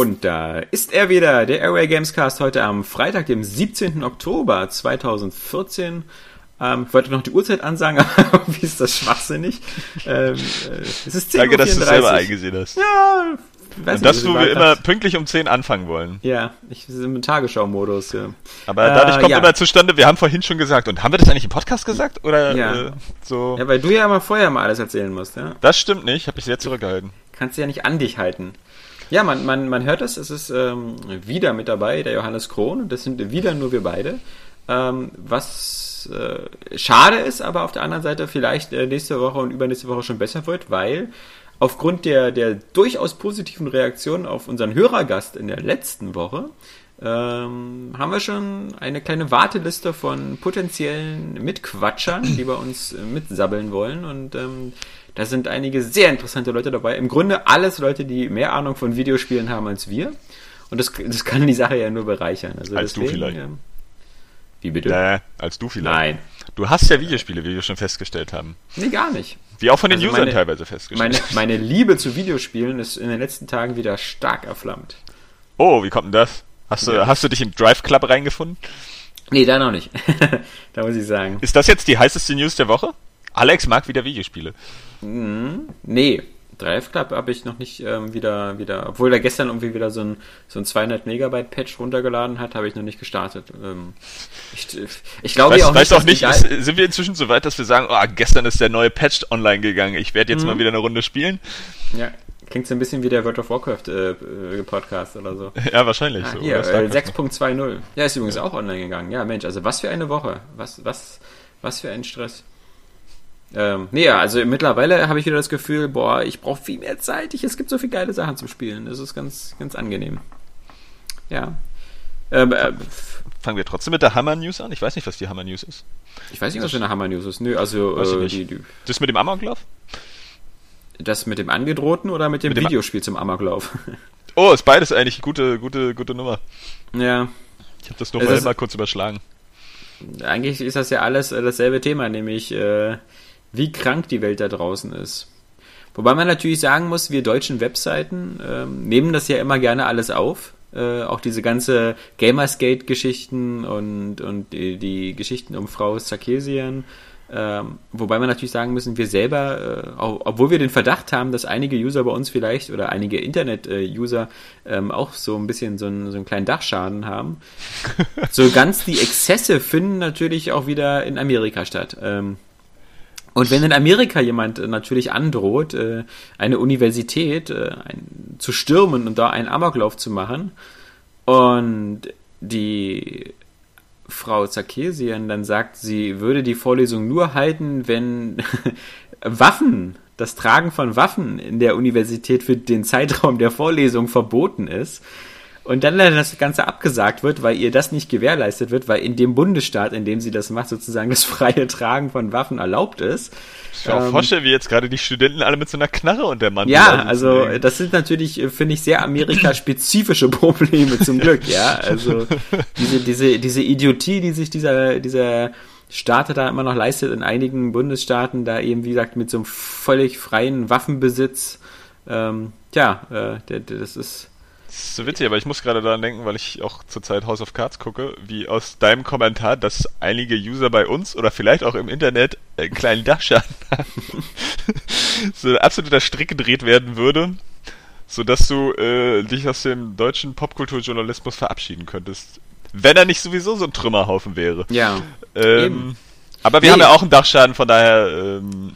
Und da ist er wieder, der Airway Gamescast heute am Freitag, dem 17. Oktober 2014. Ähm, ich wollte noch die Uhrzeit ansagen, aber wie ist das schwachsinnig? Ähm, äh, es ist 10 Danke, dass du 34. selber eingesehen hast. Ja, ich weiß Und dass du war immer pünktlich um 10 anfangen wollen. Ja, ich bin im Tagesschau-Modus. Ja. Aber Äh, dadurch kommt ja. immer zustande, wir haben vorhin schon gesagt, und haben wir das eigentlich im Podcast gesagt? Oder Ja. äh, so? ja, weil du ja immer vorher mal alles erzählen musst, ja. Das stimmt nicht, habe ich sehr zurückgehalten. Kannst du ja nicht an dich halten. Ja, man, man, man hört es, es ist ähm, wieder mit dabei, der Johannes Krohn, und das sind wieder nur wir beide. Ähm, was äh, schade ist, aber auf der anderen Seite vielleicht äh, nächste Woche und übernächste Woche schon besser wird, weil aufgrund der, der durchaus positiven Reaktion auf unseren Hörergast in der letzten Woche ähm, haben wir schon eine kleine Warteliste von potenziellen Mitquatschern, die bei uns äh, mitsabbeln wollen. Und ähm, da sind einige sehr interessante Leute dabei. Im Grunde alles Leute, die mehr Ahnung von Videospielen haben als wir. Und das, das kann die Sache ja nur bereichern. Also Als du vielleicht. ähm, wie bitte? Äh, als du vielleicht. Nein. Du hast ja Videospiele, wie wir schon festgestellt haben. Nee, gar nicht. Wie auch von den Also Usern meine- teilweise festgestellt. Meine, meine Liebe zu Videospielen ist in den letzten Tagen wieder stark erflammt. oh, wie kommt denn das? Hast du, Ja. hast du dich im Drive Club reingefunden? Nee, da noch nicht. da muss ich sagen. Ist das jetzt die heißeste News der Woche? Alex mag wieder Videospiele. Nee, Drive Club habe ich noch nicht ähm, wieder, wieder, obwohl er gestern irgendwie wieder so ein, so ein 200 Megabyte Patch runtergeladen hat, habe ich noch nicht gestartet. Ähm, ich, ich glaube ja Weißt, auch nicht, auch nicht, ist, sind wir inzwischen so weit, dass wir sagen, oh, gestern ist der neue Patch online gegangen, ich werde Mhm. jetzt mal wieder eine Runde spielen? Ja, klingt so ein bisschen wie der World of Warcraft äh, äh, Podcast oder so. Ja, wahrscheinlich. Ah, so. hier, äh, Starcraft. 6.20. Ja, ist übrigens auch online gegangen. Ja, Mensch, also was für eine Woche. Was, was, was für ein Stress. Ähm, nee, ja, also mittlerweile habe ich wieder das Gefühl, boah, ich brauche viel mehr Zeit. Ich, es gibt so viele geile Sachen zum Spielen. Das ist ganz, ganz angenehm. Ja. Ähm, äh, Fangen wir trotzdem mit der Hammer News an. Ich weiß nicht, was die Hammer News ist. ich weiß nicht, was für eine Hammer News ist. Nö, also äh, die, die, Das mit dem Amoklauf? das mit dem Angedrohten oder mit dem Mit dem- Videospiel zum Amoklauf? Oh, ist beides eigentlich eine gute, gute, gute Nummer. ja. Ich habe das nur mal kurz überschlagen. Eigentlich ist das ja alles äh, dasselbe Thema, nämlich äh, wie krank die Welt da draußen ist. Wobei man natürlich sagen muss, wir deutschen Webseiten ähm, nehmen das ja immer gerne alles auf. Äh, auch diese ganze Gamersgate-Geschichten und, und die, die Geschichten um Frau Sarkisian. Ähm, wobei wir natürlich sagen müssen, wir selber, äh, auch, obwohl wir den Verdacht haben, dass einige User bei uns vielleicht oder einige Internet-User ähm, auch so ein bisschen so einen, so einen kleinen Dachschaden haben, so ganz die Exzesse finden natürlich auch wieder in Amerika statt. Ähm, und wenn in Amerika jemand äh, natürlich androht, äh, eine Universität äh, zu stürmen und da einen Amoklauf zu machen und die Frau Zakesian dann sagt, sie würde die Vorlesung nur halten, wenn Waffen, das Tragen von Waffen in der Universität für den Zeitraum der Vorlesung verboten ist. Und dann leider das Ganze abgesagt wird, weil ihr das nicht gewährleistet wird, weil in dem Bundesstaat, in dem sie das macht, sozusagen das freie Tragen von Waffen erlaubt ist. Ich auch Ähm, vorstellen, wie jetzt gerade die Studenten alle mit so einer Knarre und der Mann. Ja, also äh, das sind natürlich, äh, finde ich, sehr Amerika-spezifische Probleme zum Glück, ja. Also diese, diese, diese Idiotie, die sich dieser, dieser Staat da immer noch leistet in einigen Bundesstaaten, da eben, wie gesagt, mit so einem völlig freien Waffenbesitz, ähm, tja, äh, das ist. Das ist so witzig, aber ich muss gerade daran denken, weil ich auch zurzeit House of Cards gucke, wie aus deinem Kommentar, dass einige User bei uns oder vielleicht auch im Internet einen kleinen Dachschaden haben. so ein absoluter Strick gedreht werden würde, sodass du äh, dich aus dem deutschen Popkulturjournalismus verabschieden könntest. Wenn er nicht sowieso so ein Trümmerhaufen wäre. Ja. Ähm, aber wir Nee. haben ja auch einen Dachschaden, von daher ähm,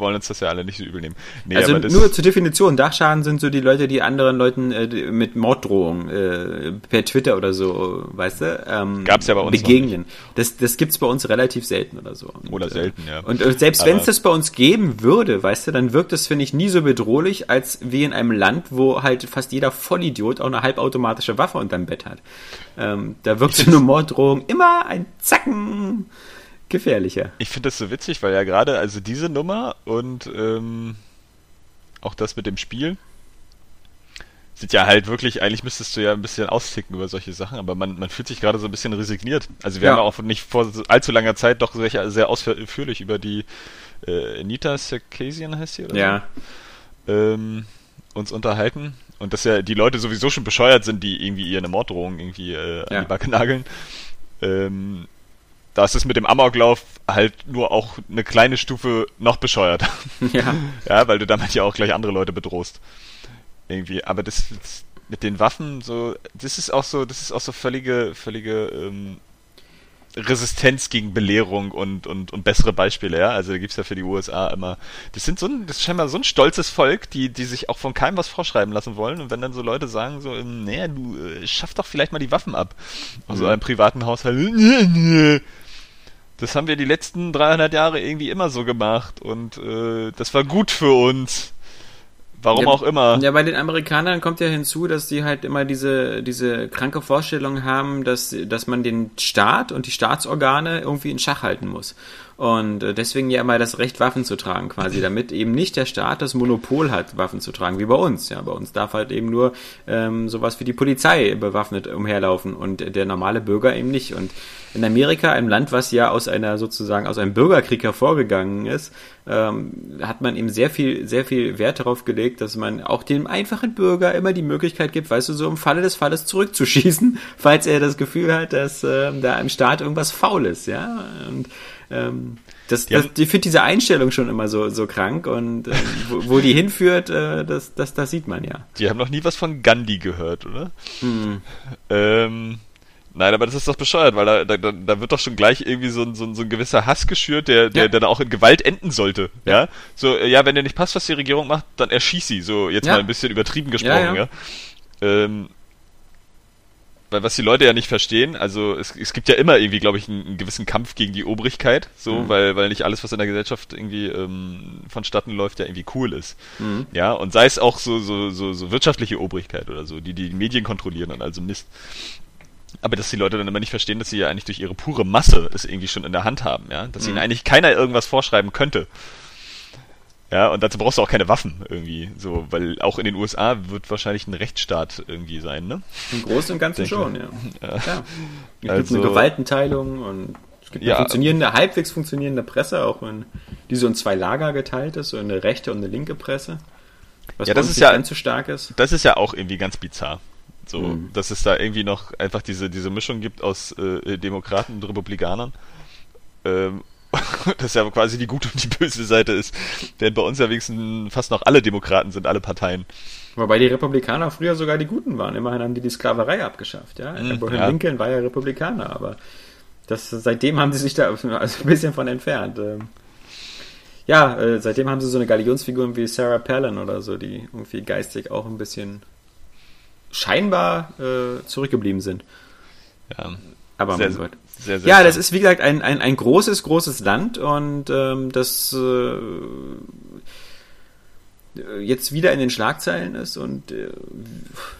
wollen uns das ja alle nicht so übel nehmen. Nee, Also nur zur Definition, Dachschaden sind so die Leute, die anderen Leuten äh, mit Morddrohungen äh, per Twitter oder so, weißt du, ähm, Gab's ja bei uns begegnen. Das, das gibt's bei uns relativ selten oder so. Und, Oder äh, selten, ja. Und, und selbst wenn es das bei uns geben würde, weißt du, dann wirkt das, finde ich, nie so bedrohlich, als wie in einem Land, wo halt fast jeder Vollidiot auch eine halbautomatische Waffe unterm Bett hat. Ähm, da wirkt so eine Morddrohung immer ein Zacken gefährlicher. Ich finde das so witzig, weil ja gerade, also diese Nummer und ähm, auch das mit dem Spiel sind ja halt wirklich, eigentlich müsstest du ja ein bisschen austicken über solche Sachen, aber man, man fühlt sich gerade so ein bisschen resigniert. Also wir Ja. haben auch nicht vor allzu langer Zeit doch sehr, sehr ausführlich über die äh, Anita Sarkeesian heißt sie, oder? Ja. so? Ähm, uns unterhalten und dass ja die Leute sowieso schon bescheuert sind, die irgendwie ihre Morddrohung irgendwie äh, an Ja. die Backe nageln. Ähm, da ist es mit dem Amoklauf halt nur auch eine kleine Stufe noch bescheuert. Ja. ja, weil du damit ja auch gleich andere Leute bedrohst. Irgendwie. Aber das, das mit den Waffen, so, das ist auch so, das ist auch so völlige, völlige ähm, Resistenz gegen Belehrung und, und, und bessere Beispiele, ja. Also da gibt's ja für die USA immer. Das sind so ein, das ist scheinbar so ein stolzes Volk, die, die sich auch von keinem was vorschreiben lassen wollen. Und wenn dann so Leute sagen, so, ähm, naja, du äh, schaff doch vielleicht mal die Waffen ab. Aus Mhm. einem privaten Haushalt. Nee, nee. Das haben wir die letzten 300 Jahre irgendwie immer so gemacht und äh, das war gut für uns. Warum Ja, auch immer. Ja, bei den Amerikanern kommt ja hinzu, dass die halt immer diese, diese kranke Vorstellung haben, dass, dass man den Staat und die Staatsorgane irgendwie in Schach halten muss. Und äh, deswegen ja immer das Recht, Waffen zu tragen, quasi, damit eben nicht der Staat das Monopol hat, Waffen zu tragen, wie bei uns. Ja, bei uns darf halt eben nur ähm, sowas wie die Polizei bewaffnet umherlaufen und der normale Bürger eben nicht. Und in Amerika, einem Land, was ja aus einer sozusagen aus einem Bürgerkrieg hervorgegangen ist, ähm, hat man eben sehr viel, sehr viel Wert darauf gelegt, dass man auch dem einfachen Bürger immer die Möglichkeit gibt, weißt du, so im Falle des Falles zurückzuschießen, falls er das Gefühl hat, dass ähm, da im Staat irgendwas faul ist, ja. Und ähm, das, Die das, ich finde diese Einstellung schon immer so, so krank und ähm, wo, wo die hinführt, äh, das, das, das sieht man ja. Die haben noch nie was von Gandhi gehört, oder? Hm. Ähm, nein, aber das ist doch bescheuert, weil da, da, da- wird doch schon gleich irgendwie so ein, so ein, so ein gewisser Hass geschürt, der, der, Ja. der dann auch in Gewalt enden sollte. Ja. So, äh, ja, wenn dir nicht passt, was die Regierung macht, dann erschieß sie. So, jetzt Ja. mal ein bisschen übertrieben gesprochen, Ja, ja. ja. Ähm, weil was die Leute ja nicht verstehen, also es, es gibt ja immer irgendwie, glaube ich, einen, einen gewissen Kampf gegen die Obrigkeit, so, Mhm. weil, weil nicht alles, was in der Gesellschaft irgendwie ähm, vonstatten läuft, ja irgendwie cool ist. Mhm. Ja, und sei es auch so, so, so, so wirtschaftliche Obrigkeit oder so, die die Medien kontrollieren und also Mist. Aber dass die Leute dann immer nicht verstehen, dass sie ja eigentlich durch ihre pure Masse es irgendwie schon in der Hand haben, ja, dass ihnen Mhm. eigentlich keiner irgendwas vorschreiben könnte. Ja, und dazu brauchst du auch keine Waffen irgendwie, so, weil auch in den USA wird wahrscheinlich ein Rechtsstaat irgendwie sein, ne? Im Großen und Ganzen Denke. schon, ja. Ja. ja. Es gibt Also- eine Gewaltenteilung und es gibt eine Ja. funktionierende, halbwegs funktionierende Presse, auch wenn die so in zwei Lager geteilt ist, so eine rechte und eine linke Presse. Was Ja, das ist ja- ganz so stark ist. Das ist ja auch irgendwie ganz bizarr. So, Mhm. dass es da irgendwie noch einfach diese, diese Mischung gibt aus äh, Demokraten und Republikanern. Ähm, das ja quasi die gute und die böse Seite ist. Denn bei uns ja wenigstens fast noch alle Demokraten sind, alle Parteien. Wobei die Republikaner früher sogar die Guten waren. Immerhin haben die die Sklaverei abgeschafft. Ja? Mhm, Abraham ja. Lincoln war ja Republikaner, aber das, seitdem haben sie sich da also ein bisschen von entfernt. Ähm, Ja, äh, seitdem haben sie so eine Galionsfigur wie Sarah Palin oder so, die irgendwie geistig auch ein bisschen scheinbar äh, zurückgeblieben sind. Ja, Aber sehr, mein Gott. sehr, sehr Ja, das ist wie gesagt ein, ein, ein großes, großes Land und ähm, das äh, jetzt wieder in den Schlagzeilen ist und äh,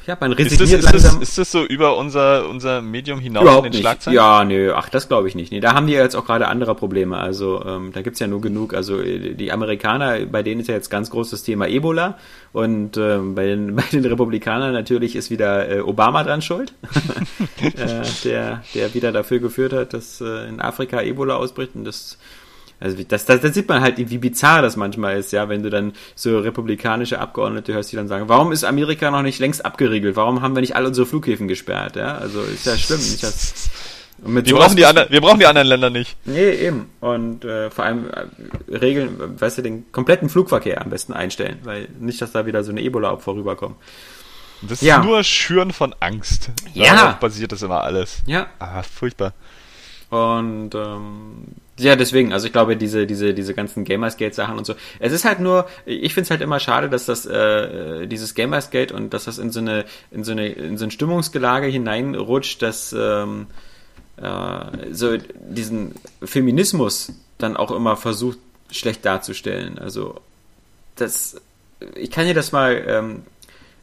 ja, man Ist das, resigniert ist, das, langsam. ist das so über unser, unser Medium hinaus Überhaupt in den nicht. Schlagzeilen? Ja, nö, ach, das glaube ich nicht. Nee, da haben die jetzt auch gerade andere Probleme. Also ähm, da gibt's ja nur genug. Also äh, die Amerikaner, bei denen ist ja jetzt ganz groß das Thema Ebola. Und ähm, bei, den, bei den Republikanern natürlich ist wieder äh, Obama dran schuld, äh, der, der wieder dafür geführt hat, dass äh, in Afrika Ebola ausbricht. Und das also das, das, das sieht man halt, wie bizarr das manchmal ist, ja, wenn du dann so republikanische Abgeordnete hörst, die dann sagen, warum ist Amerika noch nicht längst abgeriegelt? Warum haben wir nicht alle unsere Flughäfen gesperrt? Ja, also ist ja schlimm. Und mit Wir sowas brauchen, die anderen, wir brauchen die anderen Länder nicht. Nee, eben. Und äh, vor allem äh, Regeln, weißt du, den kompletten Flugverkehr am besten einstellen, weil nicht, dass da wieder so eine Ebola-Opfer rüberkommen. Das Ja. ist nur Schüren von Angst. Ja. Darauf basiert das immer alles. Ja. Ah, furchtbar. Und ähm, ja, deswegen, also ich glaube, diese, diese, diese ganzen Gamersgate-Sachen und so. Es ist halt nur, ich finde es halt immer schade, dass das, äh, dieses Gamersgate und dass das in so eine, in so eine, in so ein Stimmungsgelage hineinrutscht, dass ähm, äh, so diesen Feminismus dann auch immer versucht, schlecht darzustellen. Also das, ich kann dir das mal ähm,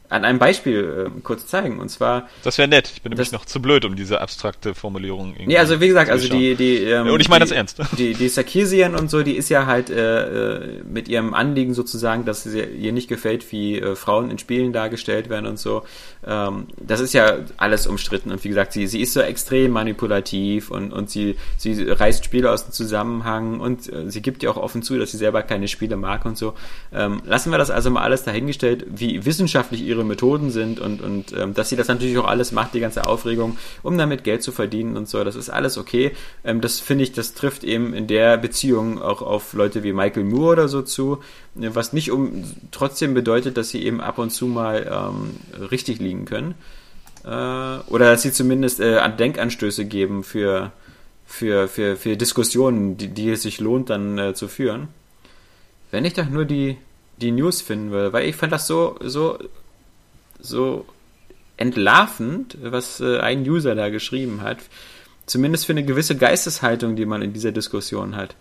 an einem Beispiel äh, kurz zeigen. Und zwar. Das wäre nett. Ich bin nämlich noch zu blöd, um diese abstrakte Formulierung irgendwie. Nee, also wie gesagt, also die, die, ähm, Und ich meine das ernst. Die, die Sarkisian und so, die ist ja halt äh, äh, mit ihrem Anliegen sozusagen, dass sie ihr nicht gefällt, wie äh, Frauen in Spielen dargestellt werden und so. Ähm, das ist ja alles umstritten. Und wie gesagt, sie, sie ist so extrem manipulativ und, und sie, sie reißt Spiele aus dem Zusammenhang und äh, sie gibt ja auch offen zu, dass sie selber keine Spiele mag und so. Ähm, lassen wir das also mal alles dahingestellt, wie wissenschaftlich ihre Methoden sind und, und ähm, dass sie das natürlich auch alles macht, die ganze Aufregung, um damit Geld zu verdienen und so. Das ist alles okay. Ähm, das finde ich, das trifft eben in der Beziehung auch auf Leute wie Michael Moore oder so zu, was nicht um trotzdem bedeutet, dass sie eben ab und zu mal ähm, richtig liegen können. Äh, oder dass sie zumindest äh, Denkanstöße geben für, für, für, für Diskussionen, die, die es sich lohnt, dann äh, zu führen. Wenn ich doch nur die, die News finden würde, weil ich fand das so, so, so entlarvend, was äh, ein User da geschrieben hat. Zumindest für eine gewisse Geisteshaltung, die man in dieser Diskussion hat.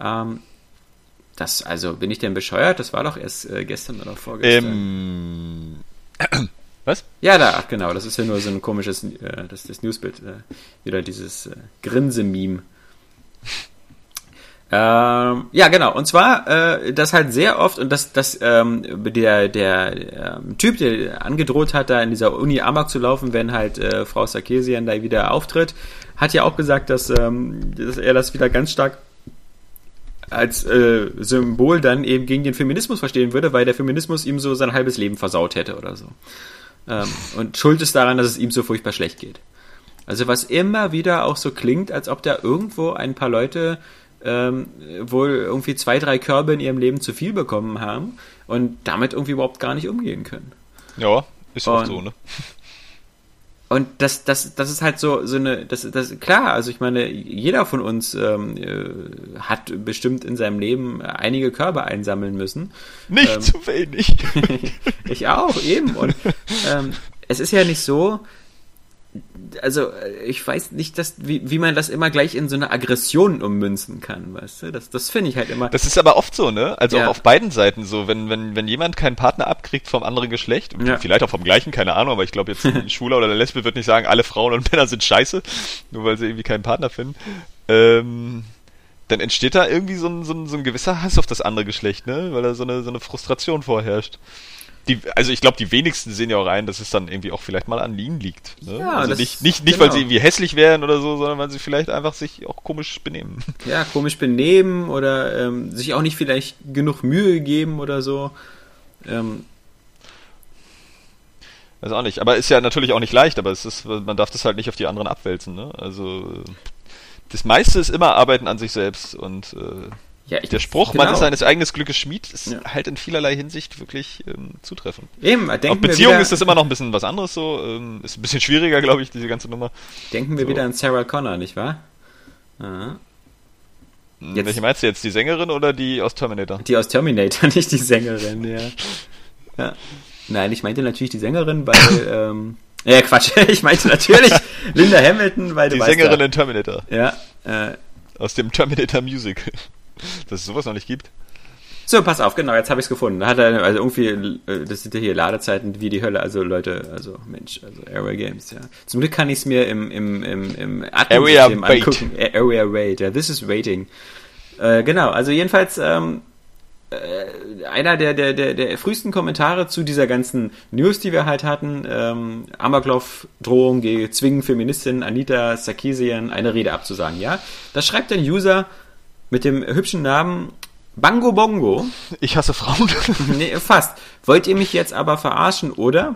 Ähm, das, also, bin ich denn bescheuert? Das war doch erst äh, gestern oder vorgestern. Ähm, was? Ja, da, ach genau, das ist ja nur so ein komisches, äh, das, das Newsbild, äh, wieder dieses äh, Grinse-Meme. Ähm, ja, genau. Und zwar, äh, das halt sehr oft, und das, das ähm, der, der ähm, Typ, der angedroht hat, da in dieser Uni Amok zu laufen, wenn halt äh, Frau Sarkisian da wieder auftritt, hat ja auch gesagt, dass, ähm, dass er das wieder ganz stark als äh, Symbol dann eben gegen den Feminismus verstehen würde, weil der Feminismus ihm so sein halbes Leben versaut hätte oder so. Ähm, und schuld ist daran, dass es ihm so furchtbar schlecht geht. Also was immer wieder auch so klingt, als ob da irgendwo ein paar Leute ähm, wohl irgendwie zwei, drei Körbe in ihrem Leben zu viel bekommen haben und damit irgendwie überhaupt gar nicht umgehen können. Ja, ist auch so, ne? Und das, das, das ist halt so, so eine, das, das, klar, also ich meine, jeder von uns ähm, äh, hat bestimmt in seinem Leben einige Körbe einsammeln müssen. Nicht ähm, zu wenig. ich auch, eben. Und ähm, es ist ja nicht so, also äh, ich weiß nicht, dass, wie, wie man das immer gleich in so eine Aggression ummünzen kann, weißt du? Das, das finde ich halt immer. Das ist aber oft so, ne? Also ja. auch auf beiden Seiten so, wenn, wenn, wenn jemand keinen Partner abkriegt vom anderen Geschlecht, ja. vielleicht auch vom gleichen, keine Ahnung, aber ich glaube jetzt ein Schwuler oder eine Lesbe wird nicht sagen, alle Frauen und Männer sind scheiße, nur weil sie irgendwie keinen Partner finden. Ähm, dann entsteht da irgendwie so ein, so, ein, so ein gewisser Hass auf das andere Geschlecht, ne? Weil da so eine, so eine Frustration vorherrscht die, also ich glaube, die wenigsten sehen ja auch rein, dass es dann irgendwie auch vielleicht mal an ihnen liegt. Ne? Ja, also nicht, nicht, nicht genau. weil sie irgendwie hässlich wären oder so, sondern weil sie vielleicht einfach sich auch komisch benehmen. Ja, komisch benehmen oder ähm, sich auch nicht vielleicht genug Mühe geben oder so. Ähm, Weiß auch nicht, aber ist ja natürlich auch nicht leicht, aber es ist, man darf das halt nicht auf die anderen abwälzen, ne? Also das meiste ist immer Arbeiten an sich selbst und äh, ja, ich, der Spruch, genau. man ist seines eigenen Glückes Schmied, ist ja. halt in vielerlei Hinsicht wirklich ähm, zutreffend. Eben, denken Auf Beziehungen ist das immer noch ein bisschen was anderes so, ähm, ist ein bisschen schwieriger, glaube ich, diese ganze Nummer. Denken wir so. wieder an Sarah Connor, nicht wahr? Aha. Hm, jetzt, Welche meinst du jetzt, die Sängerin oder die aus Terminator? Die aus Terminator, nicht die Sängerin, ja. ja. Nein, ich meinte natürlich die Sängerin, weil, ähm, ja, Quatsch, ich meinte natürlich Linda Hamilton, weil du Die Sängerin da, in Terminator. Ja, äh, Aus dem Terminator Musical dass es sowas noch nicht gibt. So, pass auf, genau, jetzt habe ich es gefunden. Da hat er, also irgendwie, äh, das sind ja hier Ladezeiten wie die Hölle, also Leute, also Mensch, also Area Games, ja. Zum Glück kann ich es mir im, im, im, im Area angucken. Area Wait, ja, this is waiting. Äh, genau, also jedenfalls, ähm, äh, einer der, der, der, der frühesten Kommentare zu dieser ganzen News, die wir halt hatten, ähm, Amoklauf-Drohung zwingen Feministin Anita Sarkeesian eine Rede abzusagen, ja. Da schreibt ein User, mit dem hübschen Namen Bango Bongo. Ich hasse Frauen. nee, fast. Wollt ihr mich jetzt aber verarschen, oder?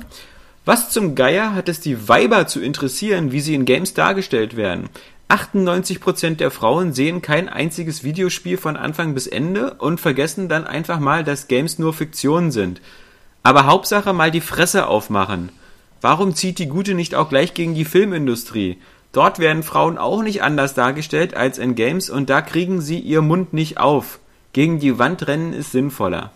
Was zum Geier hat es die Weiber zu interessieren, wie sie in Games dargestellt werden? 98% der Frauen sehen kein einziges Videospiel von Anfang bis Ende und vergessen dann einfach mal, dass Games nur Fiktion sind. Aber Hauptsache mal die Fresse aufmachen. Warum zieht die Gute nicht auch gleich gegen die Filmindustrie? Dort werden Frauen auch nicht anders dargestellt als in Games und da kriegen sie ihr Mund nicht auf. Gegen die Wand rennen ist sinnvoller.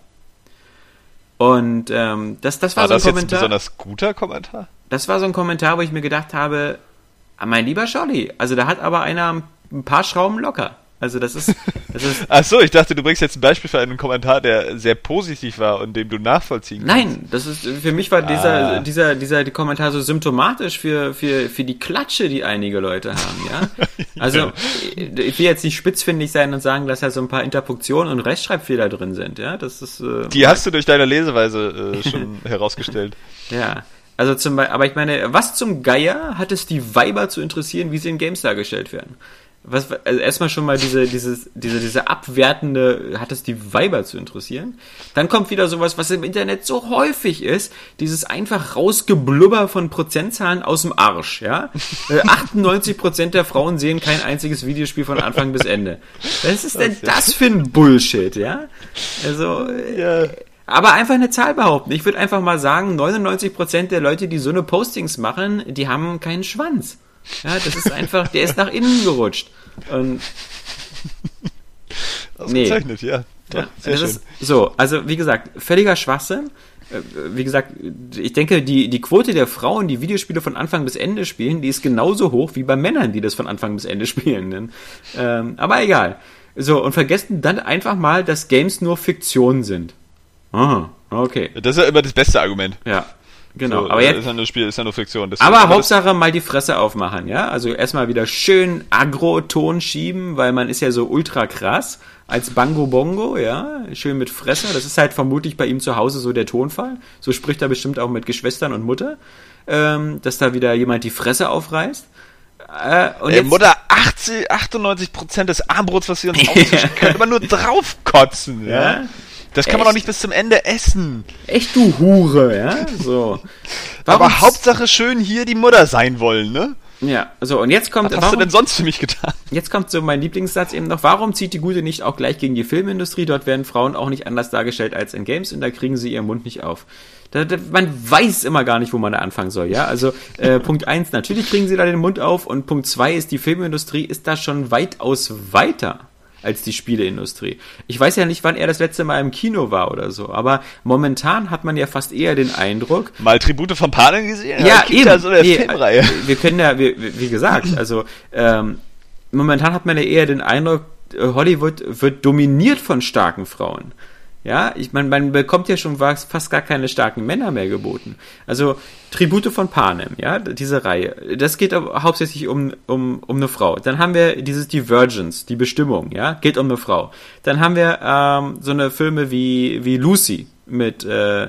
Und ähm, das, das war, war so ein das Kommentar. Jetzt ein besonders guter Kommentar? Das war so ein Kommentar, wo ich mir gedacht habe, mein lieber Scholli, also da hat aber einer ein paar Schrauben locker. Also das ist, das ist. Ach so, ich dachte, du bringst jetzt ein Beispiel für einen Kommentar, der sehr positiv war und dem du nachvollziehen kannst. Nein, das ist für mich war dieser ah. dieser dieser die Kommentar so symptomatisch für für für die Klatsche, die einige Leute haben, ja. Also ja. ich will jetzt nicht spitzfindig sein und sagen, dass da so ein paar Interpunktionen und Rechtschreibfehler drin sind, ja. Das ist. Äh, die hast du durch deine Leseweise äh, schon herausgestellt. Ja. Also zum Beispiel, aber ich meine, was zum Geier hat es die Weiber zu interessieren, wie sie in Games dargestellt werden? Was, also erstmal schon mal diese, dieses, diese, diese abwertende, hat es die Weiber zu interessieren? Dann kommt wieder sowas, was im Internet so häufig ist, dieses einfach rausgeblubber von Prozentzahlen aus dem Arsch, ja? 98% äh, der Frauen sehen kein einziges Videospiel von Anfang bis Ende. Was ist denn das für ein Bullshit, ja? Also, ja. aber einfach eine Zahl behaupten. Ich würde einfach mal sagen, 99% der Leute, die so eine Postings machen, die haben keinen Schwanz. Ja, das ist einfach, der ist nach innen gerutscht. Und Ausgezeichnet, nee. ja. Doch, ja ist, so, also wie gesagt, völliger Schwachsinn. Äh, wie gesagt, ich denke, die, die Quote der Frauen, die Videospiele von Anfang bis Ende spielen, die ist genauso hoch wie bei Männern, die das von Anfang bis Ende spielen. Ähm, aber egal. So, und vergessen dann einfach mal, dass Games nur Fiktion sind. Aha, okay. Das ist ja immer das beste Argument. Ja. Genau, so, aber jetzt ist ja nur Spiel, ist ja nur Fiktion. Das aber Hauptsache mal die Fresse aufmachen, ja? Also erstmal wieder schön Agro-Ton schieben, weil man ist ja so ultra krass als Bango Bongo, ja? Schön mit Fresse. Das ist halt vermutlich bei ihm zu Hause so der Tonfall. So spricht er bestimmt auch mit Geschwistern und Mutter, ähm, dass da wieder jemand die Fresse aufreißt. Äh, und Ey, Mutter, 80, 98% des Armbrots, was sie uns aufzischen, könnte man nur draufkotzen, ja? ja? Das kann Echt? man doch nicht bis zum Ende essen. Echt, du Hure, ja? So. Warum Aber Hauptsache schön hier die Mutter sein wollen, ne? Ja, so und jetzt kommt. Was hast warum, du denn sonst für mich getan? Jetzt kommt so mein Lieblingssatz eben noch. Warum zieht die Gute nicht auch gleich gegen die Filmindustrie? Dort werden Frauen auch nicht anders dargestellt als in Games und da kriegen sie ihren Mund nicht auf. Da, da, man weiß immer gar nicht, wo man da anfangen soll, ja. Also äh, Punkt eins, natürlich kriegen sie da den Mund auf und Punkt zwei ist, die Filmindustrie ist da schon weitaus weiter als die Spieleindustrie. Ich weiß ja nicht, wann er das letzte Mal im Kino war oder so, aber momentan hat man ja fast eher den Eindruck. Mal Tribute von Panen gesehen? Ja, eben. Da so nee, Filmreihe. Wir können ja, wie, wie gesagt, also ähm, momentan hat man ja eher den Eindruck, äh, Hollywood wird dominiert von starken Frauen. Ja, ich meine, man bekommt ja schon fast gar keine starken Männer mehr geboten. Also Tribute von Panem, ja, diese Reihe. Das geht hauptsächlich um, um, um eine Frau. Dann haben wir dieses Divergence, die Bestimmung, ja, geht um eine Frau. Dann haben wir ähm, so eine Filme wie, wie Lucy mit äh,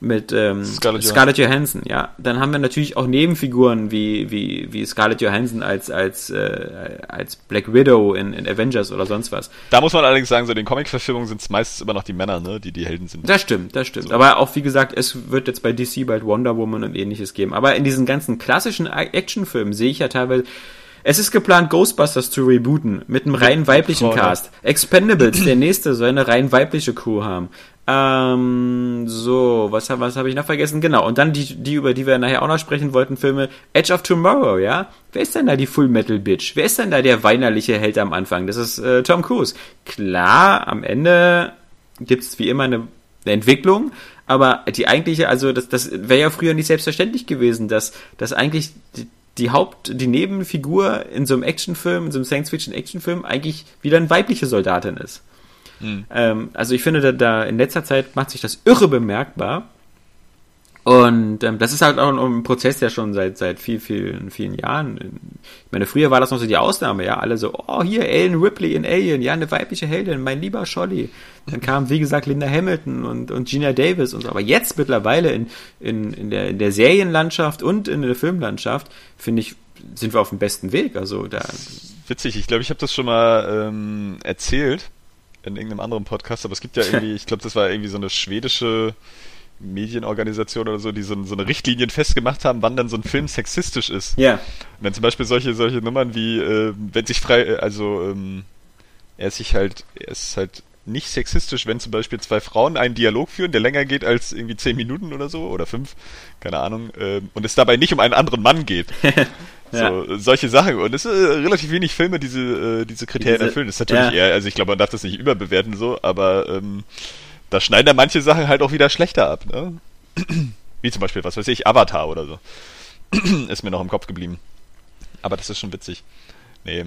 mit ähm, Scarlett, Scarlett Johansson, ja. Dann haben wir natürlich auch Nebenfiguren wie, wie, wie Scarlett Johansson als, als, äh, als Black Widow in, in Avengers oder sonst was. Da muss man allerdings sagen, so in den Comic-Verfilmungen sind es meistens immer noch die Männer, ne, die die Helden sind. Das stimmt, das stimmt. So. Aber auch wie gesagt, es wird jetzt bei DC bald Wonder Woman und ähnliches geben. Aber in diesen ganzen klassischen Actionfilmen sehe ich ja teilweise es ist geplant, Ghostbusters zu rebooten mit einem rein weiblichen Cast. Expendables, der nächste, soll eine rein weibliche Crew haben. Ähm, so, was, was habe ich noch vergessen? Genau, und dann die, die, über die wir nachher auch noch sprechen wollten, Filme Edge of Tomorrow, ja? Wer ist denn da die Full Metal Bitch? Wer ist denn da der weinerliche Held am Anfang? Das ist äh, Tom Cruise. Klar, am Ende gibt's wie immer eine, eine Entwicklung, aber die eigentliche, also das, das wäre ja früher nicht selbstverständlich gewesen, dass, dass eigentlich die, Haupt-, die Nebenfigur in so einem Actionfilm, in so einem Science-Fiction-Actionfilm eigentlich wieder eine weibliche Soldatin ist. Mhm. Ähm, also ich finde, da, da in letzter Zeit macht sich das irre bemerkbar. Und ähm, das ist halt auch ein Prozess, der schon seit seit vielen, vielen, vielen Jahren. Ich meine, früher war das noch so die Ausnahme, ja. Alle so, oh, hier Ellen Ripley in Alien, ja, eine weibliche Heldin, mein lieber Scholly. Dann kam, wie gesagt, Linda Hamilton und, und Gina Davis und so. Aber jetzt mittlerweile in, in, in, der, in der Serienlandschaft und in der Filmlandschaft, finde ich, sind wir auf dem besten Weg. Also da. Witzig, ich glaube, ich habe das schon mal ähm, erzählt in irgendeinem anderen Podcast, aber es gibt ja irgendwie, ich glaube, das war irgendwie so eine schwedische Medienorganisation oder so, die so, so eine Richtlinien festgemacht haben, wann dann so ein Film sexistisch ist. Ja. Und dann zum Beispiel solche, solche Nummern wie, äh, wenn sich frei, äh, also ähm, er ist sich halt, er ist halt nicht sexistisch, wenn zum Beispiel zwei Frauen einen Dialog führen, der länger geht als irgendwie zehn Minuten oder so oder fünf, keine Ahnung, äh, und es dabei nicht um einen anderen Mann geht. ja. So, solche Sachen. Und es sind äh, relativ wenig Filme, diese, äh, diese Kriterien diese, erfüllen. Das ist natürlich ja. eher, also ich glaube, man darf das nicht überbewerten so, aber ähm, da schneiden da manche Sachen halt auch wieder schlechter ab, ne? Wie zum Beispiel, was weiß ich, Avatar oder so. ist mir noch im Kopf geblieben. Aber das ist schon witzig. Nee.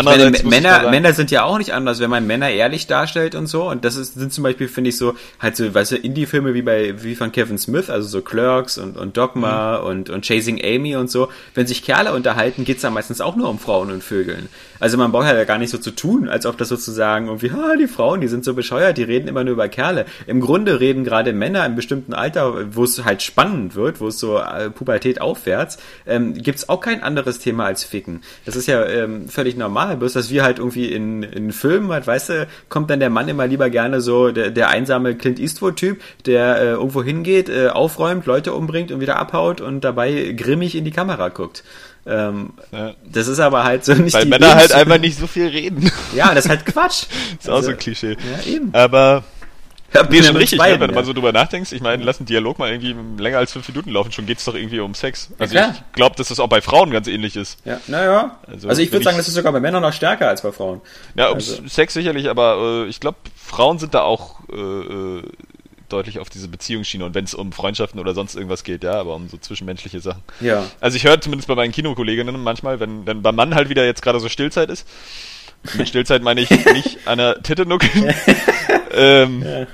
Meine, Männer, Männer sind ja auch nicht anders, wenn man Männer ehrlich darstellt und so. Und das ist, sind zum Beispiel, finde ich, so, halt so, weißt du, Indie-Filme wie bei, wie von Kevin Smith, also so Clerks und, und Dogma mhm. und, und Chasing Amy und so. Wenn sich Kerle unterhalten, geht's da meistens auch nur um Frauen und Vögeln. Also man braucht ja gar nicht so zu tun, als ob das sozusagen irgendwie, ha, die Frauen, die sind so bescheuert, die reden immer nur über Kerle. Im Grunde reden gerade Männer im bestimmten Alter, wo es halt spannend wird, wo es so äh, Pubertät aufwärts, ähm, gibt's auch kein anderes Thema als Ficken. Das ist ja ähm, völlig normal, bloß dass wir halt irgendwie in, in Filmen halt, weißt du, kommt dann der Mann immer lieber gerne so, der, der einsame Clint Eastwood-Typ, der äh, irgendwo hingeht, äh, aufräumt, Leute umbringt und wieder abhaut und dabei grimmig in die Kamera guckt. Ähm, ja. Das ist aber halt so nicht Weil Männer Lebens halt einfach nicht so viel reden. Ja, das ist halt Quatsch. ist also, auch so ein Klischee. Ja, eben. Aber ja, nee, schon richtig, beiden, ne? wenn du mal so drüber nachdenkst. Ich meine, lass einen Dialog mal irgendwie länger als fünf Minuten laufen, schon geht's doch irgendwie um Sex. Also ja, ich glaube, dass das auch bei Frauen ganz ähnlich ist. Ja, naja. Also, also ich würde sagen, das ist sogar bei Männern noch stärker als bei Frauen. Ja, um also. Sex sicherlich, aber äh, ich glaube, Frauen sind da auch äh, äh, deutlich auf diese Beziehungsschiene und wenn es um Freundschaften oder sonst irgendwas geht, ja, aber um so zwischenmenschliche Sachen. Ja. Also ich höre zumindest bei meinen Kinokolleginnen manchmal, wenn, wenn beim Mann halt wieder jetzt gerade so Stillzeit ist, mit Stillzeit meine ich nicht an der Titte nuckeln, ähm, ja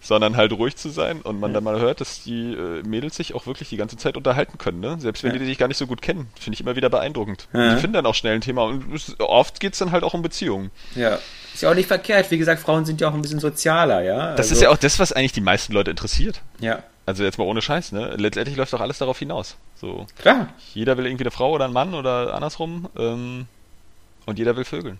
sondern halt ruhig zu sein und man ja. dann mal hört, dass die äh, Mädels sich auch wirklich die ganze Zeit unterhalten können, ne? Selbst wenn ja. die sich gar nicht so gut kennen. Finde ich immer wieder beeindruckend. Ja. Die finden dann auch schnell ein Thema und oft geht es dann halt auch um Beziehungen. Ja. Ist ja auch nicht verkehrt. Wie gesagt, Frauen sind ja auch ein bisschen sozialer, ja. Das also, ist ja auch das, was eigentlich die meisten Leute interessiert. Ja. Also jetzt mal ohne Scheiß, ne? Letztendlich läuft doch alles darauf hinaus. So. Klar. Jeder will irgendwie eine Frau oder einen Mann oder andersrum. Ähm, und jeder will Vögeln.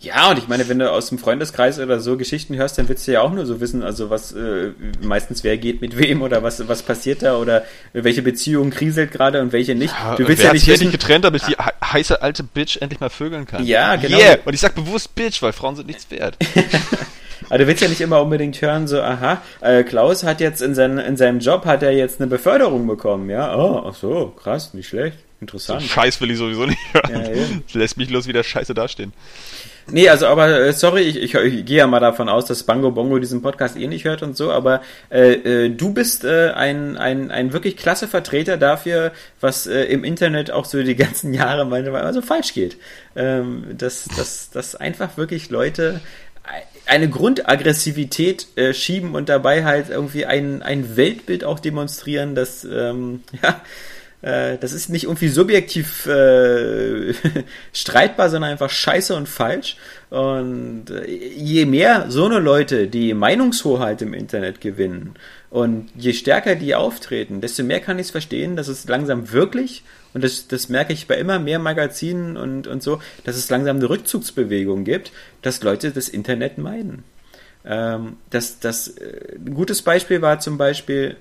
Ja, und ich meine, wenn du aus dem Freundeskreis oder so Geschichten hörst, dann willst du ja auch nur so wissen, also was äh, meistens wer geht mit wem oder was was passiert da oder welche Beziehung kriselt gerade und welche nicht. Ja, du willst ja nicht wissen, getrennt, damit die heiße alte Bitch endlich mal vögeln kann. Ja, genau. Yeah. Und ich sag bewusst Bitch, weil Frauen sind nichts wert. Aber du willst ja nicht immer unbedingt hören, so, aha, äh, Klaus hat jetzt in, sein, in seinem Job, hat er jetzt eine Beförderung bekommen, ja? Oh, ach so, krass, nicht schlecht, interessant. So Scheiß will ich sowieso nicht hören. Ja, Lässt mich los wieder scheiße dastehen. Nee, also aber äh, sorry, ich, ich, ich gehe ja mal davon aus, dass Bango Bongo diesen Podcast eh nicht hört und so, aber äh, äh, du bist äh, ein, ein, ein wirklich klasse Vertreter dafür, was äh, im Internet auch so die ganzen Jahre manchmal so falsch geht. Ähm, dass, dass, dass einfach wirklich Leute eine Grundaggressivität äh, schieben und dabei halt irgendwie ein, ein Weltbild auch demonstrieren, das ähm, ja äh, das ist nicht irgendwie subjektiv äh, streitbar, sondern einfach scheiße und falsch. Und äh, je mehr so eine Leute die Meinungshoheit im Internet gewinnen und je stärker die auftreten, desto mehr kann ich es verstehen, dass es langsam wirklich, und das, das merke ich bei immer mehr Magazinen und, und so, dass es langsam eine Rückzugsbewegung gibt, dass Leute das Internet meiden. Ähm, das, das, äh, ein gutes Beispiel war zum Beispiel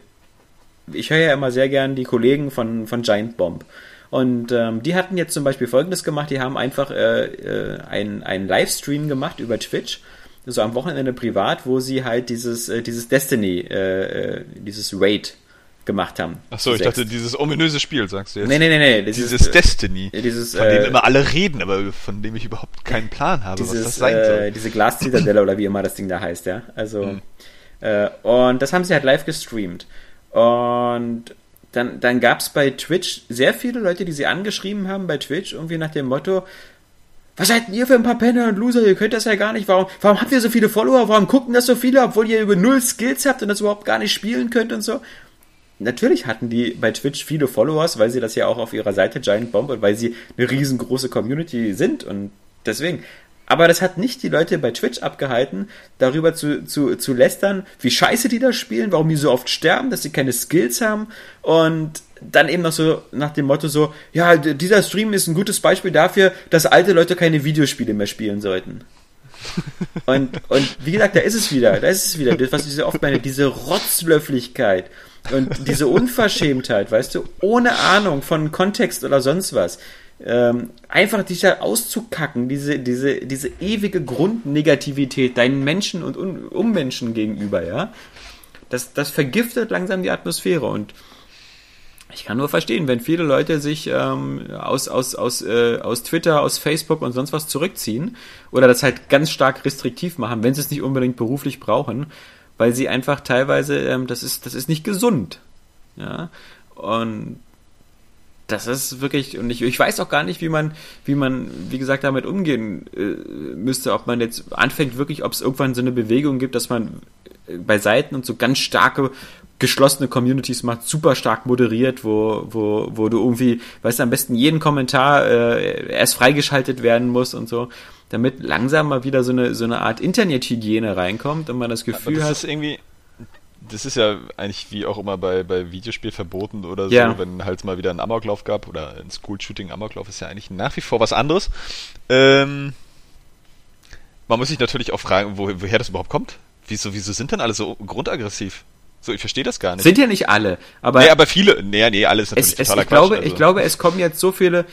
ich höre ja immer sehr gern die Kollegen von, von Giant Bomb. Und ähm, die hatten jetzt zum Beispiel Folgendes gemacht, die haben einfach äh, äh, einen, Livestream gemacht über Twitch, so am Wochenende privat, wo sie halt dieses, äh, dieses Destiny, äh, äh dieses Raid gemacht haben. Achso, ich dachte, dieses ominöse Spiel, sagst du jetzt. Nee, nee, nee, nee. Dieses, dieses Destiny. Dieses, von dem äh, immer alle reden, aber von dem ich überhaupt keinen Plan habe, dieses, was das sein soll. Äh, diese Glas-Zitadelle oder wie immer das Ding da heißt, ja. Also, hm. äh, und das haben sie halt live gestreamt. Und dann, dann gab es bei Twitch sehr viele Leute, die sie angeschrieben haben bei Twitch, irgendwie nach dem Motto, was seid ihr für ein paar Penner und Loser? Ihr könnt das ja gar nicht. Warum, warum habt ihr so viele Follower? Warum gucken das so viele, obwohl ihr über null Skills habt und das überhaupt gar nicht spielen könnt und so? Natürlich hatten die bei Twitch viele Followers, weil sie das ja auch auf ihrer Seite Giant Bomb und weil sie eine riesengroße Community sind und deswegen. Aber das hat nicht die Leute bei Twitch abgehalten, darüber zu, zu, zu lästern, wie scheiße die da spielen, warum die so oft sterben, dass sie keine Skills haben und dann eben noch so nach dem Motto so, ja, dieser Stream ist ein gutes Beispiel dafür, dass alte Leute keine Videospiele mehr spielen sollten. Und, und wie gesagt, da ist es wieder, da ist es wieder, das, was ich so oft meine, diese Rotzlöfflichkeit und diese Unverschämtheit, weißt du, ohne Ahnung von Kontext oder sonst was ähm, einfach dich da auszukacken, diese, diese, diese ewige Grundnegativität deinen Menschen und Un Ummenschen gegenüber, ja, das, das vergiftet langsam die Atmosphäre und ich kann nur verstehen, wenn viele Leute sich ähm, aus, aus, aus, äh, aus Twitter, aus Facebook und sonst was zurückziehen oder das halt ganz stark restriktiv machen, wenn sie es nicht unbedingt beruflich brauchen, weil sie einfach teilweise, ähm, das ist, das ist nicht gesund. Ja. Und das ist wirklich, und ich, ich weiß auch gar nicht, wie man, wie man, wie gesagt, damit umgehen äh, müsste, ob man jetzt anfängt, wirklich, ob es irgendwann so eine Bewegung gibt, dass man äh, bei Seiten und so ganz starke geschlossene Communities macht, super stark moderiert, wo, wo, wo du irgendwie, weißt du, am besten jeden Kommentar äh, erst freigeschaltet werden muss und so, damit langsam mal wieder so eine, so eine Art Internethygiene reinkommt und man das Gefühl das hat. ist irgendwie, das ist ja eigentlich wie auch immer bei, bei Videospielverboten oder so, Ja. wenn halt mal wieder ein Amoklauf gab oder ein School-Shooting Amoklauf ist ja eigentlich nach wie vor was anderes. Ähm, man muss sich natürlich auch fragen, wo, woher das überhaupt kommt. Wieso, wieso sind denn alle so grundaggressiv? So, ich verstehe das gar nicht. Sind ja nicht alle, aber, nee, aber viele, nee, nee, alles natürlich es, es, totaler ich, glaube, Quatsch, also. ich glaube, es kommen jetzt so viele,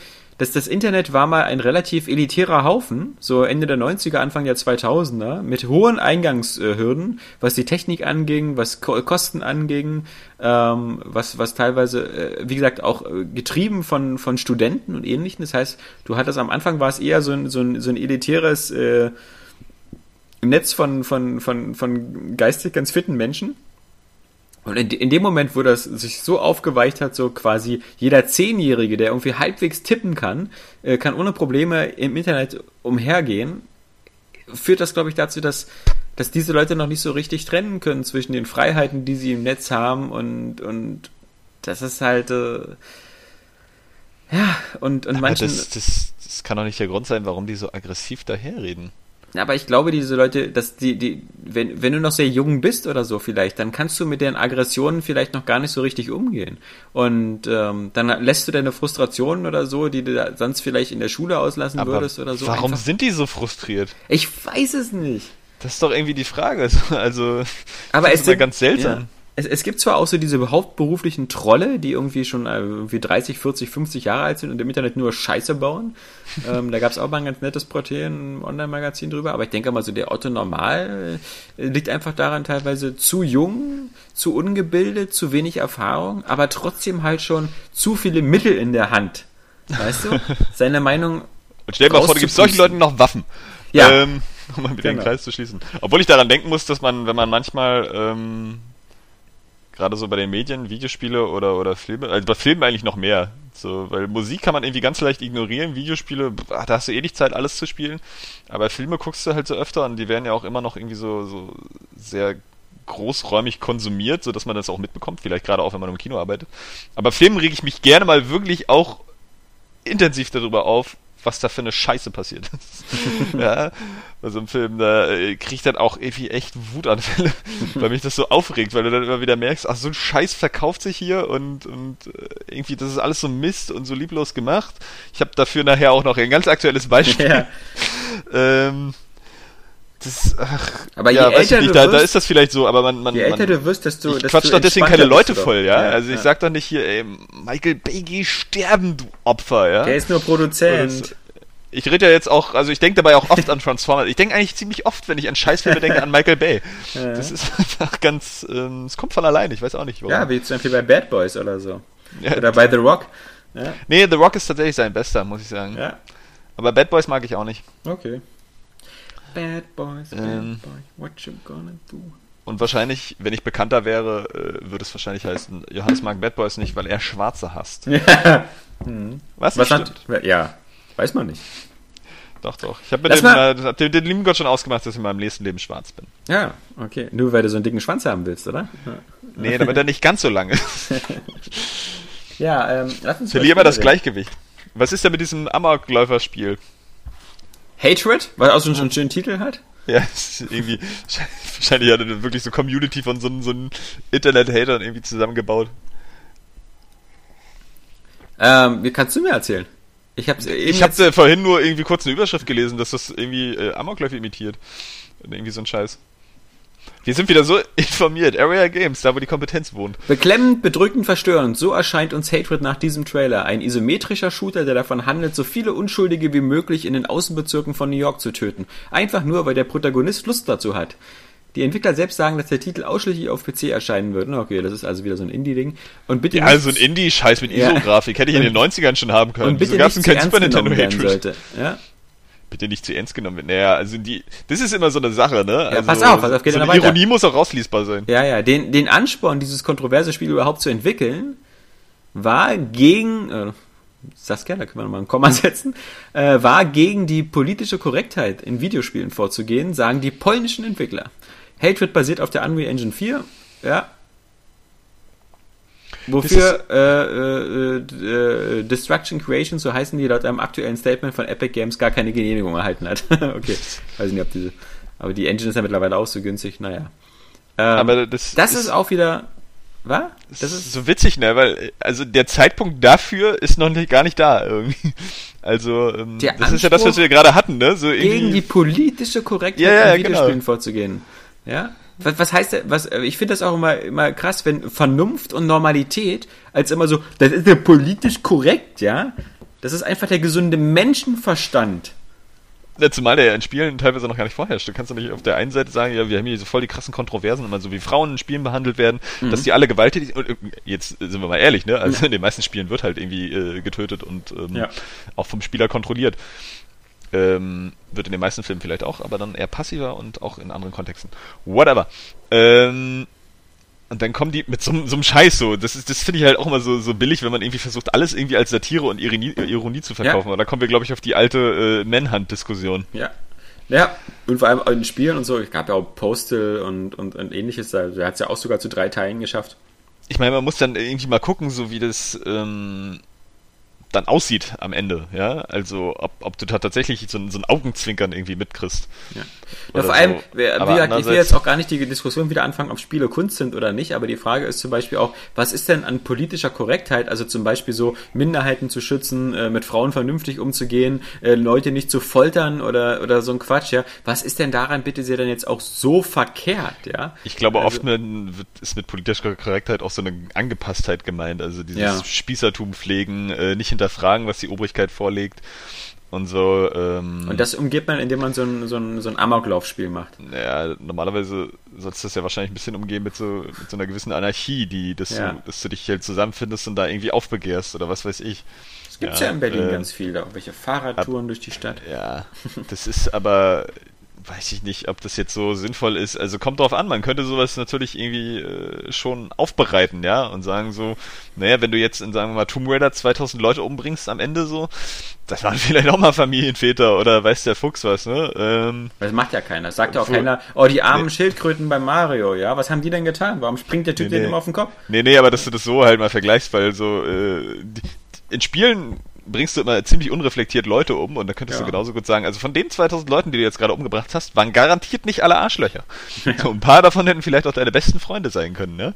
dass das Internet war mal ein relativ elitärer Haufen, so Ende der 90er, Anfang der 2000er, mit hohen Eingangshürden, was die Technik anging, was Ko Kosten anging, ähm, was, was teilweise, äh, wie gesagt, auch äh, getrieben von, von Studenten und Ähnlichem. Das heißt, du hattest am Anfang war es eher so ein, so ein, so ein elitäres äh, Netz von, von, von, von geistig ganz fitten Menschen. Und in, in dem Moment, wo das sich so aufgeweicht hat, so quasi jeder Zehnjährige, der irgendwie halbwegs tippen kann, äh, kann ohne Probleme im Internet umhergehen, führt das, glaube ich, dazu, dass, dass diese Leute noch nicht so richtig trennen können zwischen den Freiheiten, die sie im Netz haben und, und das ist halt, äh, ja, und, und aber manchen. das, das, das kann doch nicht der Grund sein, warum die so aggressiv daherreden. Aber ich glaube, diese Leute, dass die, die, wenn, wenn du noch sehr jung bist oder so vielleicht, dann kannst du mit deren Aggressionen vielleicht noch gar nicht so richtig umgehen. Und ähm, dann lässt du deine Frustrationen oder so, die du da sonst vielleicht in der Schule auslassen Aber würdest oder so. warum einfach- sind die so frustriert? Ich weiß es nicht. Das ist doch irgendwie die Frage. Also, Aber das es ist sind, ganz seltsam. Ja. Es, es gibt zwar auch so diese hauptberuflichen Trolle, die irgendwie schon äh, irgendwie 30, 40, 50 Jahre alt sind und im Internet nur Scheiße bauen. ähm, da gab es auch mal ein ganz nettes Protein im Online-Magazin drüber. Aber ich denke mal, so der Otto Normal äh, liegt einfach daran, teilweise zu jung, zu ungebildet, zu wenig Erfahrung, aber trotzdem halt schon zu viele Mittel in der Hand. Weißt du? Seine Meinung Und stell dir mal vor, du gibst solchen. Leuten noch Waffen. Ja. Ähm, um mal wieder Genau. den Kreis zu schließen. Obwohl ich daran denken muss, dass man, wenn man manchmal, ähm, gerade so bei den Medien, Videospiele oder, oder Filme, also bei Filmen eigentlich noch mehr. So, weil Musik kann man irgendwie ganz leicht ignorieren, Videospiele, pff, da hast du eh nicht Zeit, alles zu spielen. Aber Filme guckst du halt so öfter und die werden ja auch immer noch irgendwie so, so sehr großräumig konsumiert, so dass man das auch mitbekommt, vielleicht gerade auch, wenn man im Kino arbeitet. Aber Filmen rege ich mich gerne mal wirklich auch intensiv darüber auf, was da für eine Scheiße passiert ist. ja, bei so einem Film, da äh, krieg ich dann auch irgendwie echt Wutanfälle, weil mich das so aufregt, weil du dann immer wieder merkst, ach, so ein Scheiß verkauft sich hier und, und äh, irgendwie, das ist alles so Mist und so lieblos gemacht. Ich habe dafür nachher auch noch ein ganz aktuelles Beispiel. Ja. ähm, das, ach, Aber je ja, weiß älter ich nicht, du da, da wirst- ist das vielleicht so, aber man, man, Je älter man du wirst, desto, ich quatsch doch deswegen keine Leute voll, doch. ja? Also ich sag doch nicht hier, ey, Michael Bay, geh sterben, du Opfer, ja? Der ist nur Produzent. Ich rede ja jetzt auch, also ich denke dabei auch oft an Transformers. Ich denke eigentlich ziemlich oft, wenn ich an Scheißfilme denke, an Michael Bay. Ja. Das ist einfach ganz, ähm, es kommt von allein, ich weiß auch nicht warum. Ja, wie zum Beispiel bei Bad Boys oder so. Ja, Oder bei The Rock. Ja, nee, The Rock ist tatsächlich sein bester, muss ich sagen. ja. Aber Bad Boys mag ich auch nicht. okay. Bad Boys, Bad Ähm. Boy, what you gonna do? Und wahrscheinlich, wenn ich bekannter wäre, äh, würde es wahrscheinlich heißen, Johannes mag Bad Boys nicht, weil er Schwarze hasst. Ja. Was? Was hat, stimmt. ja, weiß man nicht. Doch, doch. Ich habe mal- äh, hab dem, den lieben Gott schon ausgemacht, dass ich in meinem nächsten Leben schwarz bin. Ja, okay. Nur weil du so einen dicken Schwanz haben willst, oder? Nee, damit er nicht ganz so lang ist. Ja, ähm, lass uns Verliere immer das reden. Gleichgewicht. Was ist denn mit diesem Amokläufer-Spiel? Hatred, weil auch schon, schon einen schönen Titel hat. Ja, irgendwie, wahrscheinlich hat er wirklich so Community von so, so einem Internet-Hatern irgendwie zusammengebaut. Ähm, wie kannst du mir erzählen? Ich hab's eben Ich habe jetzt- äh, vorhin nur irgendwie kurz eine Überschrift gelesen, dass das irgendwie äh, Amokläufe imitiert. Irgendwie so ein Scheiß. Wir sind wieder so informiert. Area Games, da wo die Kompetenz wohnt. Beklemmend, bedrückend, verstörend. So erscheint uns Hatred nach diesem Trailer. Ein isometrischer Shooter, der davon handelt, so viele Unschuldige wie möglich in den Außenbezirken von New York zu töten. Einfach nur, weil der Protagonist Lust dazu hat. Die Entwickler selbst sagen, dass der Titel ausschließlich auf PC erscheinen wird. Okay, das ist also wieder so ein Indie-Ding. Und bitte Ja, also ein Indie-Scheiß mit Ja. ISO-Grafik hätte ich in den 90ern schon haben können. und bitte Wieso denn zu kein ernst Super Nintendo Hatred? sollte. Ja? Bitte nicht zu ernst genommen werden. Naja, also die, das ist immer so eine Sache, ne? Also, pass auf, pass auf, geht so eine. Ironie muss auch rauslesbar sein. Ja, ja, den, den Ansporn, dieses kontroverse Spiel überhaupt zu entwickeln, war gegen, äh, Saskia, da können wir nochmal ein Komma setzen, äh, war gegen die politische Korrektheit in Videospielen vorzugehen, sagen die polnischen Entwickler. Hatred basiert auf der Unreal Engine 4, ja. Wofür äh, äh, äh, Destruction Creation, so heißen die laut einem aktuellen Statement von Epic Games, gar keine Genehmigung erhalten hat. okay, weiß nicht, ob diese. Aber die Engine ist ja mittlerweile auch so günstig, naja. Ähm, aber das, das ist, ist auch wieder was? Das ist so witzig, ne? Weil, also der Zeitpunkt dafür ist noch nicht, gar nicht da irgendwie. Also, ähm, das Anspruch ist ja das, was wir gerade hatten, ne? So irgendwie gegen die politische Korrektheit ja, ja, Videospielen genau. vorzugehen. Ja? Was, was heißt was, ich finde das auch immer, immer krass, wenn Vernunft und Normalität als immer so, das ist ja politisch korrekt, ja? Das ist einfach der gesunde Menschenverstand. Ja, zumal der ja in Spielen teilweise noch gar nicht vorherrscht. Du kannst ja nicht auf der einen Seite sagen, ja, wir haben hier so voll die krassen Kontroversen, immer so wie Frauen in Spielen behandelt werden, mhm. dass die alle gewalttätig und äh, jetzt sind wir mal ehrlich, ne? Also in den meisten Spielen wird halt irgendwie äh, getötet und ähm, ja. auch vom Spieler kontrolliert. Ähm, wird in den meisten Filmen vielleicht auch, aber dann eher passiver und auch in anderen Kontexten. Whatever. Ähm, und dann kommen die mit so, so einem Scheiß so. Das ist, das finde ich halt auch immer so, so billig, wenn man irgendwie versucht, alles irgendwie als Satire und Ironie, Ironie zu verkaufen. Ja. Und da kommen wir, glaube ich, auf die alte äh, Manhunt-Diskussion. Ja. Ja, und vor allem in Spielen und so, es gab ja auch Postal und, und, und ähnliches, da hat es ja auch sogar zu drei Teilen geschafft. Ich meine, man muss dann irgendwie mal gucken, so wie das, ähm, dann aussieht am Ende, ja. Also ob, ob du da tatsächlich so, so ein Augenzwinkern irgendwie mitkriegst. Ja. ja vor allem, so. wie gesagt, ich will jetzt auch gar nicht die Diskussion wieder anfangen, ob Spiele Kunst sind oder nicht, aber die Frage ist zum Beispiel auch, was ist denn an politischer Korrektheit, also zum Beispiel so Minderheiten zu schützen, äh, mit Frauen vernünftig umzugehen, äh, Leute nicht zu foltern oder, oder so ein Quatsch, ja. Was ist denn daran bitte sehr dann jetzt auch so verkehrt, ja? Ich glaube, also, oft mit, ist mit politischer Korrektheit auch so eine Angepasstheit gemeint, also dieses ja. Spießertum pflegen, äh, nicht hinter hinterfragen, was die Obrigkeit vorlegt und so. Ähm, und das umgeht man, indem man so ein, so ein, so ein Amoklaufspiel macht. Ja, normalerweise sollst du das ja wahrscheinlich ein bisschen umgehen mit so, mit so einer gewissen Anarchie, die, dass, ja. du, dass du dich halt zusammenfindest und da irgendwie aufbegehrst oder was weiß ich. Es gibt ja, ja in Berlin äh, ganz viel, da irgendwelche Fahrradtouren ab, durch die Stadt. Ja, das ist aber weiß ich nicht, ob das jetzt so sinnvoll ist. Also kommt drauf an, man könnte sowas natürlich irgendwie äh, schon aufbereiten, ja, und sagen so, naja, wenn du jetzt in, sagen wir mal, Tomb Raider 2000 Leute umbringst am Ende so, das waren vielleicht auch mal Familienväter oder weiß der Fuchs was, ne? Ähm, das macht ja keiner. Das sagt ja auch keiner, oh, die armen nee. Schildkröten bei Mario, ja, was haben die denn getan? Warum springt der Typ nee, denen nee. immer auf den Kopf? Nee, nee, aber dass du das so halt mal vergleichst, weil so, äh, die, in Spielen bringst du immer ziemlich unreflektiert Leute um und da könntest ja. du genauso gut sagen, also von den 2000 Leuten, die du jetzt gerade umgebracht hast, waren garantiert nicht alle Arschlöcher. Ja. So ein paar davon hätten vielleicht auch deine besten Freunde sein können, ne?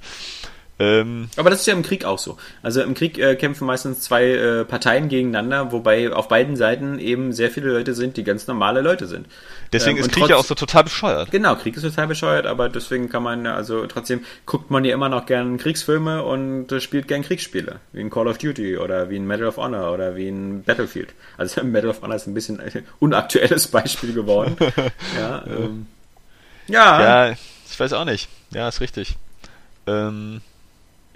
Ähm, Aber das ist ja im Krieg auch so. Also im Krieg äh, kämpfen meistens zwei äh, Parteien gegeneinander, wobei auf beiden Seiten eben sehr viele Leute sind, die ganz normale Leute sind. Deswegen ähm, ist Krieg trotz, ja auch so total bescheuert. Genau, Krieg ist total bescheuert, aber deswegen kann man, also trotzdem guckt man ja immer noch gern Kriegsfilme und äh, spielt gern Kriegsspiele, wie in Call of Duty oder wie in Medal of Honor oder wie in Battlefield. Also Medal of Honor ist ein bisschen ein unaktuelles Beispiel geworden. ja, ähm, ja. ja, ich weiß auch nicht. Ja, ist richtig. Ähm,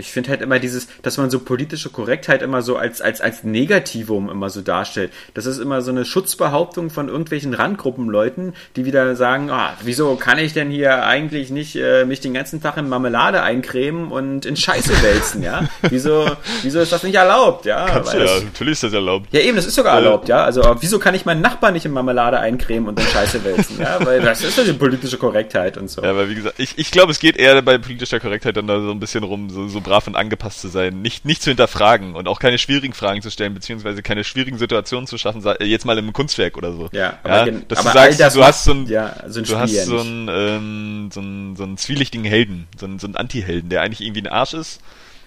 ich finde halt immer dieses, dass man so politische Korrektheit immer so als, als, als Negativum immer so darstellt. Das ist immer so eine Schutzbehauptung von irgendwelchen Randgruppenleuten, die wieder sagen, ah, wieso kann ich denn hier eigentlich nicht äh, mich den ganzen Tag in Marmelade eincremen und in Scheiße wälzen, ja? Wieso, wieso ist das nicht erlaubt, ja? Kannst Weil ja, natürlich ist das erlaubt. Ja, eben, das ist sogar erlaubt, ja. Also, wieso kann ich meinen Nachbarn nicht in Marmelade eincremen und in Scheiße wälzen, ja? Weil das ist ja die politische Korrektheit und so. Ja, aber wie gesagt, ich, ich glaube, es geht eher bei politischer Korrektheit dann da so ein bisschen rum, so, so brav und angepasst zu sein, nicht, nicht zu hinterfragen und auch keine schwierigen Fragen zu stellen, beziehungsweise keine schwierigen Situationen zu schaffen, jetzt mal im Kunstwerk oder so. Ja, aber, ja, dass aber du sagst, du hast so ein, ja, so ein du hast ja so, einen, ähm, so, einen, so einen zwielichtigen Helden, so einen, so einen Anti-Helden, der eigentlich irgendwie ein Arsch ist,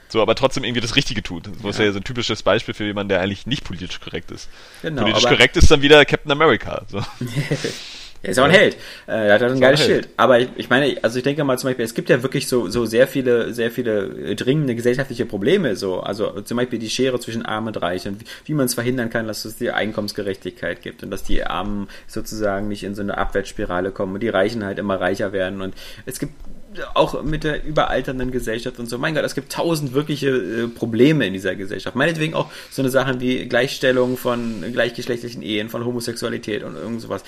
so, aber trotzdem irgendwie das Richtige tut. Das ja. ist ja so ein typisches Beispiel für jemanden, der eigentlich nicht politisch korrekt ist. Genau, politisch korrekt ist dann wieder Captain America. So. Er ist auch ein Held. Äh, er hat ein geiles ein Schild. Aber ich, ich, meine, also ich denke mal zum Beispiel, es gibt ja wirklich so, so sehr viele, sehr viele äh, dringende gesellschaftliche Probleme. So, also zum Beispiel die Schere zwischen Arm und Reich und wie, wie man es verhindern kann, dass es die Einkommensgerechtigkeit gibt und dass die Armen sozusagen nicht in so eine Abwärtsspirale kommen und die Reichen halt immer reicher werden. Und es gibt auch mit der überalternden Gesellschaft und so. Mein Gott, es gibt tausend wirkliche äh, Probleme in dieser Gesellschaft. Meinetwegen auch so eine Sachen wie Gleichstellung von gleichgeschlechtlichen Ehen, von Homosexualität und irgend sowas.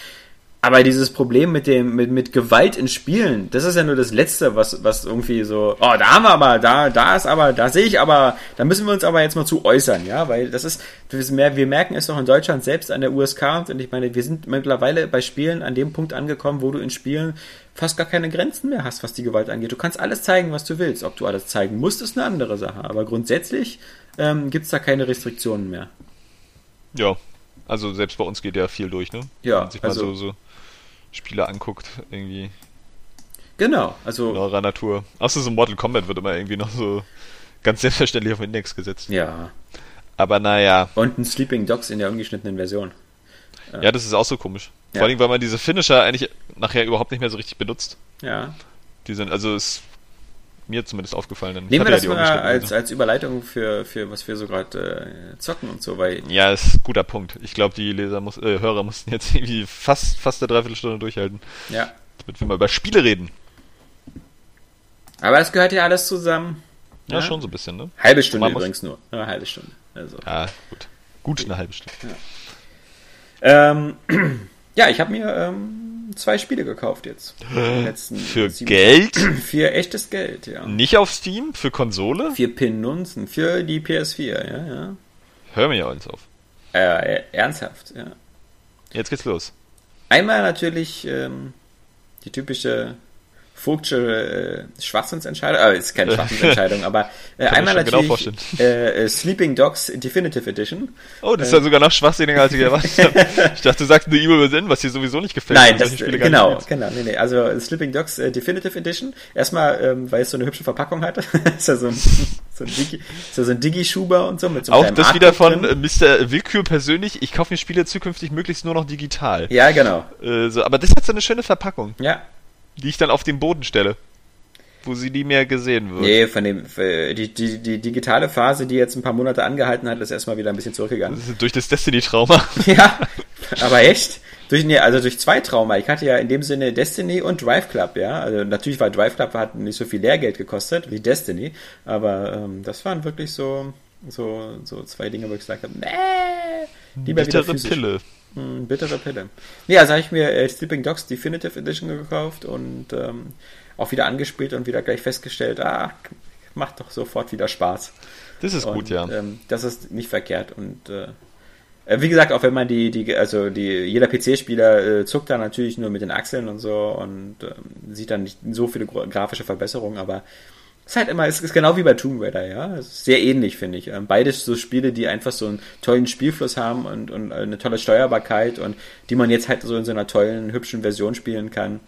Aber dieses Problem mit dem, mit, mit Gewalt in Spielen, das ist ja nur das Letzte, was, was irgendwie so, oh, da haben wir aber, da, da ist aber, da sehe ich aber, da müssen wir uns aber jetzt mal zu äußern, ja, weil das ist, wir merken es doch in Deutschland selbst an der USK und ich meine, wir sind mittlerweile bei Spielen an dem Punkt angekommen, wo du in Spielen fast gar keine Grenzen mehr hast, was die Gewalt angeht. Du kannst alles zeigen, was du willst. Ob du alles zeigen musst, ist eine andere Sache. Aber grundsätzlich ähm, gibt es da keine Restriktionen mehr. Ja, also selbst bei uns geht ja viel durch, ne? Ja, also- so, so Spiele anguckt, irgendwie Genau, in also eurer Natur. Außer so Mortal Kombat wird immer irgendwie noch so ganz selbstverständlich auf den Index gesetzt. ja. Aber naja, Und ein Sleeping Dogs in der ungeschnittenen Version. ja, das ist auch so komisch. Ja. Vor allem, weil man diese Finisher eigentlich nachher überhaupt nicht mehr so richtig benutzt. Ja. Die sind, also ist mir zumindest aufgefallen. Ich Nehmen wir das die mal als, als Überleitung für, für was wir so gerade äh, zocken und so, weil Ja, ist ein guter Punkt. Ich glaube, die Leser muss, äh, Hörer mussten jetzt irgendwie fast, fast eine Dreiviertelstunde durchhalten, ja. damit wir mal über Spiele reden. Aber das gehört ja alles zusammen. Ja, schon so ein bisschen, ne? Halbe Stunde übrigens nur. Eine halbe Stunde. Also. Ja, gut. Gut eine halbe Stunde. Ähm, ja, ich habe mir ähm, zwei Spiele gekauft jetzt. Letzten Für sieben- Geld? Für echtes Geld, ja. Nicht auf Steam? Für Konsole? Vier Pinunzen für die PS4, ja, ja. Hör mir ja alles auf. Äh, ernsthaft, ja. Jetzt geht's los. Einmal natürlich ähm, die typische Vogtsche äh, Schwachsinnsentscheidung, äh, ist keine Schwachsinnsentscheidung, aber äh, einmal schon genau natürlich äh, äh, Sleeping Dogs Definitive Edition. Oh, das ist ja sogar noch schwachsinniger, als ich erwartet habe. Ich dachte, du sagst nur Evil Within, was dir sowieso nicht gefällt. Nein, das, Spiele gar genau, genau, nee, nee. Also Sleeping Dogs äh, Definitive Edition. Erstmal, ähm, weil es so eine hübsche Verpackung hat. ist ja so ein, so ein Digi, ist ja so ein Digi-Schuber und so mit so einem Auch das wieder von drin. äh, Mr. Willkür persönlich. Ich kaufe mir Spiele zukünftig möglichst nur noch digital. Ja, genau. Äh, so, aber das hat so eine schöne Verpackung, Ja. Die ich dann auf den Boden stelle. Wo sie nie mehr gesehen wird. Nee, von dem, äh, die, die, die digitale Phase, die jetzt ein paar Monate angehalten hat, ist erstmal wieder ein bisschen zurückgegangen. Das Durch das Destiny-Trauma. Ja, aber echt? Durch, nee, also durch zwei Trauma. Ich hatte ja in dem Sinne Destiny und Drive Club, ja. Also natürlich war Drive Club hat nicht so viel Lehrgeld gekostet wie Destiny, aber ähm, das waren wirklich so, so, so zwei Dinge, wo ich gesagt habe, nee, lieber wieder Bittere physisch. Pille. Hm, bittere Pille. Nee, also habe ich mir äh, Sleeping Dogs Definitive Edition gekauft und ähm, auch wieder angespielt und wieder gleich festgestellt, ah, macht doch sofort wieder Spaß. Das ist gut, Und, ja. Ähm, das ist nicht verkehrt. Und äh, äh, wie gesagt, auch wenn man die, die, also die, jeder PC-Spieler äh, zuckt da natürlich nur mit den Achseln und so und ähm, sieht dann nicht so viele gra- grafische Verbesserungen, aber ist halt immer, es ist genau wie bei Tomb Raider, ja. Ist sehr ähnlich, finde ich. Ähm, beides so Spiele, die einfach so einen tollen Spielfluss haben und, und eine tolle Steuerbarkeit und die man jetzt halt so in so einer tollen, hübschen Version spielen kann.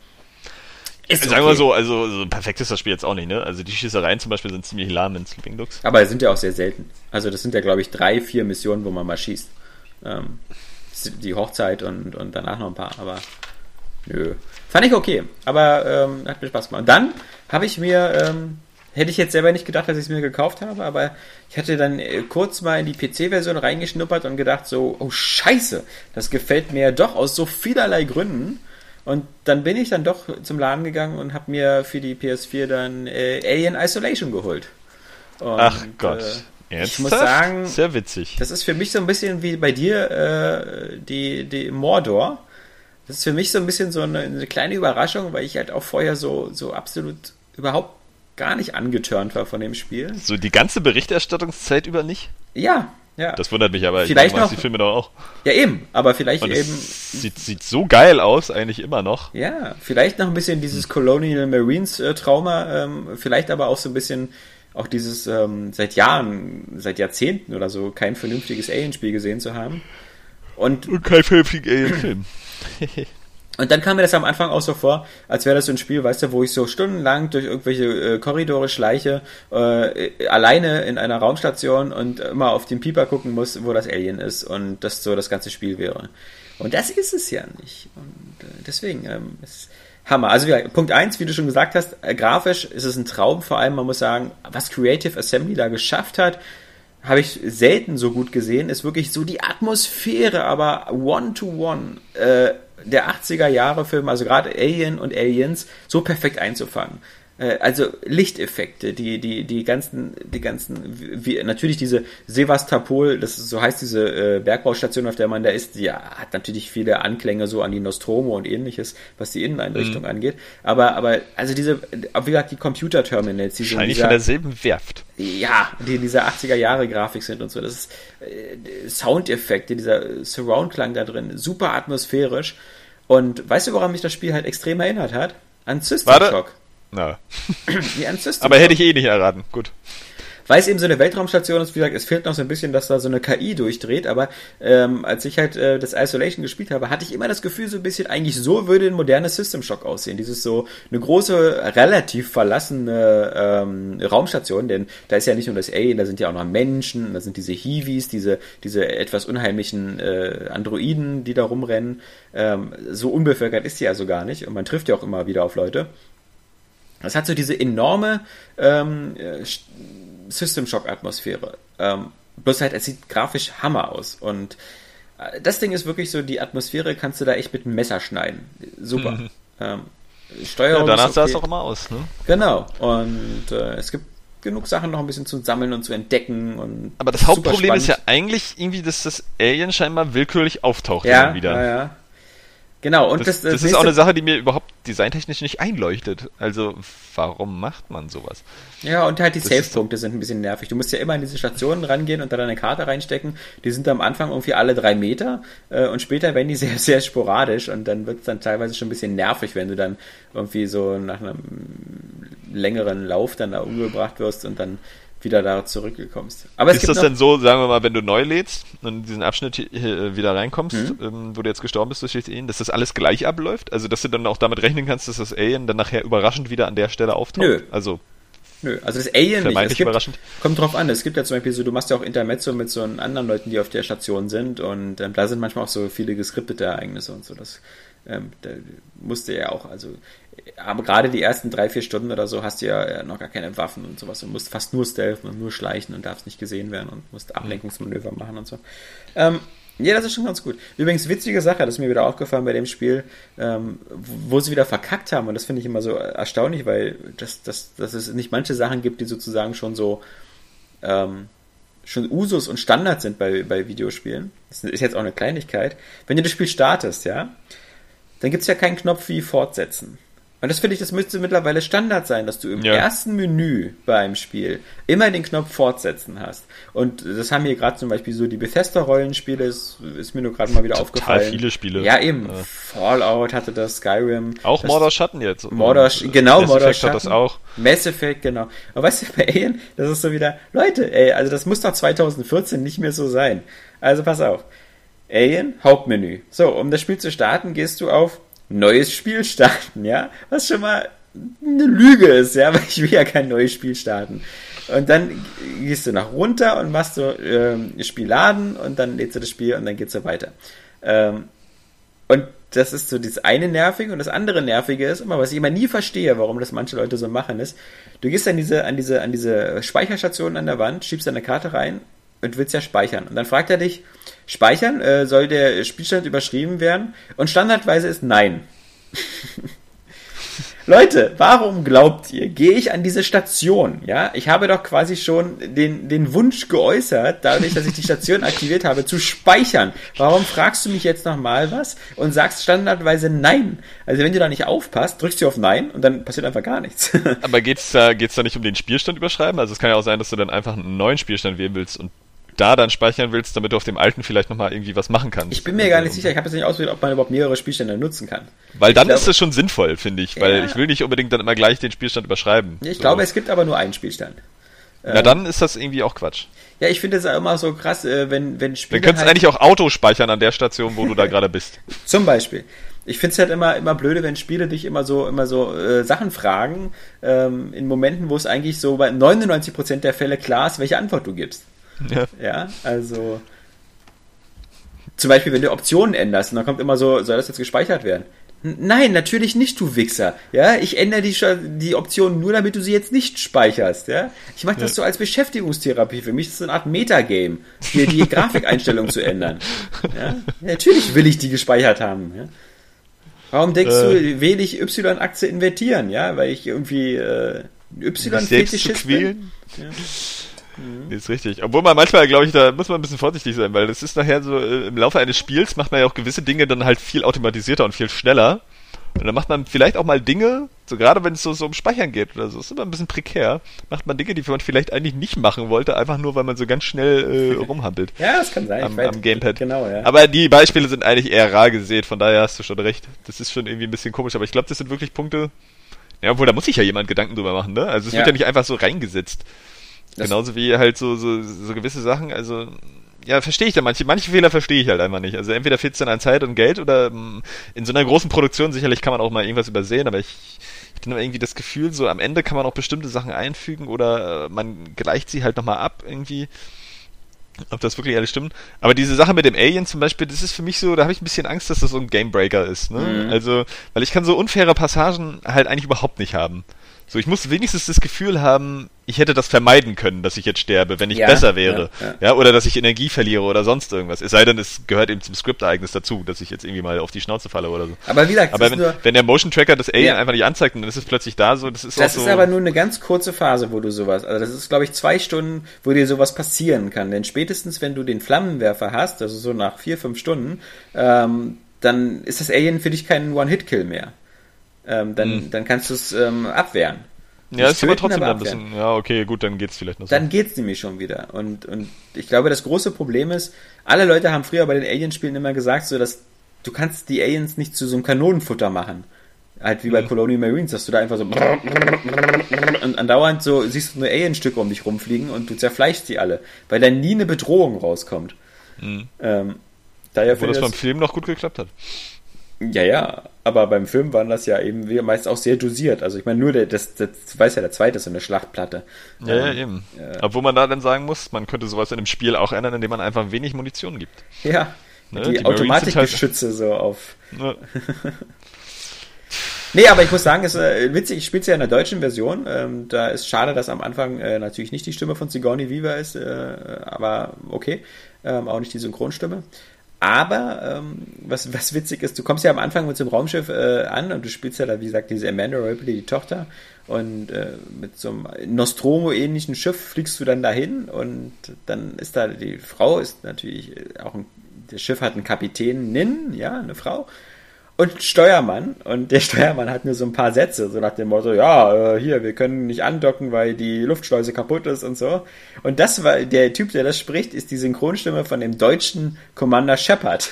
Ist Sagen wir okay. so, also so perfekt ist das Spiel jetzt auch nicht, ne? Also die Schießereien zum Beispiel sind ziemlich lahm in Sleeping Dogs. Aber sind ja auch sehr selten. Also das sind ja, glaube ich, drei, vier Missionen, wo man mal schießt. Ähm, die Hochzeit und, und danach noch ein paar, aber nö. Fand ich okay, aber ähm, hat mir Spaß gemacht. Und dann habe ich mir, ähm, hätte ich jetzt selber nicht gedacht, dass ich es mir gekauft habe, aber ich hatte dann äh, kurz mal in die PC-Version reingeschnuppert und gedacht so, oh scheiße, das gefällt mir doch aus so vielerlei Gründen. Und dann bin ich dann doch zum Laden gegangen und habe mir für die PS4 dann äh, Alien Isolation geholt. Und, Ach Gott. Äh, ich Ernsthaft? muss sagen, Sehr witzig. das ist für mich so ein bisschen wie bei dir äh, die, die Mordor. Das ist für mich so ein bisschen so eine, eine kleine Überraschung, weil ich halt auch vorher so, so absolut überhaupt gar nicht angetörnt war von dem Spiel. So die ganze Berichterstattungszeit über nicht? Ja, ja. Das wundert mich aber. Vielleicht ich noch- die Filme doch auch. ja, eben. Aber vielleicht Und eben, sieht, sieht so geil aus, eigentlich immer noch. ja, vielleicht noch ein bisschen dieses Colonial Marines äh, Trauma, ähm, vielleicht aber auch so ein bisschen auch dieses ähm, seit Jahren, seit Jahrzehnten oder so kein vernünftiges Alien-Spiel gesehen zu haben. Und Und kein vernünftiger Alien-Film. Und dann kam mir das am Anfang auch so vor, als wäre das so ein Spiel, weißt du, wo ich so stundenlang durch irgendwelche äh, Korridore schleiche, äh, alleine in einer Raumstation und immer auf den Pieper gucken muss, wo das Alien ist und das so das ganze Spiel wäre. Und das ist es ja nicht. Und äh, deswegen, ähm, ist Hammer. Also ja, Punkt eins, wie du schon gesagt hast, äh, grafisch ist es ein Traum, vor allem, man muss sagen, was Creative Assembly da geschafft hat, habe ich selten so gut gesehen, ist wirklich so die Atmosphäre, aber one-to-one äh, der 80er Jahre Film, also gerade Alien und Aliens, so perfekt einzufangen. Äh, also Lichteffekte, die, die, die ganzen, die ganzen, wie, natürlich diese Sevastopol, das ist, so heißt diese äh, Bergbaustation, auf der man da ist, die hat natürlich viele Anklänge so an die Nostromo und ähnliches, was die Inneneinrichtung mhm. angeht. Aber, aber, also diese, wie gesagt, die Computerterminals, die Wahrscheinlich von derselben Werft. Ja, die in dieser 80er Jahre Grafik sind und so. Das ist äh, Soundeffekte, dieser Surround-Klang da drin, super atmosphärisch. Und weißt du, woran mich das Spiel halt extrem erinnert hat? An System Shock. Na. Wie ein System Aber hätte ich eh nicht erraten. Gut. Weil es eben so eine Weltraumstation ist, wie gesagt, es fehlt noch so ein bisschen, dass da so eine KI durchdreht, aber ähm, als ich halt äh, das Isolation gespielt habe, hatte ich immer das Gefühl, so ein bisschen, eigentlich so würde ein modernes System Shock aussehen. Dieses so eine große, relativ verlassene ähm, Raumstation, denn da ist ja nicht nur das Alien, da sind ja auch noch Menschen, da sind diese Hiwis, diese, diese etwas unheimlichen äh, Androiden, die da rumrennen. Ähm, so unbevölkert ist die also gar nicht und man trifft ja auch immer wieder auf Leute. Das hat so diese enorme ähm, System Shock Atmosphäre. Ähm, bloß halt, es sieht grafisch Hammer aus. Und äh, das Ding ist wirklich so, die Atmosphäre kannst du da echt mit einem Messer schneiden. Super. Mhm. Ähm, Steuerung. Ja, danach sah es auch immer aus, ne? Genau. Und äh, es gibt genug Sachen noch ein bisschen zu sammeln und zu entdecken. Und Aber das Hauptproblem ist ja eigentlich irgendwie, dass das Alien scheinbar willkürlich auftaucht ja, wieder. Ja, ja. Genau, und das, das, das, das ist auch eine Sache, die mir überhaupt designtechnisch nicht einleuchtet. Also, warum macht man sowas? Ja, und halt die Save-Punkte sind ein bisschen nervig. Du musst ja immer in diese Stationen rangehen und da deine Karte reinstecken. Die sind am Anfang irgendwie alle drei Meter äh, und später werden die sehr, sehr sporadisch und dann wird es dann teilweise schon ein bisschen nervig, wenn du dann irgendwie so nach einem längeren Lauf dann da umgebracht wirst und dann wieder da zurückkommst. Aber ist das denn so, sagen wir mal, wenn du neu lädst und in diesen Abschnitt hier äh, wieder reinkommst, mhm. ähm, wo du jetzt gestorben bist durch das Alien, dass das alles gleich abläuft? Also, dass du dann auch damit rechnen kannst, dass das Alien dann nachher überraschend wieder an der Stelle auftaucht? Nö. Also, Nö, also das Alien nicht. Es gibt, überraschend. Kommt drauf an. Es gibt ja zum Beispiel so, du machst ja auch Intermezzo mit so anderen Leuten, die auf der Station sind und ähm, da sind manchmal auch so viele geskriptete Ereignisse und so. Das ähm, da musste ja auch, also aber gerade die ersten drei, vier Stunden oder so hast du ja noch gar keine Waffen und sowas und musst fast nur stealthen und nur schleichen und darfst nicht gesehen werden und musst Ablenkungsmanöver machen und so. Ähm, ja, das ist schon ganz gut. Übrigens, witzige Sache, das ist mir wieder aufgefallen bei dem Spiel, ähm, wo sie wieder verkackt haben. Und das finde ich immer so erstaunlich, weil das, das, dass es nicht manche Sachen gibt, die sozusagen schon so ähm, schon Usus und Standard sind bei, bei Videospielen. Das ist jetzt auch eine Kleinigkeit. Wenn du das Spiel startest, ja, dann gibt es ja keinen Knopf wie Fortsetzen. Und das finde ich, das müsste mittlerweile Standard sein, dass du im ja. ersten Menü beim Spiel immer den Knopf Fortsetzen hast. Und das haben hier gerade zum Beispiel so die Bethesda-Rollenspiele, ist, ist mir nur gerade mal wieder Total aufgefallen. viele Spiele. Ja, eben. Ja. Fallout hatte das, Skyrim. Auch Mordor Schatten jetzt. Mordor, genau, Mass Mordor Schatten. hat das auch. Mass Effect, genau. Aber weißt du, bei Alien, das ist so wieder, Leute, ey, also das muss doch 2014 nicht mehr so sein. Also pass auf. Alien, Hauptmenü. So, um das Spiel zu starten, gehst du auf neues Spiel starten, ja? Was schon mal eine Lüge ist, ja, weil ich will ja kein neues Spiel starten. Und dann gehst du nach runter und machst so ähm, Spiel laden und dann lädst du das Spiel und dann geht's so weiter. Ähm, und das ist so das eine Nervige und das andere Nervige ist immer, was ich immer nie verstehe, warum das manche Leute so machen, ist, du gehst an diese, an diese, an diese Speicherstation an der Wand, schiebst deine Karte rein und willst ja speichern. Und dann fragt er dich, speichern, äh, soll der Spielstand überschrieben werden? Und standardweise ist nein. Leute, warum glaubt ihr, gehe ich an diese Station? Ja, ich habe doch quasi schon den, den Wunsch geäußert, dadurch, dass ich die Station aktiviert habe, zu speichern. Warum fragst du mich jetzt nochmal was und sagst standardweise Nein? Also wenn du da nicht aufpasst, drückst du auf Nein und dann passiert einfach gar nichts. Aber geht's da, geht's da nicht um den Spielstand überschreiben? Also es kann ja auch sein, dass du dann einfach einen neuen Spielstand wählen willst und da dann speichern willst, damit du auf dem alten vielleicht nochmal irgendwie was machen kannst. Ich bin mir gar nicht sicher, ich habe jetzt nicht ausprobiert, ob man überhaupt mehrere Spielstände nutzen kann. Weil dann glaub, ist das schon sinnvoll, finde ich, weil ja. ich will nicht unbedingt dann immer gleich den Spielstand überschreiben. Ich so. glaube, es gibt aber nur einen Spielstand. Na, dann ist das irgendwie auch Quatsch. Ja, ich finde es immer so krass, äh, wenn, wenn Spiele. Dann könntest halt eigentlich auch Auto speichern an der Station, wo du da gerade bist. Zum Beispiel. Ich finde es halt immer, immer blöde, wenn Spiele dich immer so, immer so äh, Sachen fragen, ähm, in Momenten, wo es eigentlich so bei 99% der Fälle klar ist, welche Antwort du gibst. Ja. ja, also zum Beispiel, wenn du Optionen änderst, und dann kommt immer so, soll das jetzt gespeichert werden? Nein, natürlich nicht, du Wichser. Ja, ich ändere die, die Option nur, damit du sie jetzt nicht speicherst. Ja, ich mache das ja. so als Beschäftigungstherapie. Für mich ist es eine Art Metagame, hier die Grafikeinstellung zu ändern. Ja, natürlich will ich die gespeichert haben. Ja? Warum denkst äh, du, will ich Y-Aktie invertieren? Ja, weil ich irgendwie äh, Y-Fetischist bin? Ja. Mhm. ist richtig. Obwohl man manchmal, glaube ich, da muss man ein bisschen vorsichtig sein, weil das ist nachher so, äh, im Laufe eines Spiels macht man ja auch gewisse Dinge dann halt viel automatisierter und viel schneller. Und dann macht man vielleicht auch mal Dinge, so gerade wenn es so, so um Speichern geht oder so, ist immer ein bisschen prekär, macht man Dinge, die man vielleicht eigentlich nicht machen wollte, einfach nur, weil man so ganz schnell äh, rumhampelt. ja, das kann sein. Am, am Gamepad. Genau, ja. Aber die Beispiele sind eigentlich eher rar gesät, von daher hast du schon recht. Das ist schon irgendwie ein bisschen komisch, aber ich glaube, das sind wirklich Punkte, ja, obwohl da muss sich ja jemand Gedanken drüber machen, ne? Also es ja. wird ja nicht einfach so reingesetzt. Das Genauso wie halt so, so, so gewisse Sachen, also ja, verstehe ich da manche. Manche Fehler verstehe ich halt einfach nicht. Also entweder fehlt es dann an Zeit und Geld oder mm, in so einer großen Produktion sicherlich kann man auch mal irgendwas übersehen, aber ich, ich habe irgendwie das Gefühl, so am Ende kann man auch bestimmte Sachen einfügen oder äh, man gleicht sie halt nochmal ab irgendwie. Ob das wirklich alles stimmt. Aber diese Sache mit dem Alien zum Beispiel, das ist für mich so, da habe ich ein bisschen Angst, dass das so ein Gamebreaker ist. Ne? Mhm. Also, weil ich kann so unfaire Passagen halt eigentlich überhaupt nicht haben. So, ich muss wenigstens das Gefühl haben, ich hätte das vermeiden können, dass ich jetzt sterbe, wenn ich ja, besser wäre. Ja, ja. ja, oder dass ich Energie verliere oder sonst irgendwas. Es sei denn, es gehört eben zum Skriptereignis dazu, dass ich jetzt irgendwie mal auf die Schnauze falle oder so. Aber wie gesagt, aber wenn, nur, wenn der Motion Tracker das Alien einfach nicht anzeigt und dann ist es plötzlich da, so, das ist Das ist so aber nur eine ganz kurze Phase, wo du sowas, also das ist, glaube ich, zwei Stunden, wo dir sowas passieren kann. Denn spätestens, wenn du den Flammenwerfer hast, also so nach vier, fünf Stunden, ähm, dann ist das Alien für dich kein One-Hit-Kill mehr. Ähm, dann, hm. dann kannst du es ähm, abwehren. Ja, ist aber trotzdem aber ein bisschen, ja, okay, gut, dann geht's vielleicht noch so. Dann geht's nämlich schon wieder. Und, und ich glaube, das große Problem ist, alle Leute haben früher bei den Alien-Spielen immer gesagt, so, dass du kannst die Aliens nicht zu so einem Kanonenfutter machen. Halt wie bei mhm. Colonial Marines, dass du da einfach so und andauernd so siehst du nur Alien-Stücke um dich rumfliegen und du zerfleischst sie alle, weil da nie eine Bedrohung rauskommt. Mhm. Ähm, daher Wo das beim Film noch gut geklappt hat. Ja, ja, aber beim Film waren das ja eben meist auch sehr dosiert. Also ich meine, nur der, das, das weiß ja der zweite ist so eine Schlachtplatte. Ja, ähm, ja eben. Äh, Obwohl man da dann sagen muss, man könnte sowas in einem Spiel auch ändern, indem man einfach wenig Munition gibt. Ja, ne? die, die Automatikgeschütze halt... so auf. Ja. nee, aber ich muss sagen, es ist äh, witzig, ich spiele es ja in der deutschen Version. Ähm, da ist schade, dass am Anfang äh, natürlich nicht die Stimme von Sigourney Viva ist, äh, aber okay. Ähm, auch nicht die Synchronstimme. Aber ähm, was, was witzig ist, du kommst ja am Anfang mit so einem Raumschiff äh, an und du spielst ja da, wie gesagt, diese Amanda Ripley, die Tochter. Und äh, mit so einem Nostromo-ähnlichen Schiff fliegst du dann dahin und dann ist da die Frau, ist natürlich auch ein, das Schiff hat einen Kapitän, Nin, ja, eine Frau und Steuermann. Und der Steuermann hat nur so ein paar Sätze, so nach dem Motto, ja, äh, hier, wir können nicht andocken, weil die Luftschleuse kaputt ist und so. Und das war, der Typ, der das spricht, ist die Synchronstimme von dem deutschen Commander Shepard.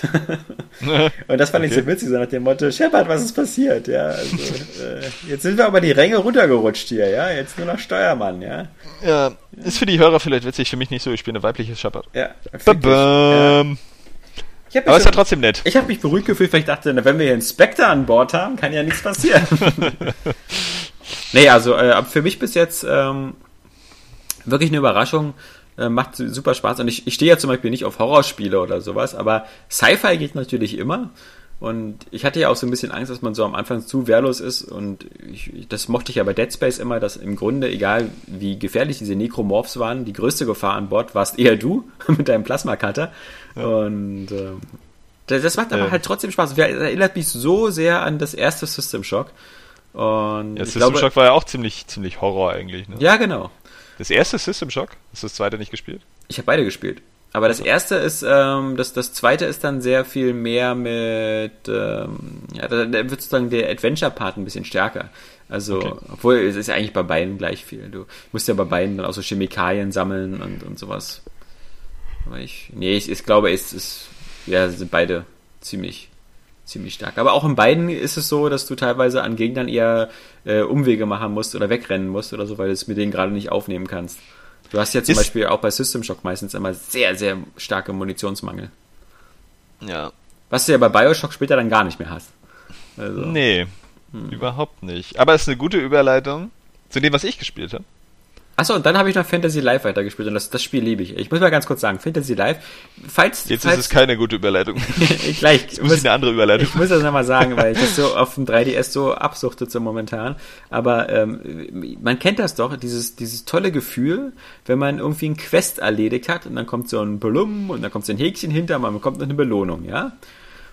und das fand okay. ich so witzig, so nach dem Motto, Shepard, was ist passiert? Ja, also, äh, jetzt sind wir aber die Ränge runtergerutscht hier, ja, jetzt nur noch Steuermann, ja. Ja, ist für die Hörer vielleicht witzig, für mich nicht so, ich spiele eine weibliche Shepard. Ja, ja. Aber ist ja trotzdem nett. Ich habe mich beruhigt gefühlt, weil ich dachte, wenn wir hier einen Spectre an Bord haben, kann ja nichts passieren. nee, also äh, für mich bis jetzt ähm, wirklich eine Überraschung. Äh, macht super Spaß. Und ich, ich stehe ja zum Beispiel nicht auf Horrorspiele oder sowas, aber Sci-Fi geht natürlich immer. Und ich hatte ja auch so ein bisschen Angst, dass man so am Anfang zu wehrlos ist. Und ich, das mochte ich ja bei Dead Space immer, dass im Grunde, egal wie gefährlich diese Necromorphs waren, die größte Gefahr an Bord warst eher du mit deinem Plasma-Cutter. Ja. Und äh, das, das macht aber ja. halt trotzdem Spaß. Das erinnert mich so sehr an das erste System Shock. Und ja, System glaube, Shock war ja auch ziemlich, ziemlich Horror eigentlich. Ne? Ja, genau. Das erste System Shock? Hast du das zweite nicht gespielt? Ich habe beide gespielt. Aber das erste ist, ähm, das, das zweite ist dann sehr viel mehr mit, ähm, ja, da, da wird sozusagen der Adventure-Part ein bisschen stärker. Also, okay. obwohl es ist eigentlich bei beiden gleich viel. Du musst ja bei beiden dann auch so Chemikalien sammeln und, und sowas. Aber ich, nee, ich, ich glaube, es ist, ja, sind beide ziemlich, ziemlich stark. Aber auch in beiden ist es so, dass du teilweise an Gegnern eher äh, Umwege machen musst oder wegrennen musst oder so, weil du es mit denen gerade nicht aufnehmen kannst. Du hast ja zum ist, Beispiel auch bei System Shock meistens immer sehr, sehr starke Munitionsmangel. Ja. Was du ja bei Bioshock später dann gar nicht mehr hast. Also. Nee, hm. überhaupt nicht. Aber es ist eine gute Überleitung zu dem, was ich gespielt habe. Achso, und dann habe ich noch Fantasy Live weitergespielt und das, das Spiel liebe ich. Ich muss mal ganz kurz sagen, Fantasy Live, falls... Jetzt falls, ist es keine gute Überleitung. gleich. Jetzt muss ich eine andere Überleitung. Ich muss das nochmal sagen, weil ich das so auf dem 3DS so absuchte zum momentan. Aber ähm, man kennt das doch, dieses, dieses tolle Gefühl, wenn man irgendwie ein Quest erledigt hat und dann kommt so ein Blum und dann kommt so ein Häkchen hinter, man bekommt noch eine Belohnung, ja?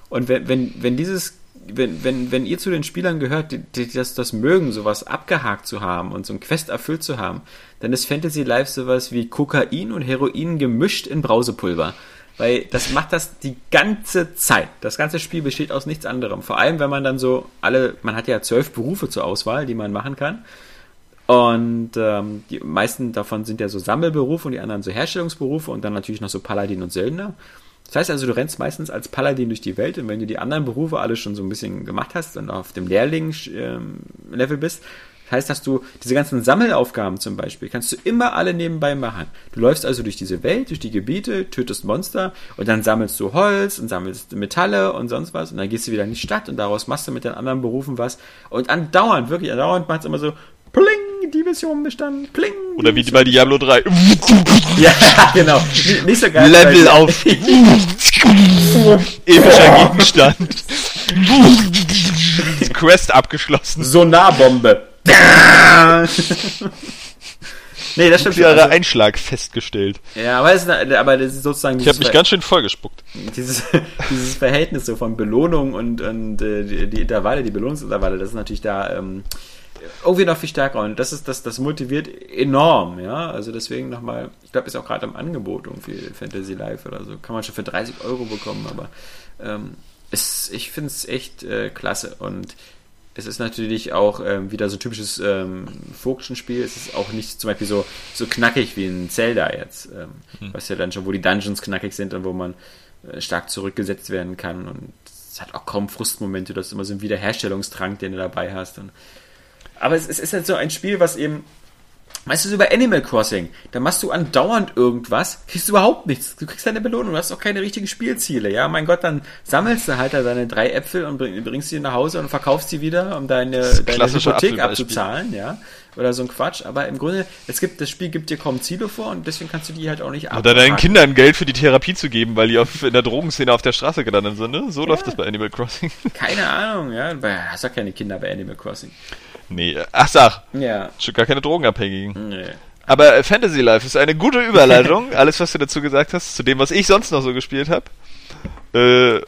Und wenn, wenn, wenn dieses wenn, wenn, wenn ihr zu den Spielern gehört, die, die das, das mögen, sowas abgehakt zu haben und so ein Quest erfüllt zu haben, dann ist Fantasy Life sowas wie Kokain und Heroin gemischt in Brausepulver. Weil das macht das die ganze Zeit. Das ganze Spiel besteht aus nichts anderem. Vor allem, wenn man dann so alle, man hat ja zwölf Berufe zur Auswahl, die man machen kann. Und ähm, die meisten davon sind ja so Sammelberufe und die anderen so Herstellungsberufe und dann natürlich noch so Paladin und Söldner. Das heißt also, du rennst meistens als Paladin durch die Welt und wenn du die anderen Berufe alle schon so ein bisschen gemacht hast und auf dem Lehrling-Level bist, heißt, dass du diese ganzen Sammelaufgaben zum Beispiel, kannst du immer alle nebenbei machen. Du läufst also durch diese Welt, durch die Gebiete, tötest Monster und dann sammelst du Holz und sammelst Metalle und sonst was und dann gehst du wieder in die Stadt und daraus machst du mit den anderen Berufen was und andauernd, wirklich andauernd macht es immer so Pling, die Mission bestanden. Pling. Oder wie bei Diablo 3. ja, genau. Nicht so geil. Level auf. Epischer Gegenstand. Quest abgeschlossen. Sonarbombe. nee, das stimmt. Ihre also, Einschlag festgestellt. Ja, aber, es, aber das ist sozusagen. Ich habe mich ganz schön vollgespuckt. Dieses, dieses Verhältnis so von Belohnung und, und äh, die, die Intervalle, die Belohnungsintervalle, das ist natürlich da ähm, irgendwie noch viel stärker und das ist das, das motiviert enorm, ja. Also deswegen nochmal, ich glaube, ist auch gerade im Angebot irgendwie Fantasy Live oder so. Kann man schon für 30 Euro bekommen, aber ähm, es, ich finde es echt äh, klasse und es ist natürlich auch ähm, wieder so ein typisches ähm, Vogtchen-Spiel. Es ist auch nicht zum Beispiel so, so knackig wie ein Zelda jetzt, ähm, mhm. was ja dann schon, wo die Dungeons knackig sind und wo man äh, stark zurückgesetzt werden kann und es hat auch kaum Frustmomente, du hast immer so einen Wiederherstellungstrank, den du dabei hast und aber es, es ist halt so ein Spiel, was eben Weißt du, so bei Animal Crossing, da machst du andauernd irgendwas, kriegst du überhaupt nichts. Du kriegst deine Belohnung, du hast auch keine richtigen Spielziele. Ja, mein Gott, dann sammelst du halt deine drei Äpfel und bringst sie nach Hause und verkaufst sie wieder, um deine, deine Hypothek abzuzahlen, ja. Oder so ein Quatsch. Aber im Grunde, es gibt, das Spiel gibt dir kaum Ziele vor und deswegen kannst du die halt auch nicht ab. Oder deinen Kindern Geld für die Therapie zu geben, weil die auf, in der Drogenszene auf der Straße gelandet sind, ne? So ja. läuft das bei Animal Crossing. Keine Ahnung, ja. Du hast ja keine Kinder bei Animal Crossing. Nee, ach sag. Ja. Schon gar keine Drogenabhängigen. Nee. Aber äh, Fantasy Life ist eine gute Überleitung, alles was du dazu gesagt hast, zu dem, was ich sonst noch so gespielt habe. Äh,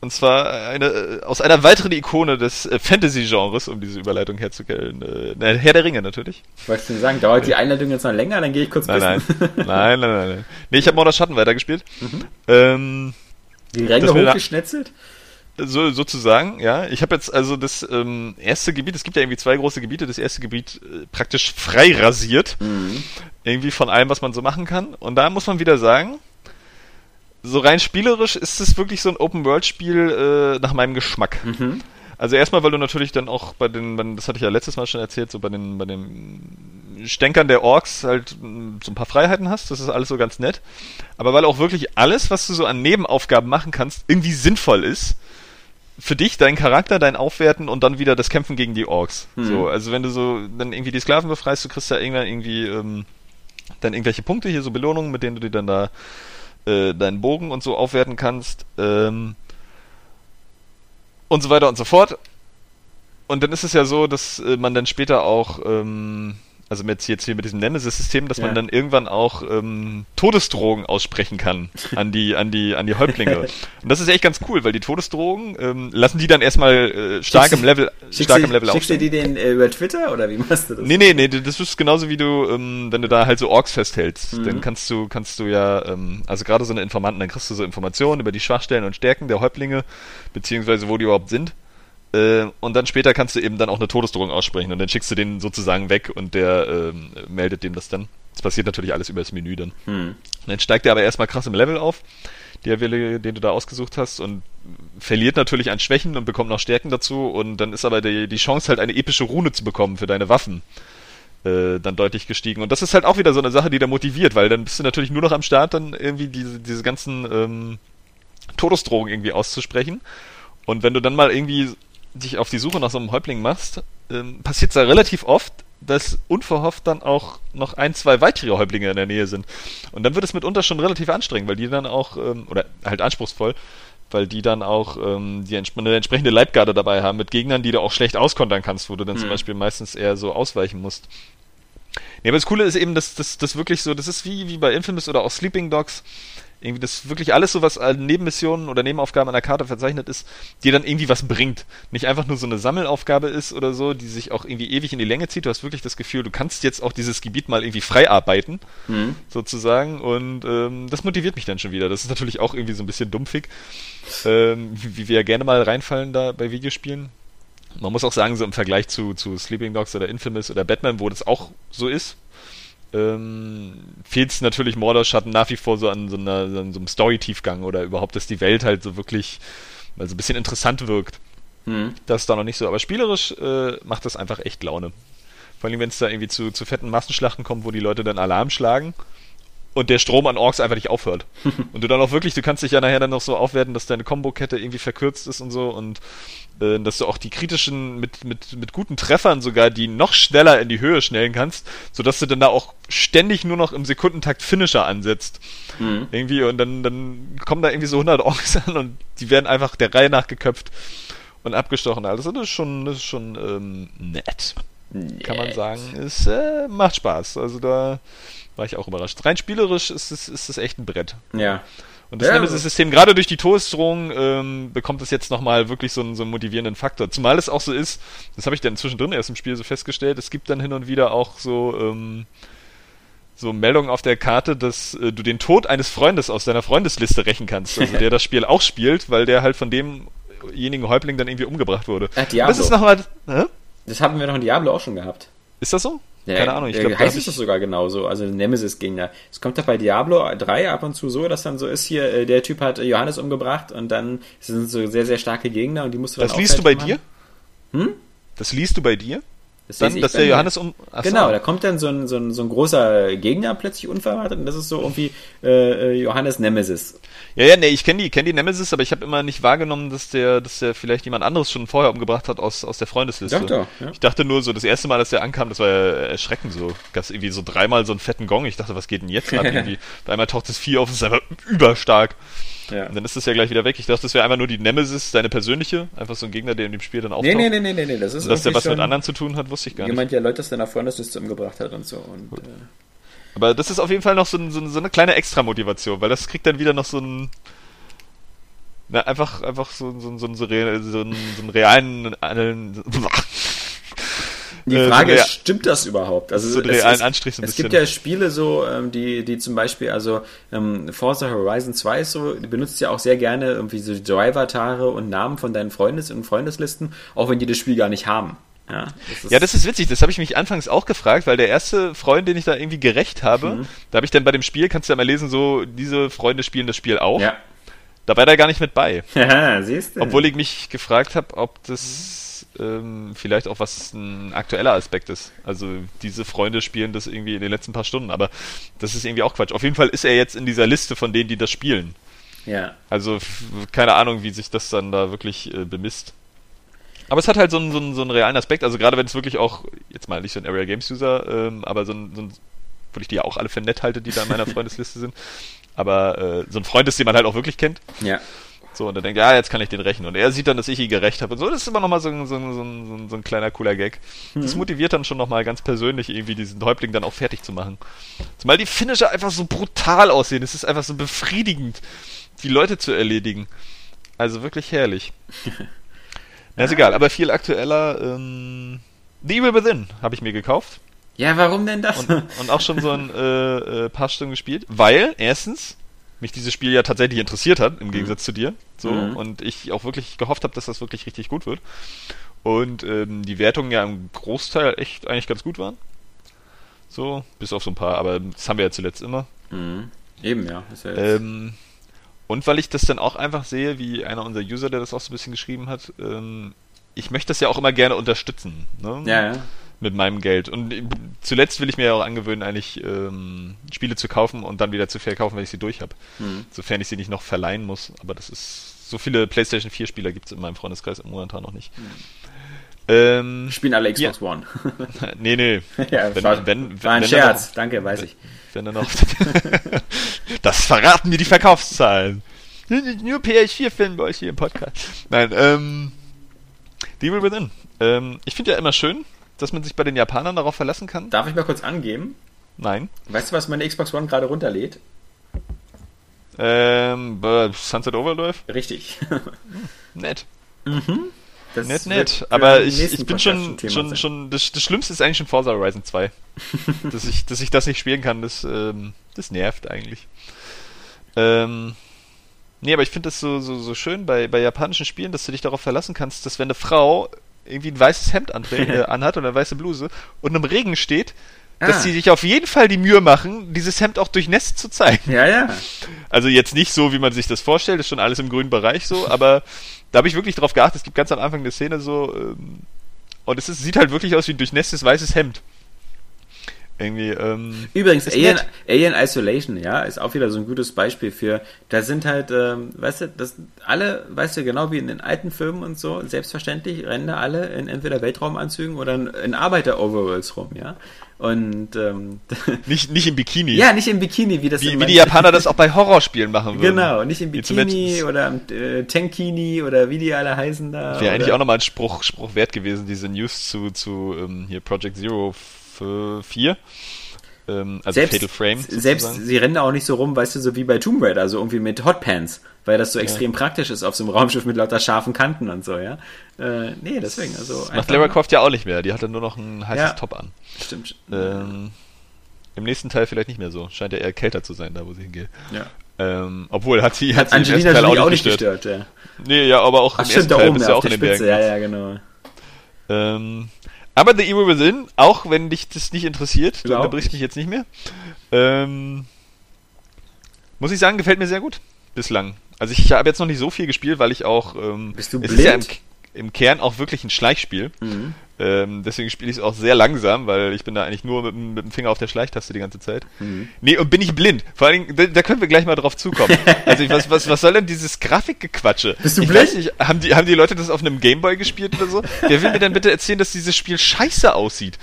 und zwar eine, äh, aus einer weiteren Ikone des äh, Fantasy-Genres, um diese Überleitung herzustellen. Äh, Herr der Ringe natürlich. Wolltest du sagen, dauert die Einleitung jetzt noch länger, dann gehe ich kurz nein, nein. nein, nein, nein, nein. Nee, ich habe Mordor Schatten weitergespielt. Mhm. Ähm, die Ränge hochgeschnetzelt? So, sozusagen, ja. Ich habe jetzt also das ähm, erste Gebiet, es gibt ja irgendwie zwei große Gebiete, das erste Gebiet äh, praktisch frei rasiert. Mhm. Irgendwie von allem, was man so machen kann. Und da muss man wieder sagen, so rein spielerisch ist es wirklich so ein Open-World-Spiel äh, nach meinem Geschmack. Mhm. Also erstmal, weil du natürlich dann auch bei den, das hatte ich ja letztes Mal schon erzählt, so bei den, bei den Stänkern der Orks halt so ein paar Freiheiten hast, das ist alles so ganz nett. Aber weil auch wirklich alles, was du so an Nebenaufgaben machen kannst, irgendwie sinnvoll ist für dich, dein Charakter, dein Aufwerten und dann wieder das Kämpfen gegen die Orks. Mhm. So, also wenn du so dann irgendwie die Sklaven befreist, du kriegst da irgendwann irgendwie ähm, dann irgendwelche Punkte hier, so Belohnungen, mit denen du dir dann da äh, deinen Bogen und so aufwerten kannst. Ähm, und so weiter und so fort. Und dann ist es ja so, dass äh, man dann später auch ähm, also mit jetzt hier mit diesem Nemesis-System, dass ja. man dann irgendwann auch ähm, Todesdrogen aussprechen kann an die, an die, an die Häuptlinge. Und das ist echt ganz cool, weil die Todesdrogen ähm, lassen die dann erstmal äh, stark im Level, stark im Level Schickst du die den äh, über Twitter oder wie machst du das? Nee, nee, nee, das ist genauso wie du, ähm, wenn du da halt so Orks festhältst, mhm. dann kannst du, kannst du ja, ähm, also gerade so eine Informanten, dann kriegst du so Informationen über die Schwachstellen und Stärken der Häuptlinge, beziehungsweise wo die überhaupt sind. Äh, und dann später kannst du eben dann auch eine Todesdrohung aussprechen und dann schickst du den sozusagen weg und der ähm, meldet dem das dann. Das passiert natürlich alles über das Menü dann. Hm. Dann steigt er aber erstmal krass im Level auf, der Wille, den du da ausgesucht hast und verliert natürlich an Schwächen und bekommt noch Stärken dazu und dann ist aber die, die Chance halt eine epische Rune zu bekommen für deine Waffen äh, dann deutlich gestiegen. Und das ist halt auch wieder so eine Sache, die da motiviert, weil dann bist du natürlich nur noch am Start, dann irgendwie diese, diese ganzen ähm, Todesdrohungen irgendwie auszusprechen. Und wenn du dann mal irgendwie dich auf die Suche nach so einem Häuptling machst, ähm, passiert es da relativ oft, dass unverhofft dann auch noch ein, zwei weitere Häuptlinge in der Nähe sind. Und dann wird es mitunter schon relativ anstrengend, weil die dann auch, ähm, oder halt anspruchsvoll, weil die dann auch ähm, die entsp eine entsprechende Leibgarde dabei haben mit Gegnern, die du auch schlecht auskontern kannst, wo du dann mhm. zum Beispiel meistens eher so ausweichen musst. Nee, aber das Coole ist eben, dass das wirklich so, das ist wie, wie bei Infamous oder auch Sleeping Dogs, Irgendwie das wirklich alles so, was an Nebenmissionen oder Nebenaufgaben an der Karte verzeichnet ist, dir dann irgendwie was bringt. Nicht einfach nur so eine Sammelaufgabe ist oder so, die sich auch irgendwie ewig in die Länge zieht. Du hast wirklich das Gefühl, du kannst jetzt auch dieses Gebiet mal irgendwie freiarbeiten, mhm. sozusagen. Und ähm, das motiviert mich dann schon wieder. Das ist natürlich auch irgendwie so ein bisschen dumpfig, ähm, wie, wie wir ja gerne mal reinfallen da bei Videospielen. Man muss auch sagen, so im Vergleich zu, zu Sleeping Dogs oder Infamous oder Batman, wo das auch so ist, ähm, fehlt es natürlich Morderschatten nach wie vor so an so, einer, so einem Story-Tiefgang oder überhaupt, dass die Welt halt so wirklich mal so ein bisschen interessant wirkt. Mhm. Das ist da noch nicht so. Aber spielerisch äh, macht das einfach echt Laune. Vor allem, wenn es da irgendwie zu, zu fetten Massenschlachten kommt, wo die Leute dann Alarm schlagen und der Strom an Orks einfach nicht aufhört. und du dann auch wirklich, du kannst dich ja nachher dann noch so aufwerten, dass deine Kombokette irgendwie verkürzt ist und so und äh, dass du auch die kritischen mit, mit, mit guten Treffern sogar die noch schneller in die Höhe schnellen kannst, sodass du dann da auch ständig nur noch im Sekundentakt Finisher ansetzt. Mhm. Irgendwie und dann, dann kommen da irgendwie so 100 Orks an und die werden einfach der Reihe nach geköpft und abgestochen. Also das ist schon, das ist schon ähm, nett. Nett. Kann man sagen. Es äh, macht Spaß. Also da war ich auch überrascht. Rein spielerisch ist es, ist es echt ein Brett. Ja. Und das ja, Nemesis-System, gerade durch die Todesdrohung, ähm, bekommt es jetzt nochmal wirklich so einen, so einen motivierenden Faktor. Zumal es auch so ist, das habe ich dann zwischendrin erst im Spiel so festgestellt, es gibt dann hin und wieder auch so, ähm, so Meldungen auf der Karte, dass äh, du den Tod eines Freundes aus deiner Freundesliste rächen kannst, also der das Spiel auch spielt, weil der halt von demjenigen Häuptling dann irgendwie umgebracht wurde. Ach. Das ist nochmal. Das haben wir noch in Diablo auch schon gehabt. Ist das so? Ja, Keine Ahnung, ich glaube. Heißt es das sogar genauso, also Nemesis-Gegner. Es kommt doch bei Diablo 3 ab und zu so, dass dann so ist hier, äh, der Typ hat Johannes umgebracht und dann sind so sehr, sehr starke Gegner und die musst du dann Das liest du bei machen. dir? Hm? Das liest du bei dir? Das dann, dass der Johannes um. Achso. Genau, da kommt dann so ein, so, ein, so ein großer Gegner plötzlich unverwartet und das ist so irgendwie äh, äh Johannes Nemesis. Ja, ja, nee, ich kenne die, kenn die Nemesis, aber ich habe immer nicht wahrgenommen, dass der, dass der vielleicht jemand anderes schon vorher umgebracht hat aus, aus der Freundesliste. Doch, doch, ja. Ich dachte nur so, das erste Mal, dass der ankam, das war ja erschreckend so. Gab's irgendwie so dreimal so einen fetten Gong. Ich dachte, was geht denn jetzt ab? irgendwie, einmal taucht das Vieh auf, das ist einfach überstark. Ja. Und dann ist das ja gleich wieder weg. Ich dachte, das wäre einfach nur die Nemesis, deine persönliche, einfach so ein Gegner, der in dem Spiel dann auftaucht. Nee, nee, nee, nee, nee, das ist und dass der was mit anderen zu tun hat, wusste ich gar nicht. Jemand, der Leute aus deiner Freundesliste umgebracht hat und so. Und, äh aber das ist auf jeden Fall noch so, so, so eine kleine Extra-Motivation, weil das kriegt dann wieder noch so ein na, einfach, einfach so, so, so, so, so, so einen realen. Einen, die äh, Frage ist, stimmt das überhaupt? Also so es, realen Anstrich so ein es bisschen. gibt ja Spiele so, ähm, die, die zum Beispiel, also ähm, Forza Horizon 2 ist so, du benutzt ja auch sehr gerne irgendwie so Driver-Tare und Namen von deinen Freundes- und Freundeslisten, auch wenn die das Spiel gar nicht haben. Ja das, ja, das ist witzig. Das habe ich mich anfangs auch gefragt, weil der erste Freund, den ich da irgendwie gerecht habe, mhm. da habe ich dann bei dem Spiel, kannst du ja mal lesen, so, diese Freunde spielen das Spiel auch. Ja. Da war der gar nicht mit bei. Ja, siehst du. Obwohl ich mich gefragt habe, ob das ähm, vielleicht auch was ein aktueller Aspekt ist. Also diese Freunde spielen das irgendwie in den letzten paar Stunden, aber das ist irgendwie auch Quatsch. Auf jeden Fall ist er jetzt in dieser Liste von denen, die das spielen. Ja. Also keine Ahnung, wie sich das dann da wirklich äh, bemisst. Aber es hat halt so einen, so, einen, so einen realen Aspekt, also gerade wenn es wirklich auch, jetzt mal nicht so ein Area Games User, ähm, aber so ein, so ein, obwohl ich die ja auch alle für nett halte, die da in meiner Freundesliste sind, aber äh, so ein Freund ist, den man halt auch wirklich kennt. Ja. So, und dann denkt, ja, jetzt kann ich den rächen. Und er sieht dann, dass ich ihn gerecht habe. Und so, das ist immer nochmal so, so, so, so, so ein kleiner cooler Gag. Mhm. Das motiviert dann schon nochmal ganz persönlich irgendwie diesen Häuptling dann auch fertig zu machen. Zumal die Finisher einfach so brutal aussehen. Es ist einfach so befriedigend, die Leute zu erledigen. Also wirklich herrlich. ja, ist egal, aber viel aktueller, ähm, The Evil Within habe ich mir gekauft. Ja, warum denn das? Und, und auch schon so ein äh, äh, paar Stunden gespielt, weil erstens mich dieses Spiel ja tatsächlich interessiert hat, im Gegensatz mhm. zu dir. So, mhm. und ich auch wirklich gehofft habe, dass das wirklich richtig gut wird. Und ähm, die Wertungen ja im Großteil echt eigentlich ganz gut waren. So, bis auf so ein paar, aber das haben wir ja zuletzt immer. Mhm. Eben, ja. ja ähm, und weil ich das dann auch einfach sehe, wie einer unserer User, der das auch so ein bisschen geschrieben hat, ähm, ich möchte das ja auch immer gerne unterstützen. Ne? Ja, ja mit meinem Geld. Und zuletzt will ich mir ja auch angewöhnen, eigentlich ähm, Spiele zu kaufen und dann wieder zu verkaufen, wenn ich sie durch habe. Mhm. Sofern ich sie nicht noch verleihen muss. Aber das ist. So viele PlayStation 4 Spieler gibt es in meinem Freundeskreis momentan noch nicht. Mhm. Ähm, Spielen alle Xbox ja. One. nee, nee. ja, wenn, war, wenn, war ein wenn Scherz, noch, danke, weiß ich. Wenn dann noch. das verraten mir die Verkaufszahlen. Nur PS4-Fanboys hier im Podcast. Nein, ähm. Devil Within. Ähm, ich finde ja immer schön, dass man sich bei den Japanern darauf verlassen kann? Darf ich mal kurz angeben? Nein. Weißt du, was meine Xbox One gerade runterlädt? Ähm, Sunset Overdrive? Richtig. Nett. Mhm. Das nett, nett. Aber ich, ich bin schon, schon, schon, das, das Schlimmste ist eigentlich schon Forza Horizon 2. dass, ich, dass ich das nicht spielen kann, das, ähm, das nervt eigentlich. Ähm, nee, aber ich finde das so, so, so schön bei, bei japanischen Spielen, dass du dich darauf verlassen kannst, dass wenn eine Frau irgendwie ein weißes Hemd äh, anhat oder eine weiße Bluse und im Regen steht, Ah. dass sie sich auf jeden Fall die Mühe machen, dieses Hemd auch durchnässt zu zeigen. Ja, ja. Also jetzt nicht so, wie man sich das vorstellt, ist schon alles im grünen Bereich so, aber da habe ich wirklich drauf geachtet. Es gibt ganz am Anfang eine Szene so, ähm, und es ist, sieht halt wirklich aus wie ein durchnässtes weißes Hemd. Irgendwie, ähm, Übrigens, Alien. Alien Isolation, ja, ist auch wieder so ein gutes Beispiel für, da sind halt, ähm, weißt du, das alle, weißt du, genau wie in den alten Filmen und so, selbstverständlich rennen da alle in entweder Weltraumanzügen oder in, in Arbeiter-Overalls rum, ja. Und, ähm, nicht, nicht im Bikini. ja, nicht im Bikini, wie das wie, wie die Japaner das auch bei Horrorspielen machen würden. Genau, nicht im Bikini oder im äh, Tankini oder wie die alle heißen da. Wäre eigentlich auch nochmal ein Spruch, Spruch wert gewesen, diese News zu, zu ähm, hier Project Zero 4. Ähm, also selbst, Fatal Frame. selbst sozusagen. sie rennen da auch nicht so rum, weißt du, so wie bei Tomb Raider, so irgendwie mit Hotpants, weil das so extrem praktisch ist auf so einem Raumschiff mit lauter scharfen Kanten und so, ja. Äh, nee, deswegen, also. Das macht Lara Croft ja auch nicht mehr. Die hat dann nur noch ein heißes Ja. Top an. Stimmt. Ähm, Im nächsten Teil vielleicht nicht mehr so. Scheint ja eher kälter zu sein, da wo sie hingeht. ja. Ähm, obwohl hat sie Hat sie im Angelina ersten Teil auch nicht gestört, ja. Nee, ja, aber auch Ach, im stimmt, ersten da Teil oben, bist ja, auch der in den Spitze, Bergen. ja, ja, genau. Ähm, aber The Evil Within, auch wenn dich das nicht interessiert, du unterbrichst mich jetzt nicht mehr, ähm, muss ich sagen, gefällt mir sehr gut bislang. Also ich habe jetzt noch nicht so viel gespielt, weil ich auch ähm, Bist du ist ja im, Kern auch wirklich ein Schleichspiel. Mhm. Ähm, deswegen spiele ich es auch sehr langsam, weil ich bin da eigentlich nur mit, dem- mit dem Finger auf der Schleichtaste die ganze Zeit. Mhm. Nee, und bin ich blind. Vor allen Dingen, da, da können wir gleich mal drauf zukommen. Also ich, was, was, was soll denn dieses Grafikgequatsche? Bist du ich blind? weiß nicht, haben die, haben die Leute das auf einem Gameboy gespielt oder so? Wer will mir denn bitte erzählen, dass dieses Spiel scheiße aussieht?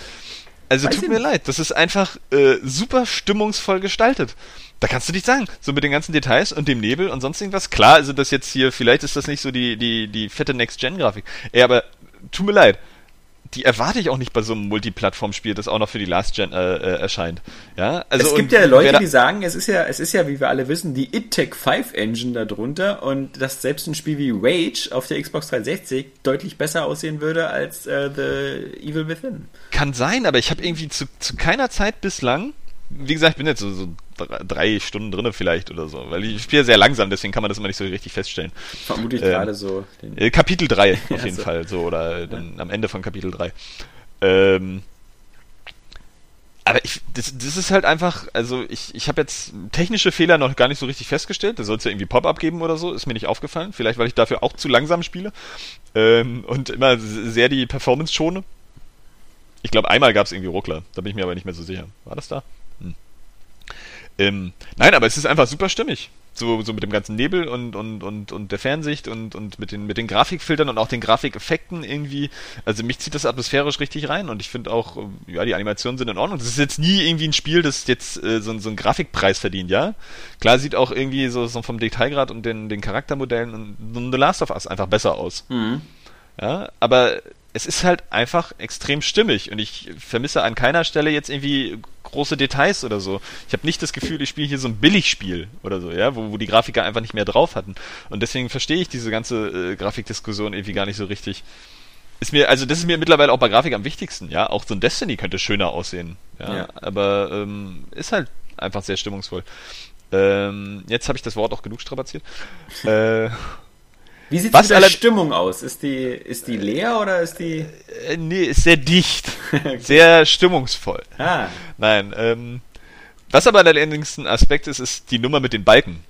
Also Weiß tut mir leid, das ist einfach äh, super stimmungsvoll gestaltet. Da kannst du nicht sagen, so mit den ganzen Details und dem Nebel und sonst irgendwas. Klar, also das jetzt hier, vielleicht ist das nicht so die, die, die fette Next-Gen-Grafik. Ey, aber tut mir leid. Die erwarte ich auch nicht bei so einem Multiplattform-Spiel, das auch noch für die Last Gen äh, äh, erscheint. Ja, also es gibt ja Leute, die sagen, es ist ja, es ist ja, wie wir alle wissen, die It-Tech 5 Engine darunter und dass selbst ein Spiel wie Rage auf der Xbox 360 deutlich besser aussehen würde als äh, The Evil Within. Kann sein, aber ich habe irgendwie zu, zu keiner Zeit bislang, wie gesagt, ich bin jetzt so, so drei, Stunden drinne vielleicht oder so, weil ich spiele sehr langsam, deswegen kann man das immer nicht so richtig feststellen. Vermute ich Ähm, gerade so. Den, Äh, Kapitel 3 auf Ja, jeden so. Fall, so, oder dann am Ende von Kapitel 3. Ähm, aber ich, das, das ist halt einfach, also ich, ich habe jetzt technische Fehler noch gar nicht so richtig festgestellt. Da soll es ja irgendwie Pop-up geben oder so, ist mir nicht aufgefallen. Vielleicht, weil ich dafür auch zu langsam spiele ähm, und immer sehr die Performance schone. Ich glaube, einmal gab es irgendwie Ruckler, da bin ich mir aber nicht mehr so sicher. War das da? Hm. Ähm, nein, aber es ist einfach super stimmig. So, so mit dem ganzen Nebel und, und, und, und der Fernsicht und, und mit, den, mit den Grafikfiltern und auch den Grafikeffekten irgendwie. Also mich zieht das atmosphärisch richtig rein und ich finde auch, ja, die Animationen sind in Ordnung. Das ist jetzt nie irgendwie ein Spiel, das jetzt äh, so, so einen Grafikpreis verdient, ja. Klar sieht auch irgendwie so, so vom Detailgrad und den, den Charaktermodellen und The Last of Us einfach besser aus. Mhm. Ja, aber es ist halt einfach extrem stimmig und ich vermisse an keiner Stelle jetzt irgendwie große Details oder so. Ich habe nicht das Gefühl, ich spiele hier so ein Billigspiel oder so, ja, wo, wo die Grafiker einfach nicht mehr drauf hatten. Und deswegen verstehe ich diese ganze äh, Grafikdiskussion irgendwie gar nicht so richtig. Ist mir, also das ist mir mittlerweile auch bei Grafik am wichtigsten, ja. Auch so ein Destiny könnte schöner aussehen. Ja. Ja. Aber ähm, ist halt einfach sehr stimmungsvoll. Ähm, jetzt habe ich das Wort auch genug strapaziert. äh, Wie sieht es mit der Stimmung aus? Ist die, ist die leer oder ist die. Äh, nee, ist sehr dicht. Sehr stimmungsvoll. Ah, Nein, ähm, was aber allerdings ein Aspekt ist, ist die Nummer mit den Balken.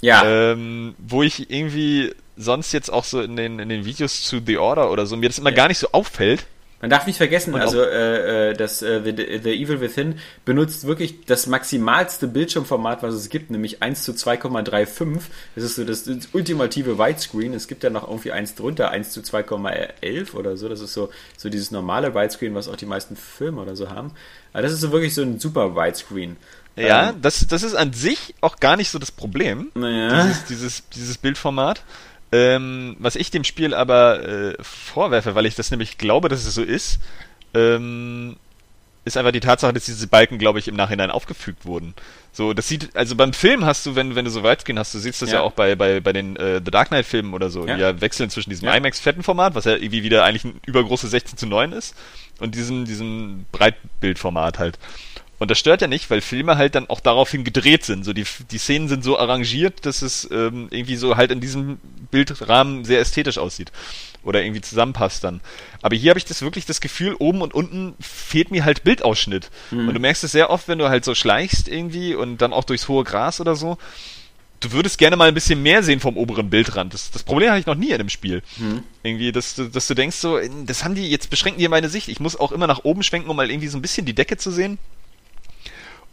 ja. Ähm, wo ich irgendwie sonst jetzt auch so in den, in den Videos zu The Order oder so, mir das immer Ja. gar nicht so auffällt. Man darf nicht vergessen, Und also äh, äh, das äh, The, The Evil Within benutzt wirklich das maximalste Bildschirmformat, was es gibt, nämlich 1 zu 2,35. Das ist so das, das ultimative Widescreen. Es gibt ja noch irgendwie eins drunter, 1 zu 2,11 oder so. Das ist so, so dieses normale Widescreen, was auch die meisten Filme oder so haben. Aber das ist so wirklich so ein super Widescreen. Ja, Ähm, das, das ist an sich auch gar nicht so das Problem. naja. Dieses, dieses, dieses Bildformat. Ähm, was ich dem Spiel aber äh, vorwerfe, weil ich das nämlich glaube, dass es so ist, ähm, ist einfach die Tatsache, dass diese Balken, glaube ich, im Nachhinein aufgefügt wurden. So, das sieht, also beim Film hast du, wenn, wenn du so weit gehen hast, du siehst das ja, ja auch bei, bei, bei den äh, The Dark Knight Filmen oder so, ja. die ja wechseln zwischen diesem ja. IMAX-fetten Format, was ja irgendwie wieder eigentlich ein übergroße 16 zu 9 ist, und diesem, diesem Breitbildformat halt. Und das stört ja nicht, weil Filme halt dann auch daraufhin gedreht sind. So die, die Szenen sind so arrangiert, dass es ähm, irgendwie so halt in diesem Bildrahmen sehr ästhetisch aussieht. Oder irgendwie zusammenpasst dann. Aber hier habe ich das wirklich das Gefühl, oben und unten fehlt mir halt Bildausschnitt. Mhm. Und du merkst es sehr oft, wenn du halt so schleichst irgendwie und dann auch durchs hohe Gras oder so. Du würdest gerne mal ein bisschen mehr sehen vom oberen Bildrand. Das, das Problem habe ich noch nie in einem Spiel. Mhm. Irgendwie, dass, dass du denkst so, das haben die, jetzt beschränken die meine Sicht. Ich muss auch immer nach oben schwenken, um mal irgendwie so ein bisschen die Decke zu sehen.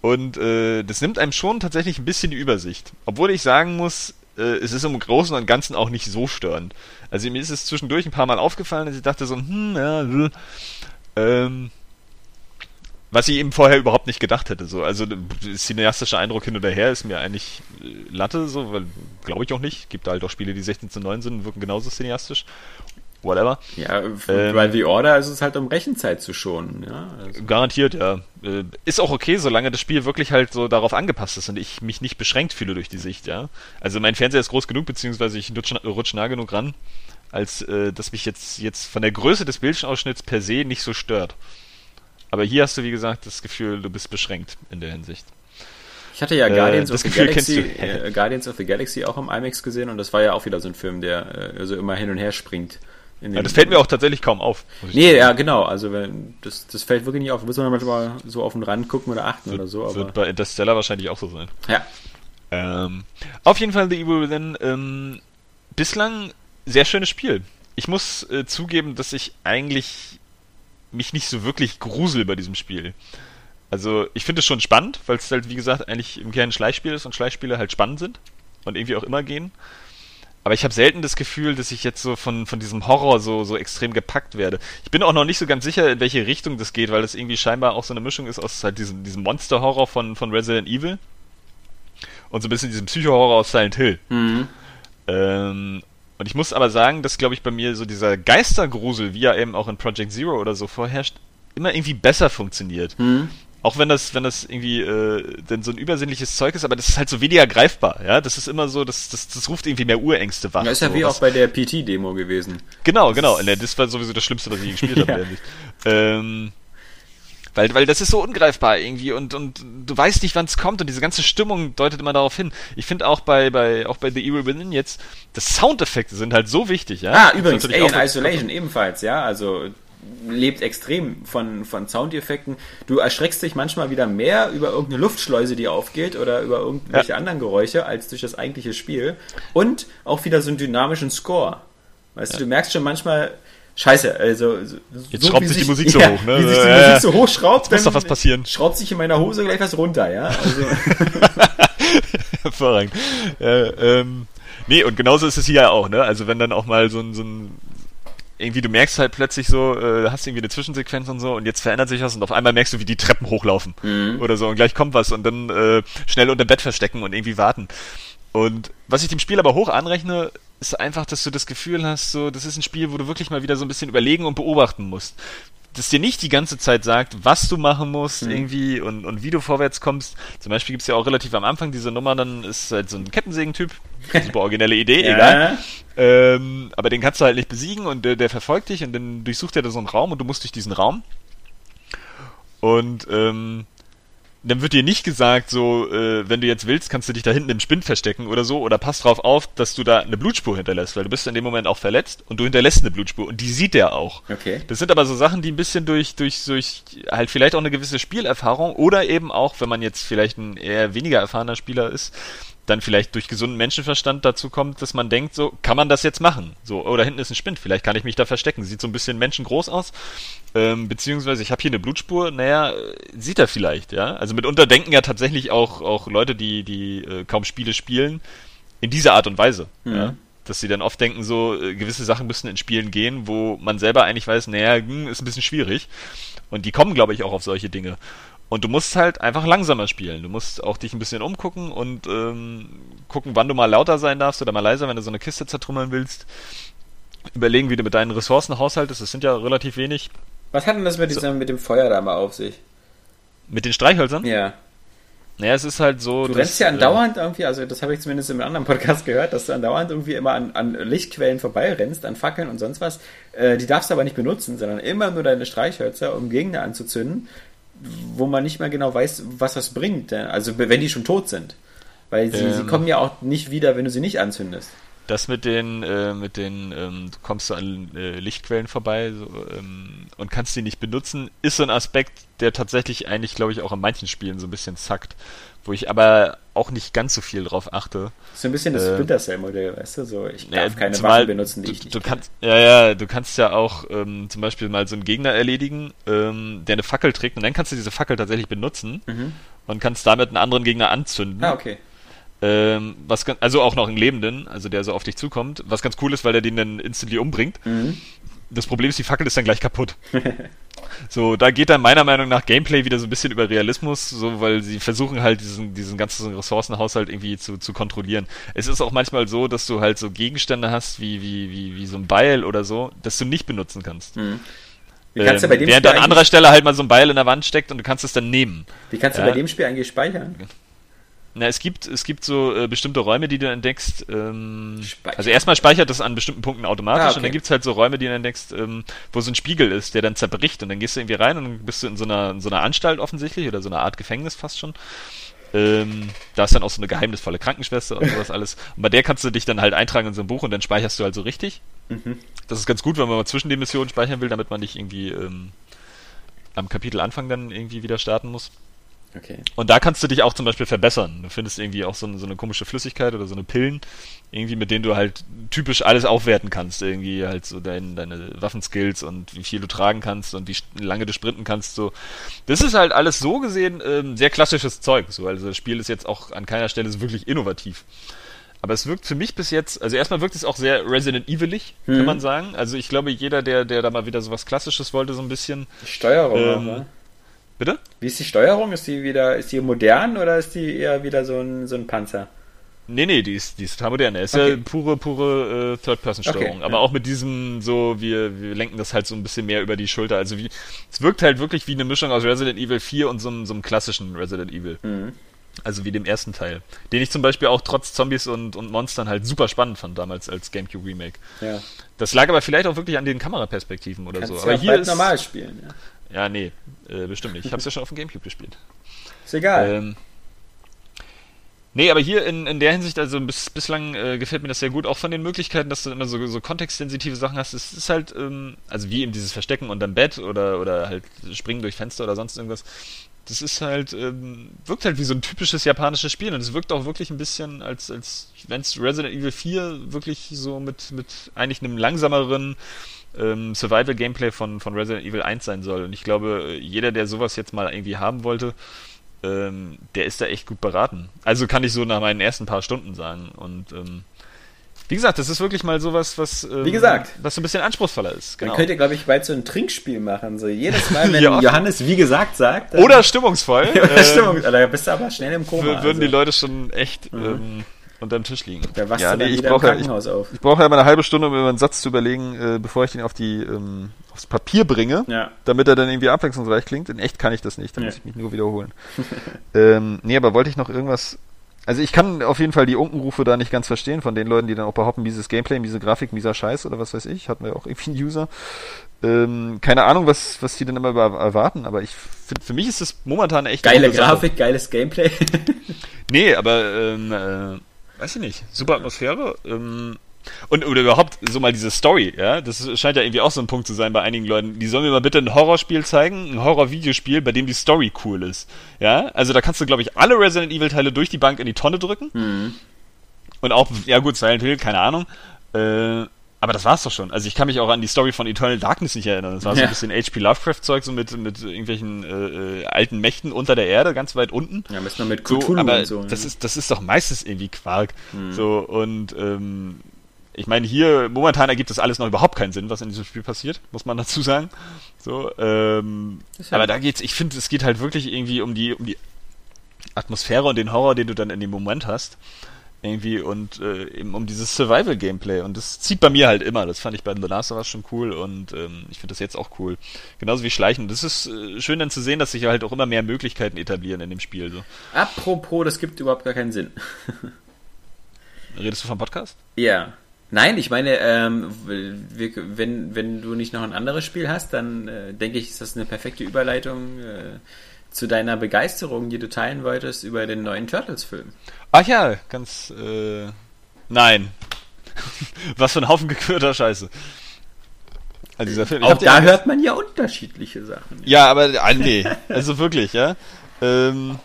Und äh, das nimmt einem schon tatsächlich ein bisschen die Übersicht. Obwohl ich sagen muss, äh, es ist im Großen und Ganzen auch nicht so störend. Also mir ist es zwischendurch ein paar Mal aufgefallen, dass ich dachte so, hm, ja, ähm, was ich eben vorher überhaupt nicht gedacht hätte. So. Also der cineastische Eindruck hin oder her ist mir eigentlich äh, Latte, so, weil glaube ich auch nicht. Gibt halt auch Spiele, die 16 zu 9 sind und wirken genauso cineastisch whatever. Ja, ähm, bei The Order ist es halt um Rechenzeit zu schonen. Ja? Also. Garantiert, ja. Äh, ist auch okay, solange das Spiel wirklich halt so darauf angepasst ist und ich mich nicht beschränkt fühle durch die Sicht, ja. Also mein Fernseher ist groß genug, beziehungsweise ich rutsche nah genug ran, als äh, dass mich jetzt, jetzt von der Größe des Bildschirmausschnitts per se nicht so stört. Aber hier hast du, wie gesagt, das Gefühl, du bist beschränkt in der Hinsicht. Ich hatte ja Guardians, äh, of, the Galaxy, äh, Guardians of the Galaxy auch im IMAX gesehen und das war ja auch wieder so ein Film, der äh, so immer hin und her springt. Ja, das fällt mir auch tatsächlich kaum auf. Nee, sagen. ja, genau. Also wenn, das, das fällt wirklich nicht auf. Da muss man manchmal so auf den Rand gucken oder achten wird, oder so. Aber wird bei Interstellar wahrscheinlich auch so sein. Ja. Ähm, auf jeden Fall The Evil Within. Ähm, bislang sehr schönes Spiel. Ich muss äh, zugeben, dass ich eigentlich mich nicht so wirklich grusel bei diesem Spiel. Also ich finde es schon spannend, weil es halt wie gesagt eigentlich im Kern ein Schleichspiel ist und Schleichspiele halt spannend sind und irgendwie auch immer gehen. Aber ich habe selten das Gefühl, dass ich jetzt so von, von diesem Horror so, so extrem gepackt werde. Ich bin auch noch nicht so ganz sicher, in welche Richtung das geht, weil das irgendwie scheinbar auch so eine Mischung ist aus halt diesem, diesem Monster-Horror von, von Resident Evil und so ein bisschen diesem Psycho-Horror aus Silent Hill. Mhm. Ähm, und ich muss aber sagen, dass, glaube ich, bei mir so dieser Geistergrusel, wie er eben auch in Project Zero oder so vorherrscht, immer irgendwie besser funktioniert. Mhm. Auch wenn das, wenn das irgendwie äh, denn so ein übersinnliches Zeug ist, aber das ist halt so weniger greifbar, ja. Das ist immer so, das, das, das ruft irgendwie mehr Urängste wach. Ja, ist ja so, wie auch bei der PT-Demo gewesen. Genau, genau. Das, das war sowieso das Schlimmste, was ich gespielt habe, ja. Ähm, weil, weil das ist so ungreifbar irgendwie und, und du weißt nicht, wann es kommt und diese ganze Stimmung deutet immer darauf hin. Ich finde auch bei, bei, auch bei The Evil Within jetzt, das Soundeffekte sind halt so wichtig, ja. Ah, übrigens, Alien Isolation ebenfalls, ja. Also lebt extrem von, von Soundeffekten. Du erschreckst dich manchmal wieder mehr über irgendeine Luftschleuse, die aufgeht oder über irgendwelche ja. anderen Geräusche als durch das eigentliche Spiel. Und auch wieder so einen dynamischen Score. Weißt ja. du, du merkst schon manchmal, Scheiße, also so, jetzt schraubt sich die Musik so ja, hoch, ne? Wie sich die äh, Musik so hoch schraubt, muss doch was passieren. Schraubt sich in meiner Hose gleich was runter, ja? Also. Hervorragend. Äh, ähm, nee, und genauso ist es hier ja auch, ne? Also wenn dann auch mal so ein, so ein irgendwie du merkst halt plötzlich so, äh, hast irgendwie eine Zwischensequenz und so und jetzt verändert sich was und auf einmal merkst du, wie die Treppen hochlaufen mhm. oder so und gleich kommt was und dann äh, schnell unter Bett verstecken und irgendwie warten. Und was ich dem Spiel aber hoch anrechne, ist einfach, dass du das Gefühl hast, so, das ist ein Spiel, wo du wirklich mal wieder so ein bisschen überlegen und beobachten musst das dir nicht die ganze Zeit sagt, was du machen musst mhm. irgendwie und, und wie du vorwärts kommst. Zum Beispiel gibt es ja auch relativ am Anfang diese Nummer, dann ist halt so ein Kettensägen-Typ. Super originelle Idee, ja. egal. Ähm, aber den kannst du halt nicht besiegen und der, der verfolgt dich und dann durchsucht er da so einen Raum und du musst durch diesen Raum. Und ähm, dann wird dir nicht gesagt, so, äh, wenn du jetzt willst, kannst du dich da hinten im Spind verstecken oder so, oder pass drauf auf, dass du da eine Blutspur hinterlässt, weil du bist in dem Moment auch verletzt und du hinterlässt eine Blutspur und die sieht der auch. Okay. Das sind aber so Sachen, die ein bisschen durch, durch, durch halt vielleicht auch eine gewisse Spielerfahrung oder eben auch, wenn man jetzt vielleicht ein eher weniger erfahrener Spieler ist, dann vielleicht durch gesunden Menschenverstand dazu kommt, dass man denkt, so, kann man das jetzt machen? So, oder oh, hinten ist ein Spind, vielleicht kann ich mich da verstecken. Sieht so ein bisschen menschengroß aus. Ähm, beziehungsweise ich habe hier eine Blutspur, naja, sieht er vielleicht, ja. Also mitunter denken ja tatsächlich auch, auch Leute, die, die äh, kaum Spiele spielen, in dieser Art und Weise. Mhm. Ja? Dass sie dann oft denken, so, äh, gewisse Sachen müssen in Spielen gehen, wo man selber eigentlich weiß, naja, hm, ist ein bisschen schwierig. Und die kommen, glaube ich, auch auf solche Dinge. Und du musst halt einfach langsamer spielen. Du musst auch dich ein bisschen umgucken und ähm, gucken, wann du mal lauter sein darfst oder mal leiser, wenn du so eine Kiste zertrümmern willst. Überlegen, wie du mit deinen Ressourcen haushaltest. Das sind ja relativ wenig. Was hat denn das mit, diesem, so. mit dem Feuer da mal auf sich? Mit den Streichhölzern? Ja. Naja, es ist halt so. Du dass, rennst ja andauernd äh, irgendwie, also das habe ich zumindest in einem anderen Podcast gehört, dass du andauernd irgendwie immer an, an Lichtquellen vorbeirennst, an Fackeln und sonst was. Äh, die darfst du aber nicht benutzen, sondern immer nur deine Streichhölzer, um Gegner anzuzünden, wo man nicht mehr genau weiß, was das bringt. Also wenn die schon tot sind. Weil sie, ähm, sie kommen ja auch nicht wieder, wenn du sie nicht anzündest. Das mit den, äh, mit den, ähm, du kommst du an äh, Lichtquellen vorbei so, ähm, und kannst die nicht benutzen, ist so ein Aspekt, der tatsächlich eigentlich, glaube ich, auch in manchen Spielen so ein bisschen zackt. Wo ich aber auch nicht ganz so viel drauf achte. So ein bisschen das äh, Splinter Cell-Modell, weißt du? So, ich darf ja, keine Waffen benutzen, die du, ich nicht du kannst, Ja, ja, du kannst ja auch ähm, zum Beispiel mal so einen Gegner erledigen, ähm, der eine Fackel trägt und dann kannst du diese Fackel tatsächlich benutzen mhm. und kannst damit einen anderen Gegner anzünden. Ah, okay. Ähm, was also auch noch einen Lebenden, also der so auf dich zukommt, was ganz cool ist, weil der den dann instantly umbringt. Mhm. Das Problem ist, die Fackel ist dann gleich kaputt. so, da geht dann meiner Meinung nach Gameplay wieder so ein bisschen über Realismus, so, weil sie versuchen halt diesen, diesen ganzen Ressourcenhaushalt irgendwie zu, zu kontrollieren. Es ist auch manchmal so, dass du halt so Gegenstände hast, wie, wie, wie, wie so ein Beil oder so, das du nicht benutzen kannst. Mhm. Wie kannst ähm, du bei dem während Spiel an anderer Stelle halt mal so ein Beil in der Wand steckt und du kannst es dann nehmen. Wie kannst du ja? bei dem Spiel eigentlich speichern? Na, es gibt, es gibt so äh, bestimmte Räume, die du entdeckst. Ähm, also erstmal speichert das an bestimmten Punkten automatisch ah, okay. und dann gibt's halt so Räume, die du entdeckst, ähm, wo so ein Spiegel ist, der dann zerbricht und dann gehst du irgendwie rein und dann bist du in so einer, in so einer Anstalt offensichtlich oder so einer Art Gefängnis fast schon. Ähm, da ist dann auch so eine geheimnisvolle Krankenschwester und sowas alles. Und bei der kannst du dich dann halt eintragen in so ein Buch und dann speicherst du halt so richtig. Mhm. Das ist ganz gut, wenn man mal zwischen den Missionen speichern will, damit man nicht irgendwie ähm, am Kapitelanfang dann irgendwie wieder starten muss. Okay. Und da kannst du dich auch zum Beispiel verbessern. Du findest irgendwie auch so eine, so eine komische Flüssigkeit oder so eine Pillen, irgendwie mit denen du halt typisch alles aufwerten kannst. Irgendwie halt so dein, deine Waffenskills und wie viel du tragen kannst und wie lange du sprinten kannst. So, das ist halt alles so gesehen ähm, sehr klassisches Zeug. So, also das Spiel ist jetzt auch an keiner Stelle so wirklich innovativ. Aber es wirkt für mich bis jetzt, also erstmal wirkt es auch sehr Resident Evil-ig, hm. kann man sagen. Also ich glaube, jeder, der, der da mal wieder so was Klassisches wollte, so ein bisschen. Steuerung, ähm, auch, Bitte? Wie ist die Steuerung? Ist die wieder, ist die modern oder ist die eher wieder so ein, so ein Panzer? Nee, nee, die ist, die ist total modern. Es ist okay. ja pure, pure äh, Third-Person-Steuerung. Okay, aber ja. auch mit diesem so, wir, wir lenken das halt so ein bisschen mehr über die Schulter. Also wie, es wirkt halt wirklich wie eine Mischung aus Resident Evil 4 und so einem, so einem klassischen Resident Evil. Mhm. Also wie dem ersten Teil. Den ich zum Beispiel auch trotz Zombies und, und Monstern halt super spannend fand damals als GameCube Remake. Ja. Das lag aber vielleicht auch wirklich an den Kameraperspektiven oder Kannst so. Aber ja hier ist normal spielen, ja. Ja, nee, äh, bestimmt nicht. Ich hab's ja schon auf dem Gamecube gespielt. Ist egal. Ähm, nee, aber hier in, in der Hinsicht, also bis, bislang äh, gefällt mir das sehr gut, auch von den Möglichkeiten, dass du immer so, so kontextsensitive Sachen hast. Es ist halt, ähm, also wie eben dieses Verstecken unterm Bett oder, oder halt Springen durch Fenster oder sonst irgendwas. Das ist halt, ähm, wirkt halt wie so ein typisches japanisches Spiel und es wirkt auch wirklich ein bisschen, als, als wenn es Resident Evil 4 wirklich so mit, mit eigentlich einem langsameren, ähm, Survival-Gameplay von, von Resident Evil 1 sein soll. Und ich glaube, jeder, der sowas jetzt mal irgendwie haben wollte, ähm, der ist da echt gut beraten. Also kann ich so nach meinen ersten paar Stunden sagen. Und ähm, wie gesagt, das ist wirklich mal sowas, was, ähm, wie gesagt, was so ein bisschen anspruchsvoller ist. Genau. Man könnte, glaube ich, bald so ein Trinkspiel machen. So jedes Mal, wenn ja. Johannes wie gesagt sagt. Oder stimmungsvoll. Oder ähm, Stimmung, da bist du aber schnell im Koma. Würden also. die Leute schon echt mhm. ähm, unterm Tisch liegen. Da wachst ja, du nee, ich brauche ja, ich, auf. ich brauche ja mal eine halbe Stunde, um mir einen Satz zu überlegen, äh, bevor ich den auf die ähm, aufs Papier bringe, ja. damit er dann irgendwie abwechslungsreich klingt. In echt kann ich das nicht, da ja. muss ich mich nur wiederholen. ähm, nee, aber wollte ich noch irgendwas also ich kann auf jeden Fall die Unkenrufe da nicht ganz verstehen von den Leuten, die dann auch behaupten, dieses Gameplay, diese Grafik, dieser Scheiß oder was weiß ich, hatten wir auch irgendwie einen User. Ähm, keine Ahnung, was, was die denn immer erwarten, aber ich finde, für mich ist das momentan echt geile Grafik, geiles Gameplay. nee, aber ähm, äh, weiß ich nicht, super Atmosphäre. Ähm, und oder überhaupt so mal diese Story, ja, das scheint ja irgendwie auch so ein Punkt zu sein bei einigen Leuten. Die sollen mir mal bitte ein Horrorspiel zeigen, ein Horror-Videospiel, bei dem die Story cool ist. Ja, also da kannst du, glaube ich, alle Resident Evil-Teile durch die Bank in die Tonne drücken. Mhm. Und auch, ja gut, Silent Hill, keine Ahnung. Äh, aber das war's doch schon. Also ich kann mich auch an die Story von Eternal Darkness nicht erinnern. Das war so ein bisschen HP Lovecraft-Zeug, so mit, mit irgendwelchen äh, äh, alten Mächten unter der Erde, ganz weit unten. Ja, müssen wir mit Cthulhu so, aber und so. Das ist, das ist doch meistens irgendwie Quark. Mhm. So, und ähm, ich meine, hier momentan ergibt das alles noch überhaupt keinen Sinn, was in diesem Spiel passiert, muss man dazu sagen. So, ähm, aber da geht's, ich finde, es geht halt wirklich irgendwie um die, um die Atmosphäre und den Horror, den du dann in dem Moment hast. Irgendwie und äh, eben um dieses Survival-Gameplay. Und das zieht bei mir halt immer. Das fand ich bei The Last of Us schon cool und ähm, ich finde das jetzt auch cool. Genauso wie Schleichen. Das ist äh, schön dann zu sehen, dass sich halt auch immer mehr Möglichkeiten etablieren in dem Spiel. So. Apropos, das gibt überhaupt gar keinen Sinn. Redest du vom Podcast? Ja. Nein, ich meine, ähm, wir, wenn, wenn du nicht noch ein anderes Spiel hast, dann äh, denke ich, ist das eine perfekte Überleitung äh, zu deiner Begeisterung, die du teilen wolltest über den neuen Turtles-Film. Ach ja, ganz, äh, nein. Was für ein Haufen gekürter Scheiße. Also dieser Film. Auch da hört man ja unterschiedliche Sachen. Ja, aber, ah, nee, also wirklich, ja. Ähm,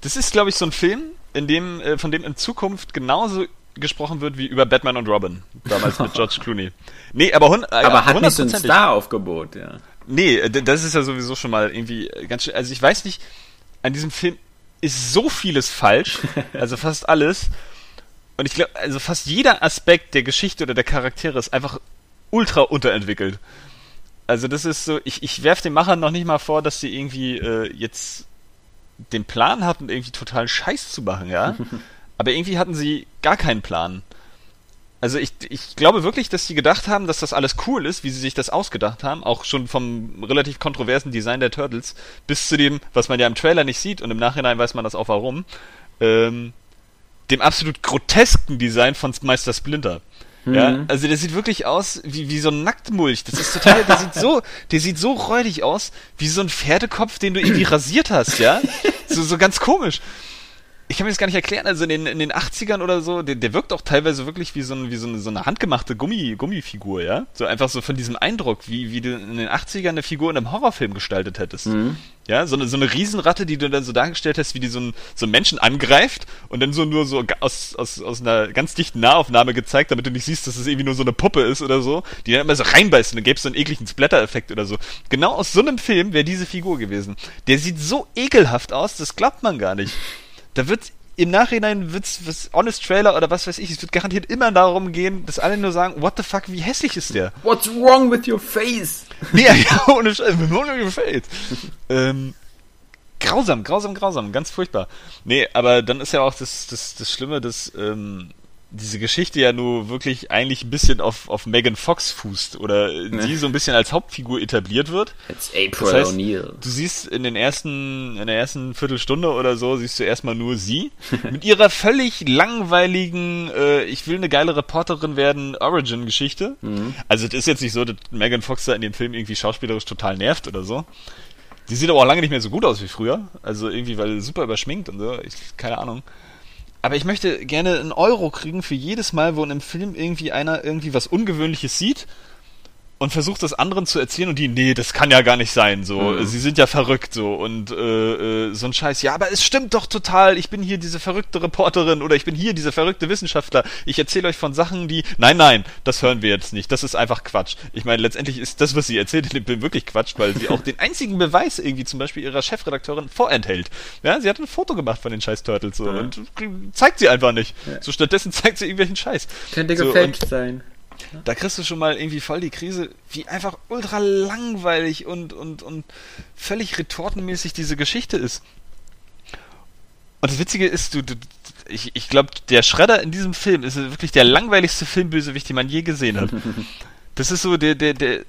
das ist, glaube ich, so ein Film, in dem, äh, von dem in Zukunft genauso gesprochen wird wie über Batman und Robin, damals mit George Clooney. Nee, aber, hun, äh, aber hat nicht so ein Star-Aufgebot, ja. Nee, das ist ja sowieso schon mal irgendwie ganz schön. Also ich weiß nicht, an diesem Film ist so vieles falsch, also fast alles. Und ich glaube, also fast jeder Aspekt der Geschichte oder der Charaktere ist einfach ultra unterentwickelt. Also das ist so, ich, ich werfe den Machern noch nicht mal vor, dass sie irgendwie äh, jetzt den Plan hatten, irgendwie totalen Scheiß zu machen, ja. Aber irgendwie hatten sie gar keinen Plan. Also ich, ich glaube wirklich, dass sie gedacht haben, dass das alles cool ist, wie sie sich das ausgedacht haben, auch schon vom relativ kontroversen Design der Turtles bis zu dem, was man ja im Trailer nicht sieht und im Nachhinein weiß man das auch warum, ähm, dem absolut grotesken Design von Meister Splinter. Mhm. Ja, also der sieht wirklich aus wie, wie so ein Nacktmulch. Das ist total, der sieht so, der sieht so räudig aus, wie so ein Pferdekopf, den du irgendwie rasiert hast, ja? So, so ganz komisch ich kann mir das gar nicht erklären, also in den, in den 80ern oder so, der, der wirkt auch teilweise wirklich wie so, ein, wie so, eine, so eine handgemachte Gummi, Gummifigur, ja? So einfach so von diesem Eindruck, wie, wie du in den 80ern eine Figur in einem Horrorfilm gestaltet hättest. Mhm. Ja, so eine, so eine Riesenratte, die du dann so dargestellt hast, wie die so, ein, so einen Menschen angreift und dann so nur so aus, aus, aus einer ganz dichten Nahaufnahme gezeigt, damit du nicht siehst, dass es irgendwie nur so eine Puppe ist oder so, die dann immer so reinbeißt und dann gäbe es so einen ekligen Splatter-Effekt oder so. Genau aus so einem Film wäre diese Figur gewesen. Der sieht so ekelhaft aus, das glaubt man gar nicht. Da wird im Nachhinein wird's was Honest Trailer oder was weiß ich, es wird garantiert immer darum gehen, dass alle nur sagen, what the fuck, wie hässlich ist der? What's wrong with your face? Nee, ja, ohne Scheiß, what's wrong with your face? ähm, grausam, grausam, grausam, ganz furchtbar. Nee, aber dann ist ja auch das, das, das Schlimme, dass ähm, diese Geschichte ja nur wirklich eigentlich ein bisschen auf, auf Megan Fox fußt oder ne. die so ein bisschen als Hauptfigur etabliert wird. It's April das heißt, O'Neil. Du siehst in den ersten, in der ersten Viertelstunde oder so, siehst du erstmal nur sie mit ihrer völlig langweiligen, äh, ich will eine geile Reporterin werden, Origin-Geschichte. Mhm. Also es ist jetzt nicht so, dass Megan Fox da in dem Film irgendwie schauspielerisch total nervt oder so. Die sieht aber auch lange nicht mehr so gut aus wie früher. Also irgendwie, weil super überschminkt und so. Ich, keine Ahnung. Aber ich möchte gerne einen Euro kriegen für jedes Mal, wo in einem Film irgendwie einer irgendwie was Ungewöhnliches sieht und versucht das anderen zu erzählen und die, nee, das kann ja gar nicht sein, so, mhm. sie sind ja verrückt, so, und äh, äh, so ein Scheiß, ja, aber es stimmt doch total, ich bin hier diese verrückte Reporterin oder ich bin hier dieser verrückte Wissenschaftler, ich erzähle euch von Sachen, die, nein, nein, das hören wir jetzt nicht, das ist einfach Quatsch. Ich meine, letztendlich ist das, was sie erzählt in dem Film wirklich Quatsch, weil sie auch den einzigen Beweis irgendwie zum Beispiel ihrer Chefredakteurin vorenthält. Ja, sie hat ein Foto gemacht von den Scheiß Turtles so, ja. und zeigt sie einfach nicht. Ja. So stattdessen zeigt sie irgendwelchen Scheiß. Könnte so, gefälscht sein. Da kriegst du schon mal irgendwie voll die Krise, wie einfach ultra langweilig und, und, und völlig retortenmäßig diese Geschichte ist. Und das Witzige ist, du, du ich, ich glaube, der Schredder in diesem Film ist wirklich der langweiligste Filmbösewicht, den man je gesehen hat. Das ist so, der, der, der,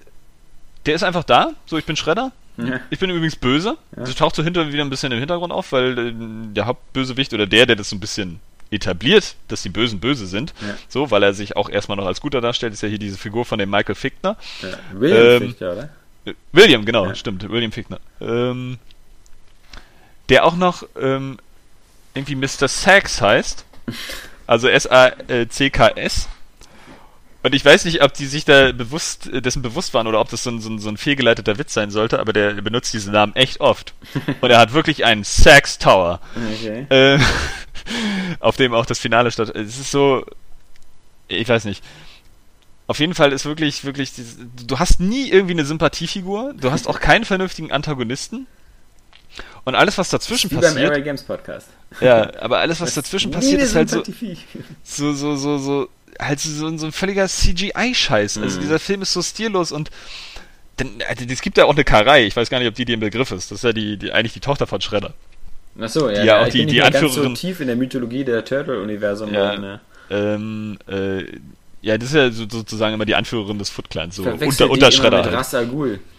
der ist einfach da, so ich bin Schredder. Ja. Ich bin übrigens böse. Ja. Das taucht so hinter wieder ein bisschen im Hintergrund auf, weil äh, der Hauptbösewicht oder der, der das so ein bisschen etabliert, dass die Bösen böse sind. Ja. So, weil er sich auch erstmal noch als guter darstellt, ist ja hier diese Figur von dem Michael Fichtner. Ja. William ähm, Fichtner, oder? William, genau, ja. stimmt, William Fichtner. Ähm, der auch noch ähm, irgendwie Mr. Sax heißt. Also S-A-C-K-S. Und ich weiß nicht, ob die sich da bewusst, dessen bewusst waren oder ob das so ein, so ein, so ein fehlgeleiteter Witz sein sollte, aber der benutzt diesen Namen echt oft. Und er hat wirklich einen Sax Tower. Okay. Äh, auf dem auch das Finale statt. Es ist so, ich weiß nicht. Auf jeden Fall ist wirklich, wirklich, du hast nie irgendwie eine Sympathiefigur, du hast auch keinen vernünftigen Antagonisten. Und alles, was dazwischen wie passiert. Wie beim Area Games Podcast. Ja, aber alles, was dazwischen passiert, ist halt so, so, so, so, so, halt so, so ein völliger CGI-Scheiß. Also mhm. dieser Film ist so stillos und denn, also, es gibt ja auch eine Karei, ich weiß gar nicht, ob die dir im Begriff ist. Das ist ja die, die eigentlich die Tochter von Schredder. Achso, ja, Die ja auch die- die ganz so Anführerin- tief in der Mythologie der Turtle-Universum Ja. ne? Ähm, äh, ja, das ist ja so, sozusagen immer die Anführerin des Foot Clans, so unter, die unter immer mit halt. Ras Al Ghul.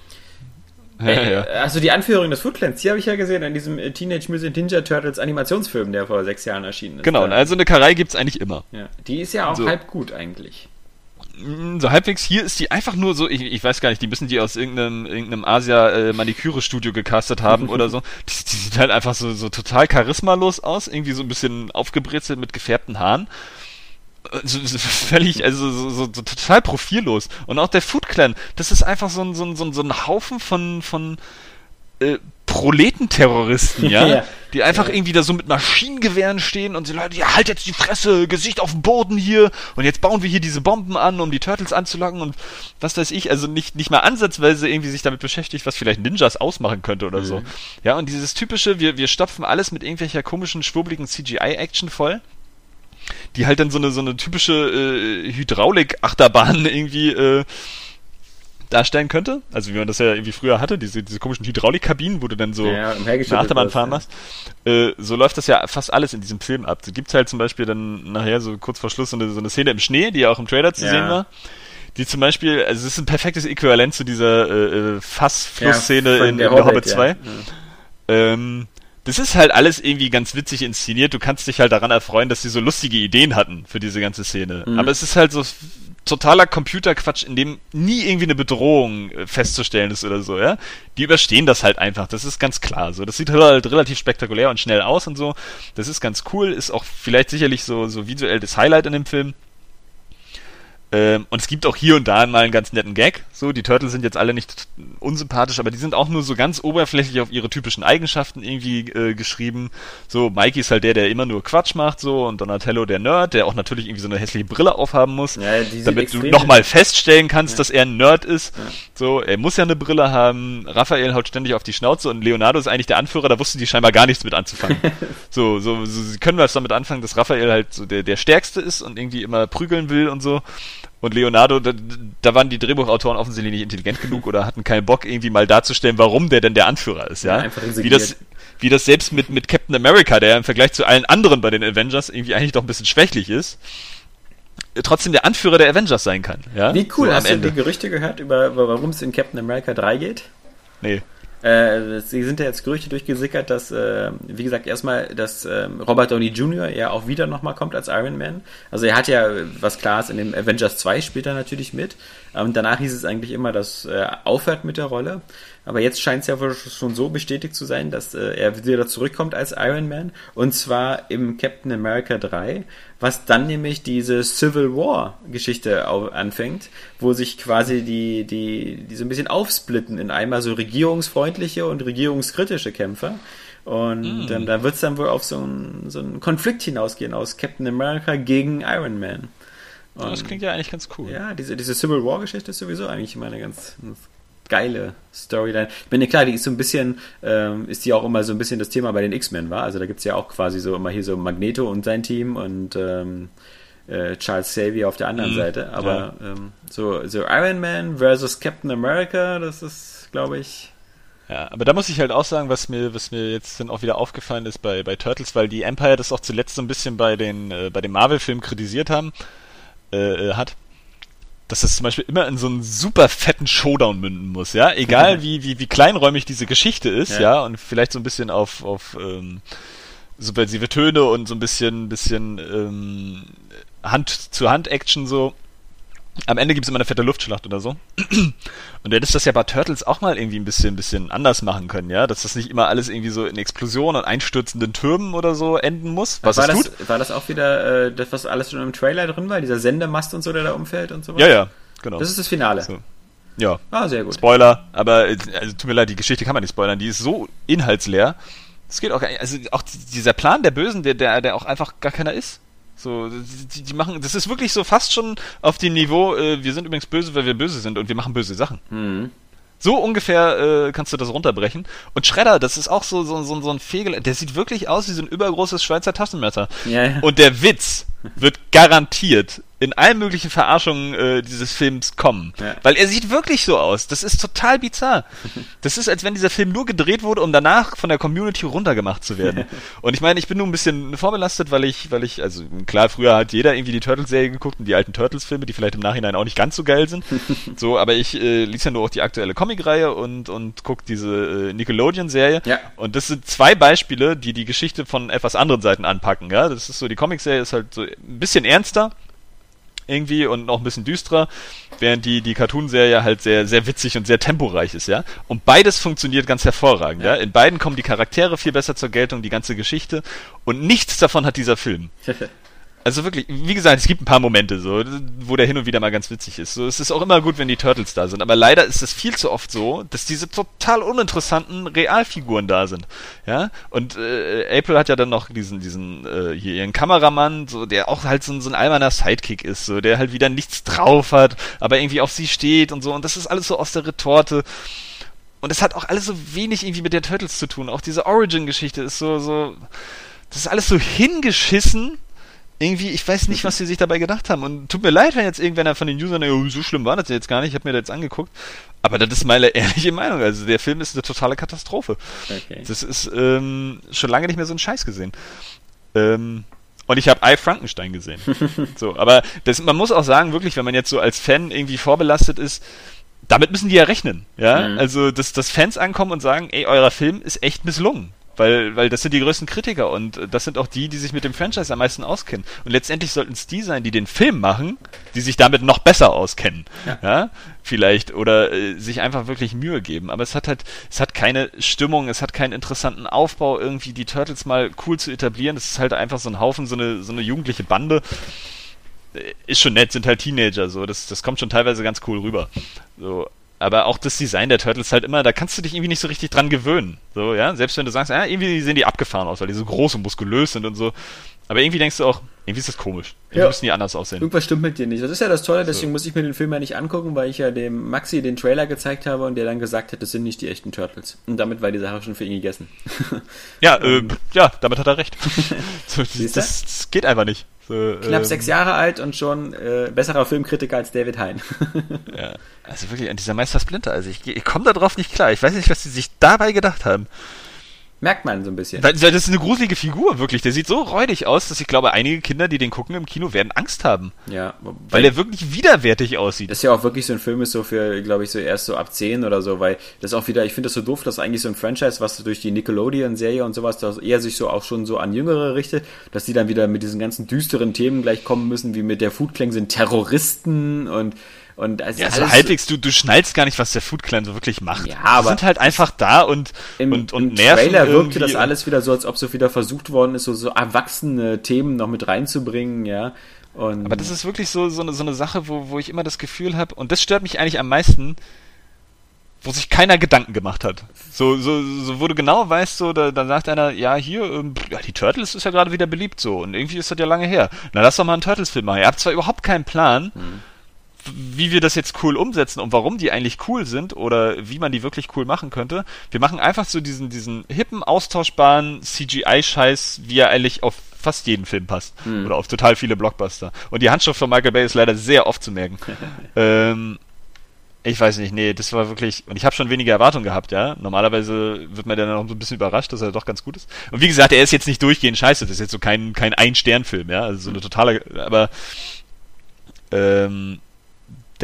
Ja, Äh, ja. Also die Anführung des Foot Clans, die habe ich ja gesehen in diesem äh, Teenage Mutant Ninja Turtles Animationsfilm, der vor sechs Jahren erschienen ist. Genau, also eine Karei gibt's eigentlich immer. ja. Die ist ja auch So. halb gut eigentlich. Mm, So halbwegs hier ist die einfach nur so, ich, ich weiß gar nicht, die müssen die aus irgendeinem, irgendeinem Asia-Maniküre-Studio gecastet haben oder so. Die, die sieht halt einfach so, so total charismalos aus, irgendwie so ein bisschen aufgebrezelt mit gefärbten Haaren. Äh, So, so völlig, also so, so, so total profillos. Und auch der Food Clan, das ist einfach so ein, so ein, so ein, so ein Haufen von, von äh, Proletenterroristen, ja? Ja. Die einfach Ja. irgendwie da so mit Maschinengewehren stehen und die Leute, ja, halt jetzt die Fresse, Gesicht auf dem Boden hier und jetzt bauen wir hier diese Bomben an, um die Turtles anzulocken und was weiß ich, also nicht, nicht mal ansatzweise irgendwie sich damit beschäftigt, was vielleicht Ninjas ausmachen könnte oder so. Ja, und dieses typische, wir, wir stopfen alles mit irgendwelcher komischen, schwurbeligen CGI-Action voll die halt dann so eine so eine typische äh, Hydraulik-Achterbahn irgendwie äh, darstellen könnte. Also wie man das ja irgendwie früher hatte, diese, diese komischen Hydraulikkabinen, wo du dann so Ja, Achterbahn fahren ja. machst. Äh, so läuft das ja fast alles in diesem Film ab. Da gibt's halt zum Beispiel dann nachher so kurz vor Schluss so eine, so eine Szene im Schnee, die ja auch im Trailer zu Ja. sehen war. Die zum Beispiel, also es ist ein perfektes Äquivalent zu dieser äh, äh, Fassflussszene von in, der der Hobbit Hobbit, ja. 2. Ja. Ähm, das ist halt alles irgendwie ganz witzig inszeniert. Du kannst dich halt daran erfreuen, dass sie so lustige Ideen hatten für diese ganze Szene. Mhm. Aber es ist halt so totaler Computerquatsch, in dem nie irgendwie eine Bedrohung äh, festzustellen ist oder so, ja. Die überstehen das halt einfach. Das ist ganz klar. So, das sieht halt relativ spektakulär und schnell aus und so. Das ist ganz cool. Ist auch vielleicht sicherlich so, so visuell das Highlight in dem Film. Ähm, und es gibt auch hier und da mal einen ganz netten Gag. So, die Turtles sind jetzt alle nicht unsympathisch, aber die sind auch nur so ganz oberflächlich auf ihre typischen Eigenschaften irgendwie äh, geschrieben. So, Mikey ist halt der, der immer nur Quatsch macht, so, und Donatello der Nerd, der auch natürlich irgendwie so eine hässliche Brille aufhaben muss, Ja, damit du nochmal feststellen kannst, Ja. dass er ein Nerd ist. Ja. So, er muss ja eine Brille haben. Raphael haut ständig auf die Schnauze und Leonardo ist eigentlich der Anführer, da wussten die scheinbar gar nichts mit anzufangen. so, so, so sie können wir jetzt damit anfangen, dass Raphael halt so der, der Stärkste ist und irgendwie immer prügeln will und so. Und Leonardo, da, da waren die Drehbuchautoren offensichtlich nicht intelligent genug oder hatten keinen Bock, irgendwie mal darzustellen, warum der denn der Anführer ist, ja. Ja, wie das, wie das selbst mit, mit Captain America, der ja im Vergleich zu allen anderen bei den Avengers irgendwie eigentlich doch ein bisschen schwächlich ist, trotzdem der Anführer der Avengers sein kann, ja. Wie cool, So hast du die Gerüchte gehört, über, über warum es in Captain America 3 geht? Nee. Äh, es sind ja jetzt Gerüchte durchgesickert, dass, äh, wie gesagt, erstmal, dass ähm, Robert Downey Jr. ja auch wieder nochmal kommt als Iron Man. Also er hat ja, was klar ist, in dem Avengers 2 spielt er natürlich mit. Ähm, danach hieß es eigentlich immer, dass er aufhört mit der Rolle. Aber jetzt scheint es ja wohl schon so bestätigt zu sein, dass äh, er wieder zurückkommt als Iron Man. Und zwar im Captain America 3, was dann nämlich diese Civil War Geschichte anfängt, wo sich quasi die, die, die so ein bisschen aufsplitten in einmal so regierungsfreundliche und regierungskritische Kämpfer. Und ähm, da wird es dann wohl auf so einen, so einen Konflikt hinausgehen aus Captain America gegen Iron Man. Ja, das klingt ja eigentlich ganz cool. Ja, diese, diese Civil War Geschichte ist sowieso eigentlich immer eine ganz, ganz geile Storyline. Ich meine, klar, die ist so ein bisschen, ähm, ist die auch immer so ein bisschen das Thema bei den X-Men, war. Also da gibt's ja auch quasi so immer hier so Magneto und sein Team und ähm, äh, Charles Xavier auf der anderen Mhm, Seite. Aber ähm, so, so Iron Man versus Captain America, das ist, glaube ich. Ja, aber da muss ich halt auch sagen, was mir, was mir jetzt dann auch wieder aufgefallen ist bei, bei Turtles, weil die Empire das auch zuletzt so ein bisschen bei den, äh, bei den Marvel-Filmen kritisiert haben, äh, äh, hat, dass das zum Beispiel immer in so einen super fetten Showdown münden muss, ja? Egal wie, wie, wie kleinräumig diese Geschichte ist, Ja. ja, und vielleicht so ein bisschen auf, auf ähm, subversive Töne und so ein bisschen, bisschen ähm, Hand-zu-Hand-Action so. Am Ende gibt's immer eine fette Luftschlacht oder so. Und du hättest das ja bei Turtles auch mal irgendwie ein bisschen, bisschen anders machen können, ja? Dass das nicht immer alles irgendwie so in Explosionen und einstürzenden Türmen oder so enden muss, was war, es das, tut. war das auch wieder äh, das, was alles schon im Trailer drin war? Dieser Sendemast und so, der da umfällt und so Ja, ja, genau. Das ist das Finale. So. Ja, Ah, sehr gut. Spoiler, aber äh, also, tut mir leid, die Geschichte kann man nicht spoilern, die ist so inhaltsleer. Es geht auch also auch dieser Plan der Bösen, der, der, der auch einfach gar keiner ist. So, die, die machen, das ist wirklich so fast schon auf dem Niveau, äh, wir sind übrigens böse, weil wir böse sind und wir machen böse Sachen. Mhm. So ungefähr äh, kannst du das runterbrechen. Und Shredder, das ist auch so, so, so, so ein Fegel, der sieht wirklich aus wie so ein übergroßes Schweizer Taschenmesser. Ja, ja. Und der Witz, wird garantiert in allen möglichen Verarschungen äh, dieses Films kommen. Ja. Weil er sieht wirklich so aus. Das ist total bizarr. Das ist, als wenn dieser Film nur gedreht wurde, um danach von der Community runtergemacht zu werden. Und ich meine, ich bin nur ein bisschen vorbelastet, weil ich, weil ich, also klar, früher hat jeder irgendwie die Turtles-Serie geguckt und die alten Turtles-Filme, die vielleicht im Nachhinein auch nicht ganz so geil sind. so, aber ich äh, lies ja nur auch die aktuelle Comic-Reihe und, und guck diese äh, Nickelodeon-Serie. Ja. Und das sind zwei Beispiele, die die Geschichte von etwas anderen Seiten anpacken. Ja, das ist so, die Comic-Serie ist halt so ein bisschen ernster irgendwie und noch ein bisschen düsterer, während die, die Cartoon-Serie halt sehr, sehr witzig und sehr temporeich ist, ja. Und beides funktioniert ganz hervorragend, ja. In beiden kommen die Charaktere viel besser zur Geltung, die ganze Geschichte und nichts davon hat dieser Film. Also wirklich, wie gesagt, es gibt ein paar Momente so, wo der hin und wieder mal ganz witzig ist. So, es ist auch immer gut, wenn die Turtles da sind, aber leider ist es viel zu oft so, dass diese total uninteressanten Realfiguren da sind. Ja? Und äh, April hat ja dann noch diesen, diesen äh, hier ihren Kameramann, so der auch halt so, ein- so ein alberner Sidekick ist, so der halt wieder nichts drauf hat, aber irgendwie auf sie steht und so. Und das ist alles so aus der Retorte. Und es hat auch alles so wenig irgendwie mit der Turtles zu tun. Auch diese Origin-Geschichte ist so, so, das ist alles so hingeschissen. Irgendwie, ich weiß nicht, was sie sich dabei gedacht haben. Und tut mir leid, wenn jetzt irgendwer von den Usern, oh, so schlimm war das jetzt gar nicht, ich habe mir das jetzt angeguckt. Aber das ist meine ehrliche Meinung. Also der Film ist eine totale Katastrophe. Okay. Das ist ähm, schon lange nicht mehr so einen Scheiß gesehen. Ähm, und ich habe I Frankenstein gesehen. so, aber das, man muss auch sagen, wirklich, wenn man jetzt so als Fan irgendwie vorbelastet ist, damit müssen die ja rechnen, ja. Mhm. Also, dass, dass Fans ankommen und sagen, ey, euer Film ist echt misslungen. Weil, weil das sind die größten Kritiker und das sind auch die, die sich mit dem Franchise am meisten auskennen. Und letztendlich sollten es die sein, die den Film machen, die sich damit noch besser auskennen. Ja. Ja, vielleicht. Oder äh, sich einfach wirklich Mühe geben. Aber es hat halt, es hat keine Stimmung, es hat keinen interessanten Aufbau, irgendwie die Turtles mal cool zu etablieren. Es ist halt einfach so ein Haufen, so eine, so eine jugendliche Bande. Äh, Ist schon nett, sind halt Teenager, so. Das, das kommt schon teilweise ganz cool rüber. So. Aber auch das Design der Turtles halt immer, da kannst du dich irgendwie nicht so richtig dran gewöhnen. So, ja. Selbst wenn du sagst, ja, irgendwie sehen die abgefahren aus, weil die so groß und muskulös sind und so. Aber irgendwie denkst du auch, irgendwie ist das komisch. Irgendwie Ja. müssen die anders aussehen. Irgendwas stimmt mit dir nicht. Das ist ja das Tolle, deswegen muss ich mir den Film ja nicht angucken, weil ich ja dem Maxi den Trailer gezeigt habe und der dann gesagt hat, das sind nicht die echten Turtles. Und damit war die Sache schon für ihn gegessen. Ja, äh, ja, damit hat er recht. so, das, das geht einfach nicht. So, Knapp ähm, sechs Jahre alt und schon äh, besserer Filmkritiker als David Hein. Ja. Also wirklich, an dieser Meister Splinter, also ich, ich komme da drauf nicht klar. Ich weiß nicht, was sie sich dabei gedacht haben. Merkt man so ein bisschen. Das ist eine gruselige Figur, wirklich. Der sieht so räudig aus, dass ich glaube, einige Kinder, die den gucken im Kino, werden Angst haben. Ja, Weil er wirklich widerwärtig aussieht. Das ist ja auch wirklich so ein Film ist so für, glaube ich, so erst so ab 10 oder so, weil das auch wieder, ich finde das so doof, dass eigentlich so ein Franchise, was durch die Nickelodeon-Serie und sowas, das eher sich so auch schon so an Jüngere richtet, dass die dann wieder mit diesen ganzen düsteren Themen gleich kommen müssen, wie mit der Food Clan sind Terroristen und und also Ja, so alles- halbwegs, du, du schnallst gar nicht, was der Food Clan so wirklich macht. Ja, aber- Die sind halt einfach da und, Im, und, und im nerven Trailer wirkte das alles wieder so, als ob so wieder versucht worden ist, so, so erwachsene Themen noch mit reinzubringen, ja. Und Aber das ist wirklich so, so, eine, so eine Sache, wo, wo ich immer das Gefühl habe, und das stört mich eigentlich am meisten, wo sich keiner Gedanken gemacht hat. So, so, so wo du genau weißt, so, da, dann sagt einer, ja, hier, ähm, ja, die Turtles ist ja gerade wieder beliebt so, und irgendwie ist das ja lange her. Na, lass doch mal einen Turtles-Film machen. Ihr habt zwar überhaupt keinen Plan, wie wir das jetzt cool umsetzen und warum die eigentlich cool sind oder wie man die wirklich cool machen könnte. Wir machen einfach so diesen, diesen hippen, austauschbaren CGI-Scheiß, wie er eigentlich auf fast jeden Film passt. Oder auf total viele Blockbuster. Und die Handschrift von Michael Bay ist leider sehr oft zu merken. ähm, ich weiß nicht, nee, das war wirklich, und ich habe schon weniger Erwartungen gehabt, ja. Normalerweise wird man dann noch so ein bisschen überrascht, dass er doch ganz gut ist. Und wie gesagt, er ist jetzt nicht durchgehend scheiße, das ist jetzt so kein, kein Ein-Stern-Film, ja. Also so eine totale, aber ähm,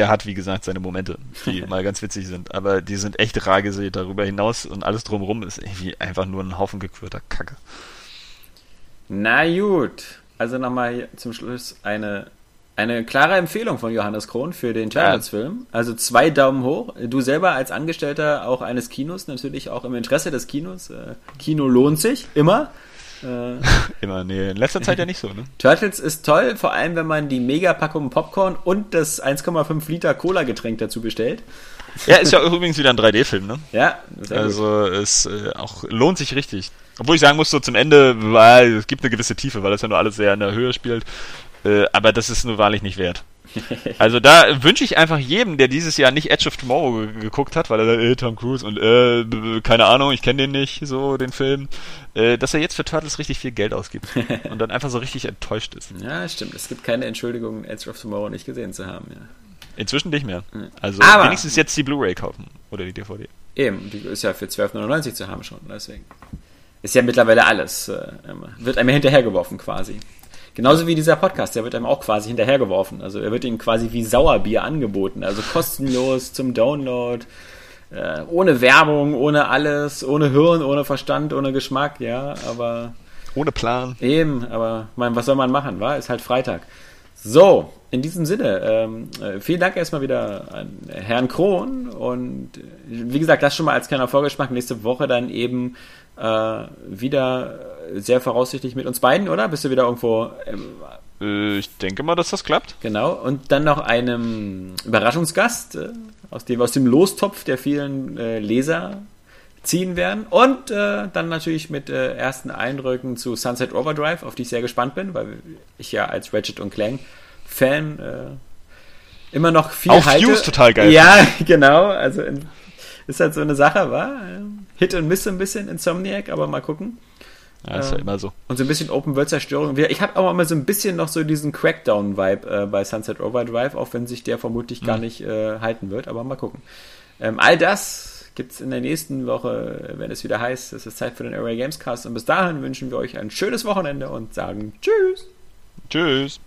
der hat, wie gesagt, seine Momente, die mal ganz witzig sind. Aber die sind echt rar gesät. Darüber hinaus und alles drumherum ist irgendwie einfach nur ein Haufen gequirlter Kacke. Na gut. Also nochmal hier zum Schluss eine, eine klare Empfehlung von Johannes Krohn für den Turtles-Film. Also zwei Daumen hoch. Du selber als Angestellter auch eines Kinos, natürlich auch im Interesse des Kinos. Äh, Kino lohnt sich, immer. Äh, Immer, nee, in letzter Zeit ja nicht so, ne? Turtles ist toll, vor allem wenn man die Megapackung Popcorn und das 1,5 Liter Cola-Getränk dazu bestellt. Ja, ist ja übrigens wieder ein 3D-Film, ne? Ja, sehr gut. Also es äh, auch lohnt sich richtig. Obwohl ich sagen muss, so zum Ende, weil es gibt eine gewisse Tiefe, weil das ja nur alles sehr in der Höhe spielt. Äh, aber das ist nur wahrlich nicht wert. Also da wünsche ich einfach jedem, der dieses Jahr nicht Edge of Tomorrow geguckt hat, weil er sagt, äh, Tom Cruise und äh, keine Ahnung, ich kenne den nicht, so den Film, äh, dass er jetzt für Turtles richtig viel Geld ausgibt und dann einfach so richtig enttäuscht ist. Ja, stimmt. Es gibt keine Entschuldigung, Edge of Tomorrow nicht gesehen zu haben, ja. Inzwischen nicht mehr. Also Aber- wenigstens jetzt die Blu-ray kaufen oder die DVD. Eben, die ist ja für 12,99 zu haben schon, deswegen. Ist ja mittlerweile alles, äh, wird einem hinterhergeworfen quasi. Genauso wie dieser Podcast, der wird einem auch quasi hinterhergeworfen. Also er wird ihnen quasi wie Sauerbier angeboten, also kostenlos zum Download, äh, ohne Werbung, ohne alles, ohne Hirn, ohne Verstand, ohne Geschmack, ja, aber Ohne Plan. Eben, aber mein, was soll man machen, war? Ist halt Freitag. So, in diesem Sinne, ähm, äh, vielen Dank erstmal wieder an Herrn Krohn und äh, wie gesagt, das schon mal als kleiner Vorgeschmack. Nächste Woche dann eben äh, wieder sehr voraussichtlich mit uns beiden, oder? Bist du wieder irgendwo ähm, Äh, ich denke mal, dass das klappt. Genau, und dann noch einem Überraschungsgast, äh, aus dem, aus dem Lostopf der vielen äh, Leser ziehen werden. Und äh, dann natürlich mit äh, ersten Eindrücken zu Sunset Overdrive, auf die ich sehr gespannt bin, weil ich ja als Ratchet und Clank Fan immer noch viel Auch halte. Fuse total geil Ja, genau. Also in, ist halt so eine Sache, war Hit und Miss so ein bisschen Insomniac, aber mal gucken. Ja, ist ja Ähm, immer so. Und so ein bisschen Open-World-Zerstörung. Ich habe auch immer so ein bisschen noch so diesen Crackdown-Vibe äh, bei Sunset Overdrive, auch wenn sich der vermutlich gar nicht äh, halten wird, aber mal gucken. Ähm, all das gibt's in der nächsten Woche, wenn es wieder heißt, es ist Zeit für den Array Gamescast. Und bis dahin wünschen wir euch ein schönes Wochenende und sagen Tschüss! Tschüss.